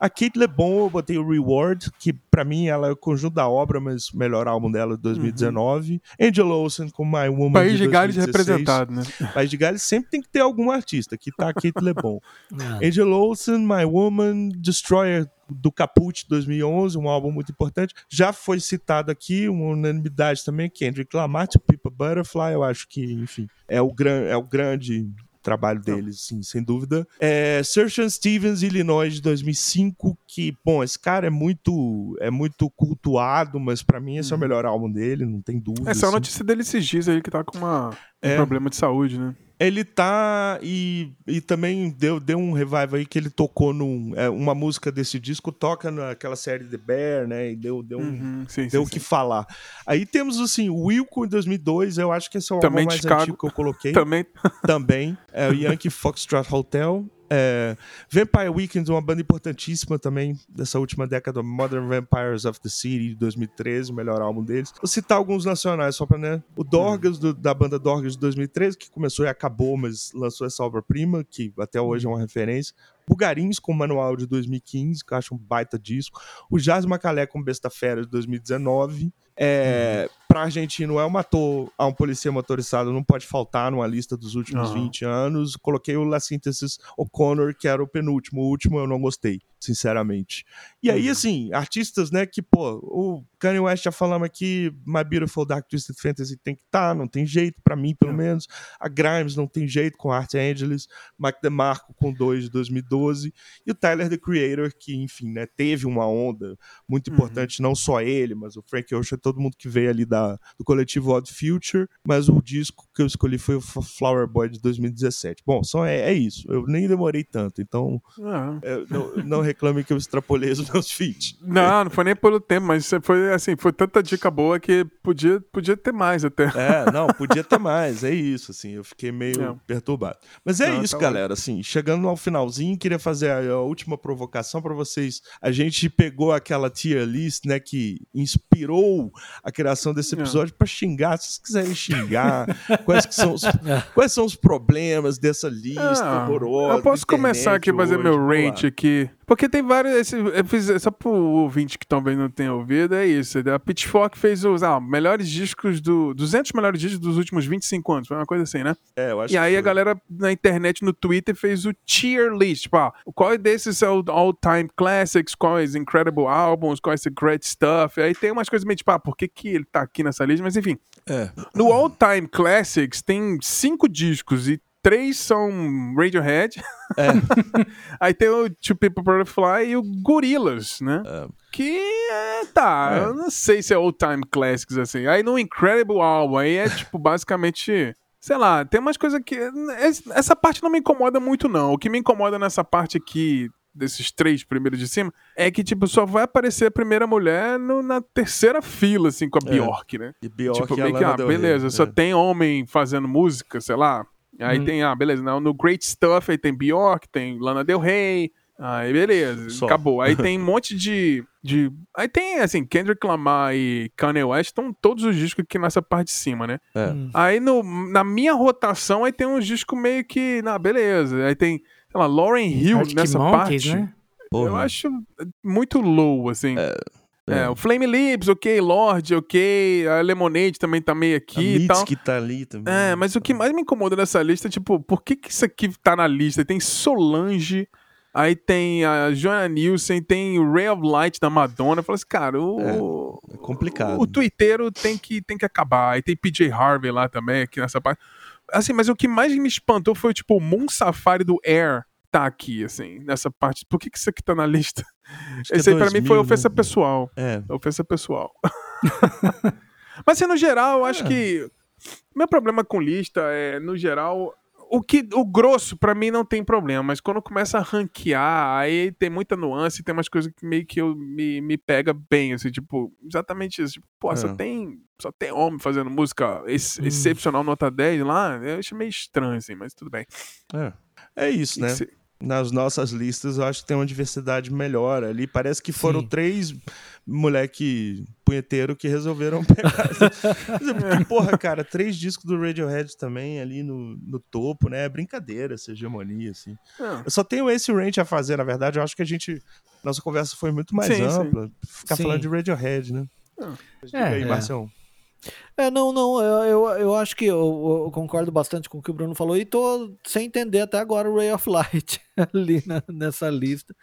A Kate LeBon, eu botei o Reward, que para mim ela é o conjunto da obra, mas o melhor álbum dela de 2019. Uhum. Angel Olsen com My Woman. País de, de Gales representado, né? País de Gales sempre tem que ter algum artista. Aqui tá a Kate LeBon. É. Angel Olsen, My Woman, Destroyer do Caput 2011, um álbum muito importante. Já foi citado aqui, uma unanimidade também, Kendrick Lamar, People Butterfly, eu acho que, enfim, é o, gran é o grande trabalho deles, sim, sem dúvida. É, Search Stevens, Illinois, de 2005, que, bom, esse cara é muito é muito cultuado, mas para mim esse é o uhum. melhor álbum dele, não tem dúvida. Essa assim. é a notícia dele esses dias aí, que tá com uma, é. um problema de saúde, né? Ele tá. E, e também deu, deu um revival aí que ele tocou num. É, uma música desse disco, toca naquela série The Bear, né? E deu, deu, uhum, sim, deu o que falar. Aí temos, assim, o Wilco em 2002, eu acho que esse é o também álbum mais Chicago. antigo que eu coloquei. também. Também. É o Yankee Foxtrot Hotel. É, Vampire Weekend, uma banda importantíssima também dessa última década, Modern Vampires of the City, de 2013, o melhor álbum deles. Vou citar alguns nacionais só pra, né? O Dorgas, do, da banda Dorgas de 2013, que começou e acabou, mas lançou essa obra-prima, que até hoje é uma referência. Bugarins com Manual de 2015, que eu acho um baita disco. O Jazz Macalé com Besta Fera de 2019. É, uhum. Pra argentino, é um ator a um polícia motorizado, não pode faltar numa lista dos últimos uhum. 20 anos. Coloquei o La Synthesis O'Connor, que era o penúltimo. O último eu não gostei, sinceramente. E aí, uhum. assim, artistas, né, que, pô, o Kanye West já falamos aqui, My Beautiful Dark Twisted Fantasy tem que estar, tá, não tem jeito, para mim, pelo menos. A Grimes não tem jeito com Art Angeles. Mike DeMarco com 2 de 2012. E o Tyler, The Creator, que, enfim, né, teve uma onda muito uhum. importante, não só ele, mas o Frank Ocean, todo mundo que veio ali da, do coletivo Odd Future. Mas o disco que eu escolhi foi o Flower Boy de 2017. Bom, só é, é isso. Eu nem demorei tanto, então uhum. não, não reclame que eu extrapolei os meus feats. Não, não foi nem pelo tempo, mas foi assim, foi tanta dica boa que podia, podia ter mais até. É, não, podia ter mais, é isso, assim, eu fiquei meio é. perturbado. Mas é não, isso, tá galera, assim, chegando ao finalzinho, queria fazer a, a última provocação para vocês. A gente pegou aquela tier list, né, que inspirou a criação desse episódio para xingar, se vocês quiserem xingar, quais, são os, quais são os problemas dessa lista ah, horrorosa. Eu posso começar aqui a fazer meu rant aqui. Porque tem vários. Esse, fiz, só pro ouvinte que também não tem ouvido, é isso. A Pitchfork fez os ah, melhores discos do. 200 melhores discos dos últimos 25 anos. Foi uma coisa assim, né? É, eu acho E aí a galera na internet, no Twitter, fez o tier list. Tipo, ah, qual desses é o all-time classics? Quais incredible albums? Quais é great stuff? Aí tem umas coisas meio tipo, ah, por que, que ele tá aqui nessa lista? Mas enfim. É. No all-time classics tem cinco discos e três são Radiohead. É. Aí tem o Two People Butterfly e o Gorillaz, né? É. Que é, tá, é. eu não sei se é old time classics assim. Aí no Incredible Album, aí é tipo basicamente. Sei lá, tem umas coisas que. Essa parte não me incomoda muito, não. O que me incomoda nessa parte aqui desses três primeiros de cima, é que, tipo, só vai aparecer a primeira mulher no, na terceira fila, assim, com a é. Bjork, né? E Bjork tipo, meio que, ah, beleza, só é. tem homem fazendo música, sei lá, Aí hum. tem, ah, beleza, no, no Great Stuff aí tem Bjork, tem Lana Del Rey, Aí beleza, Só. acabou. Aí tem um monte de, de. Aí tem, assim, Kendrick Lamar e Kanye West estão todos os discos aqui nessa parte de cima, né? É. Hum. Aí no, na minha rotação, aí tem uns discos meio que. Na, beleza. Aí tem, sei lá, Lauren Hill Arctic nessa Monkeys, parte. Né? Eu acho muito low, assim. É. É. é, o Flame Lips, ok, Lorde, ok, a Lemonade também tá meio aqui a e tal. que tá ali também. É, mas o que mais me incomoda nessa lista, tipo, por que que isso aqui tá na lista? Tem Solange, aí tem a Joanna Nielsen, tem o Ray of Light da Madonna. Eu falo assim, cara, o... É, é complicado. O, o twitteiro tem que, tem que acabar. Aí tem PJ Harvey lá também, aqui nessa parte. Assim, mas o que mais me espantou foi, tipo, o Moon Safari do Air tá aqui, assim, nessa parte. Por que, que isso aqui tá na lista? Acho Esse é aí 2000, pra mim foi ofensa né? pessoal. É. Ofensa pessoal. Mas assim, no geral, eu acho é. que. Meu problema com lista é, no geral, o que o grosso para mim não tem problema, mas quando começa a ranquear, aí tem muita nuance, tem umas coisas que meio que eu, me, me pega bem, assim, tipo, exatamente isso. Tipo, pô, é. só tem só tem homem fazendo música ex hum. excepcional nota 10 lá, eu acho meio estranho assim, mas tudo bem. É. É isso, né? Nas nossas listas, eu acho que tem uma diversidade melhor ali. Parece que foram Sim. três moleque punheteiro que resolveram pegar. Porque, porra, cara, três discos do Radiohead também ali no, no topo, né? É brincadeira essa hegemonia, assim. Eu só tenho esse range a fazer, na verdade. Eu acho que a gente. Nossa conversa foi muito mais sim, ampla. Sim. Ficar sim. falando de Radiohead, né? É, aí, é. Marcião. É, não, não, eu, eu, eu acho que eu, eu, concordo bastante com o que o Bruno falou e tô sem entender até agora o Ray of Light ali na, nessa lista,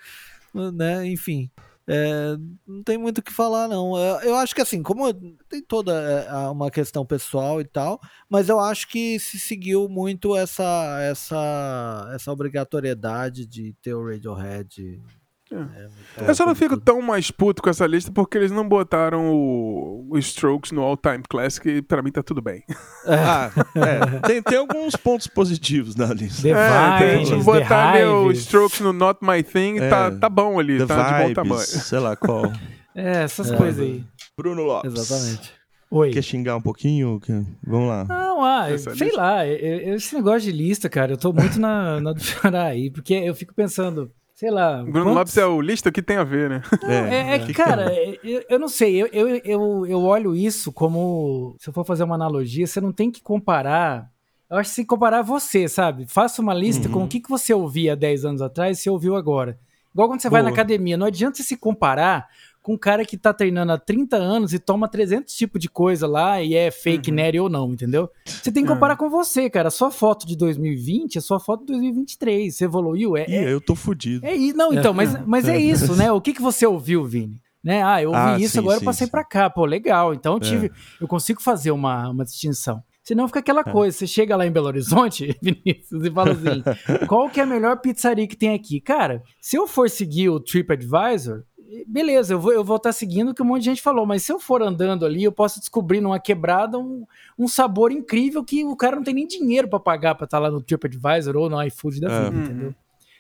né, enfim. É, não tem muito o que falar, não. Eu, eu, acho que assim, como tem toda é, uma questão pessoal e tal, mas eu acho que se seguiu muito essa essa essa obrigatoriedade de ter o Radiohead é. é. Eu só não fico tão mais puto com essa lista porque eles não botaram o, o Strokes no All Time Classic e pra mim tá tudo bem. É. Ah, é. Tem, tem alguns pontos positivos na lista. The é, Vibes, tem, botar o Strokes no Not My Thing, é. tá, tá bom ali, The tá vibes, de bom tamanho. Sei lá qual. É, essas coisas aí. Bruno Lopes. Exatamente. Oi. Quer xingar um pouquinho? Vamos lá. Não, ah, sei lista? lá, esse negócio de lista, cara, eu tô muito na, na do Xará aí, porque eu fico pensando, sei lá. Bruno quantos... Lopes é o lista que tem a ver, né? Não, é, é, é, que, cara, eu, eu, não sei, eu, eu, eu, eu olho isso como, se eu for fazer uma analogia, você não tem que comparar. Eu acho que que comparar você, sabe? Faça uma lista uhum. com o que, que você ouvia 10 anos atrás e você ouviu agora. Igual quando você Boa. vai na academia, não adianta você se comparar com um cara que tá treinando há 30 anos e toma 300 tipos de coisa lá e é fake uhum. nerd ou não, entendeu? Você tem que comparar uhum. com você, cara. A sua foto de 2020 é sua foto de 2023. Você evoluiu? É, Ih, é, eu tô fudido. É, não, então, mas, mas é isso, né? O que, que você ouviu, Vini? Né? Ah, eu ouvi ah, isso, sim, agora sim, eu passei para cá. Pô, legal. Então eu tive, é. eu consigo fazer uma, uma distinção. Senão fica aquela é. coisa, você chega lá em Belo Horizonte, Vinícius, e fala assim: qual que é a melhor pizzaria que tem aqui? Cara, se eu for seguir o TripAdvisor, beleza, eu vou eu vou estar tá seguindo o que um monte de gente falou, mas se eu for andando ali, eu posso descobrir numa quebrada um, um sabor incrível que o cara não tem nem dinheiro para pagar para estar tá lá no TripAdvisor ou no iFood da é. vida, uhum. entendeu?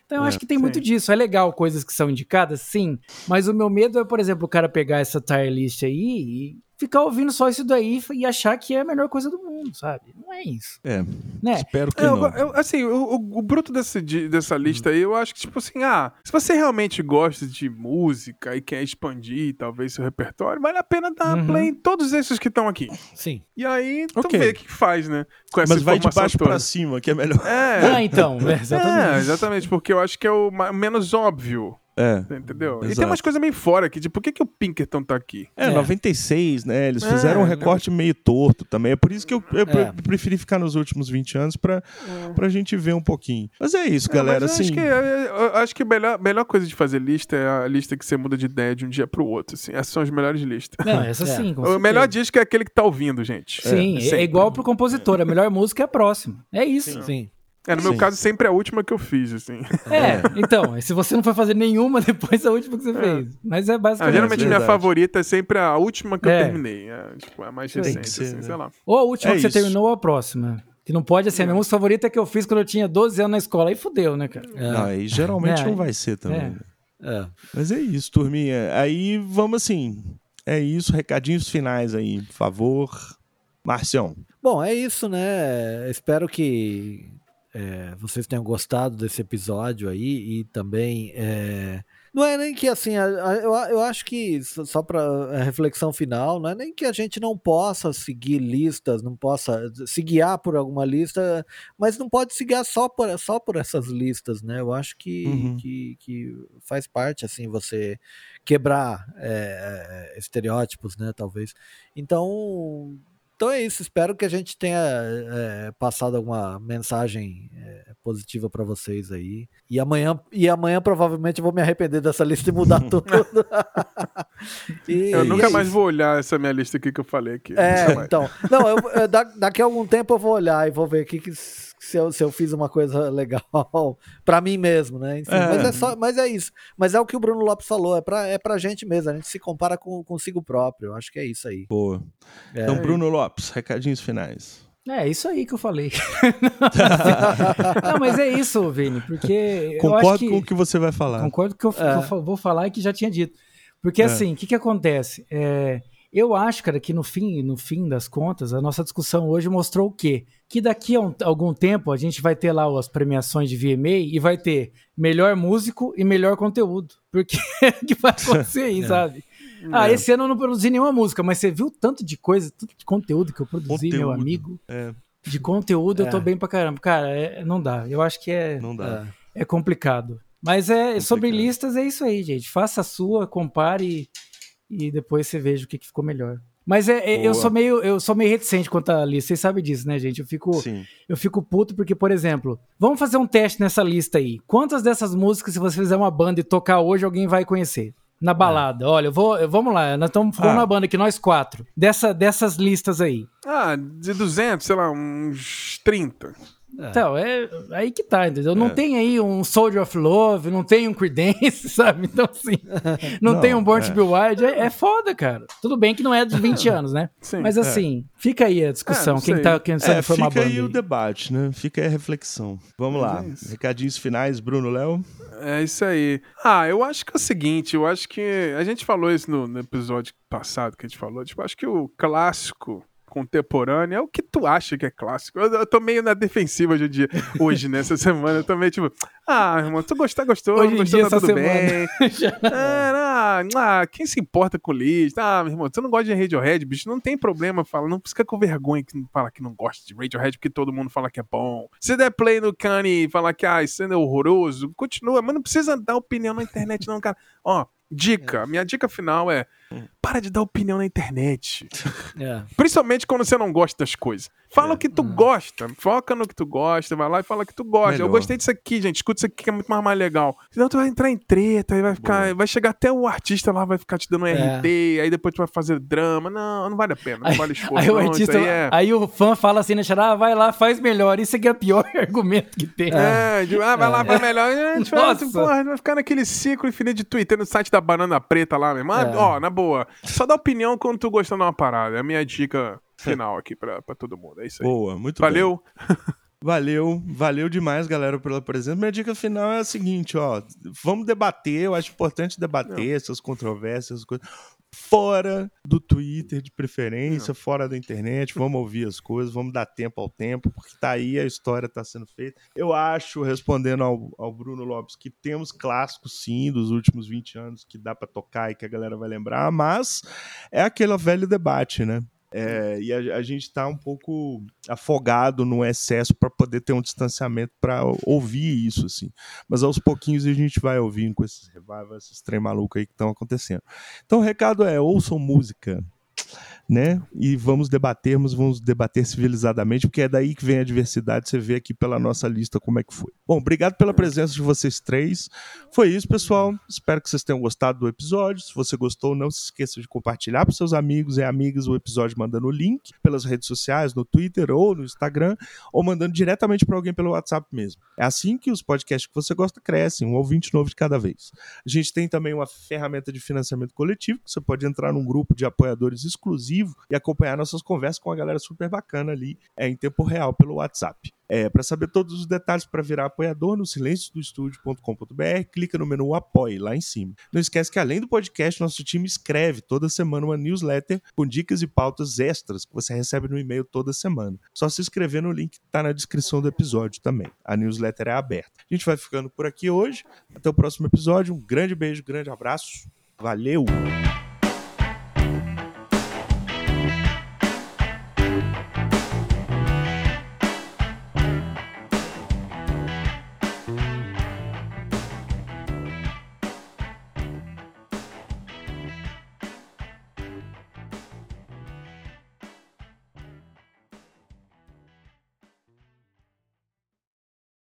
Então eu é, acho que tem sim. muito disso. É legal coisas que são indicadas, sim. Mas o meu medo é, por exemplo, o cara pegar essa tier list aí e ficar ouvindo só isso daí e achar que é a melhor coisa do mundo, sabe? Não é isso. É. Né? Espero que eu, não. Eu, assim, o, o, bruto desse, de, dessa lista aí, eu acho que, tipo assim, ah, se você realmente gosta de música e quer expandir talvez seu repertório, vale a pena dar uhum. play em todos esses que estão aqui. Sim. E aí, tu okay. vê o que faz, né? Com essa Mas vai de baixo toda. pra cima, que é melhor. É. Ah, então, é, exatamente. É, exatamente, porque eu acho que é o menos óbvio. É. Entendeu? Exato. E tem umas coisas meio fora aqui, de por que, que o Pinkerton tá aqui? É, é. 96, né? Eles é, fizeram um recorte meio torto também. É por isso que eu, eu é. preferi ficar nos últimos 20 anos pra, é. pra gente ver um pouquinho. Mas é isso, é, galera. Assim... Acho que, eu acho que a melhor, melhor coisa de fazer lista é a lista que você muda de ideia de um dia pro outro. Assim. Essas são as melhores listas. Não, essa sim. o melhor disco é aquele que tá ouvindo, gente. Sim, é, igual pro compositor. A melhor música é a próxima. É isso. Sim. sim. É, no meu caso, sempre é a última que eu fiz, assim. É, então, se você não for fazer nenhuma, depois é a última que você é. fez. Mas é basicamente. Ah, geralmente, minha favorita é sempre a última que é. eu terminei. É, tipo, a mais recente, ser, assim, né? sei lá. Ou a última é que isso. você terminou ou a próxima. Que não pode ser. A minha música favorita é que eu fiz quando eu tinha 12 anos na escola. Aí fudeu, né, cara? É. Não, aí geralmente não vai ser também. É. Mas é isso, turminha. Aí vamos assim. É isso, recadinhos finais aí, por favor. Marcião. Bom, é isso, né? Espero que é, vocês tenham gostado desse episódio aí e também é, não é nem que assim, eu, eu acho que, só para reflexão final, não é nem que a gente não possa seguir listas, não possa se guiar por alguma lista, mas não pode se guiar só por, só por essas listas, né? Eu acho que, uhum. que, que, faz parte, assim, você quebrar é, estereótipos, né? Talvez. Então, então é isso, espero que a gente tenha é, passado alguma mensagem é, positiva para vocês aí. E amanhã, e amanhã provavelmente eu vou me arrepender dessa lista e mudar tudo. e, eu nunca é mais vou olhar essa minha lista aqui que eu falei aqui. É, então. Não, eu, eu, daqui a algum tempo eu vou olhar e vou ver o que, que se eu, se eu fiz uma coisa legal para mim mesmo, né? Enfim, é. Mas, é só, mas é isso. Mas é o que o Bruno Lopes falou, é pra, é pra gente mesmo, a gente se compara com consigo próprio. Eu acho que é isso aí. Boa. É. Então, Bruno Lopes, recadinhos finais. É, isso aí que eu falei. não, mas é isso, Vini, porque. Concordo que, com o que você vai falar. Concordo com o que, é. que eu vou falar e que já tinha dito. Porque, é. assim, o que, que acontece? É, eu acho, cara, que no fim, no fim das contas, a nossa discussão hoje mostrou o quê? Que daqui a um, algum tempo a gente vai ter lá as premiações de VMA e vai ter melhor músico e melhor conteúdo. Porque é que vai acontecer aí, é. sabe? Ah, é. esse ano eu não produzi nenhuma música, mas você viu tanto de coisa, tanto de conteúdo que eu produzi, conteúdo. meu amigo? É. De conteúdo eu tô é. bem pra caramba. Cara, é, não dá. Eu acho que é, não dá. é, complicado. Mas é sobre listas é isso aí, gente. Faça a sua, compare e depois você veja o que, que ficou melhor. Mas é, é eu sou meio eu sou meio reticente quanto à lista. Vocês sabem disso, né, gente? Eu fico Sim. eu fico puto porque, por exemplo, vamos fazer um teste nessa lista aí. Quantas dessas músicas, se você fizer uma banda e tocar hoje, alguém vai conhecer? Na balada. É. Olha, eu vou, vamos lá, nós estamos formando ah. uma banda aqui, nós quatro. Dessa, dessas listas aí. Ah, de 200, sei lá, uns 30. É. Então, é aí que tá, entendeu? Não é. tem aí um Soldier of Love, não tem um Creedence, sabe? Então, assim, não, não tem um Born é. to Be Wild. É, é, foda, cara. Tudo bem que não é de 20 anos, né? Sim, Mas, é. assim, fica aí a discussão. É, quem tá querendo é, formar Fica aí, aí o debate, né? Fica aí a reflexão. Vamos lá. Recadinhos finais, Bruno, Léo? É isso aí. Ah, eu acho que é o seguinte, eu acho que a gente falou isso no, no episódio passado que a gente falou, tipo, acho que o clássico contemporânea é o que tu acha que é clássico. Eu, eu tô meio na defensiva hoje, dia, hoje nessa semana. Eu tô meio tipo, ah, irmão, tu gostar, gostou, hoje gostou, dia, tá tudo semana. bem. é, não, ah, quem se importa com lista? Ah, meu irmão, tu não gosta de Radiohead, bicho, não tem problema, fala, não fica com vergonha que fala que não gosta de Radiohead porque todo mundo fala que é bom. Se der play no Kanye e falar que, ah, isso é horroroso, continua, mas não precisa dar opinião na internet não, cara. Ó, Dica, é. minha dica final é. Para de dar opinião na internet. É. Principalmente quando você não gosta das coisas. Fala é. o que tu hum. gosta, foca no que tu gosta, vai lá e fala que tu gosta. Melhor. Eu gostei disso aqui, gente. Escuta isso aqui que é muito mais, mais legal. Senão tu vai entrar em treta e vai ficar. Boa. Vai chegar até o artista lá, vai ficar te dando um é. RT, aí depois tu vai fazer drama. Não, não vale a pena, não aí, vale esforço. Aí, não, o artista, aí, é... aí, o fã fala assim, né, ah, vai lá, faz melhor. Isso aqui é o pior argumento que tem. É, de, ah, vai lá, faz melhor. A gente vai, porra, vai ficar naquele ciclo infinito de Twitter no site da Banana Preta lá, meu irmão. É. Ó, na boa. Só dá opinião quando tu gosta de uma parada. É a minha dica final aqui pra, pra todo mundo. É isso aí. Boa, muito Valeu. Valeu, valeu demais, galera, pela presença. Minha dica final é a seguinte, ó, vamos debater, eu acho importante debater Não. essas controvérsias, essas coisas, fora do Twitter de preferência, Não. fora da internet, vamos ouvir as coisas, vamos dar tempo ao tempo, porque tá aí, a história tá sendo feita. Eu acho, respondendo ao, ao Bruno Lopes, que temos clássicos sim dos últimos 20 anos que dá para tocar e que a galera vai lembrar, mas é aquele velho debate, né? É, e a, a gente está um pouco afogado no excesso para poder ter um distanciamento para ouvir isso, assim. Mas aos pouquinhos a gente vai ouvindo com esses revivals, esses trem maluco aí que estão acontecendo. Então o recado é: ouçam música, né? E vamos debatermos, vamos debater civilizadamente, porque é daí que vem a diversidade. Você vê aqui pela nossa lista como é que foi. Bom, obrigado pela presença de vocês três. Foi isso, pessoal. Espero que vocês tenham gostado do episódio. Se você gostou, não se esqueça de compartilhar para seus amigos e amigas o episódio mandando o link pelas redes sociais, no Twitter ou no Instagram, ou mandando diretamente para alguém pelo WhatsApp mesmo. É assim que os podcasts que você gosta crescem, um ouvinte novo de cada vez. A gente tem também uma ferramenta de financiamento coletivo, que você pode entrar num grupo de apoiadores exclusivos vivo e acompanhar nossas conversas com a galera super bacana ali é, em tempo real pelo WhatsApp. É, para saber todos os detalhes para virar apoiador no silenciodoestúdio.com.br, clica no menu Apoie lá em cima. Não esquece que além do podcast, nosso time escreve toda semana uma newsletter com dicas e pautas extras que você recebe no e-mail toda semana. Só se inscrever no link que está na descrição do episódio também. A newsletter é aberta. A gente vai ficando por aqui hoje. Até o próximo episódio. Um grande beijo, grande abraço. Valeu!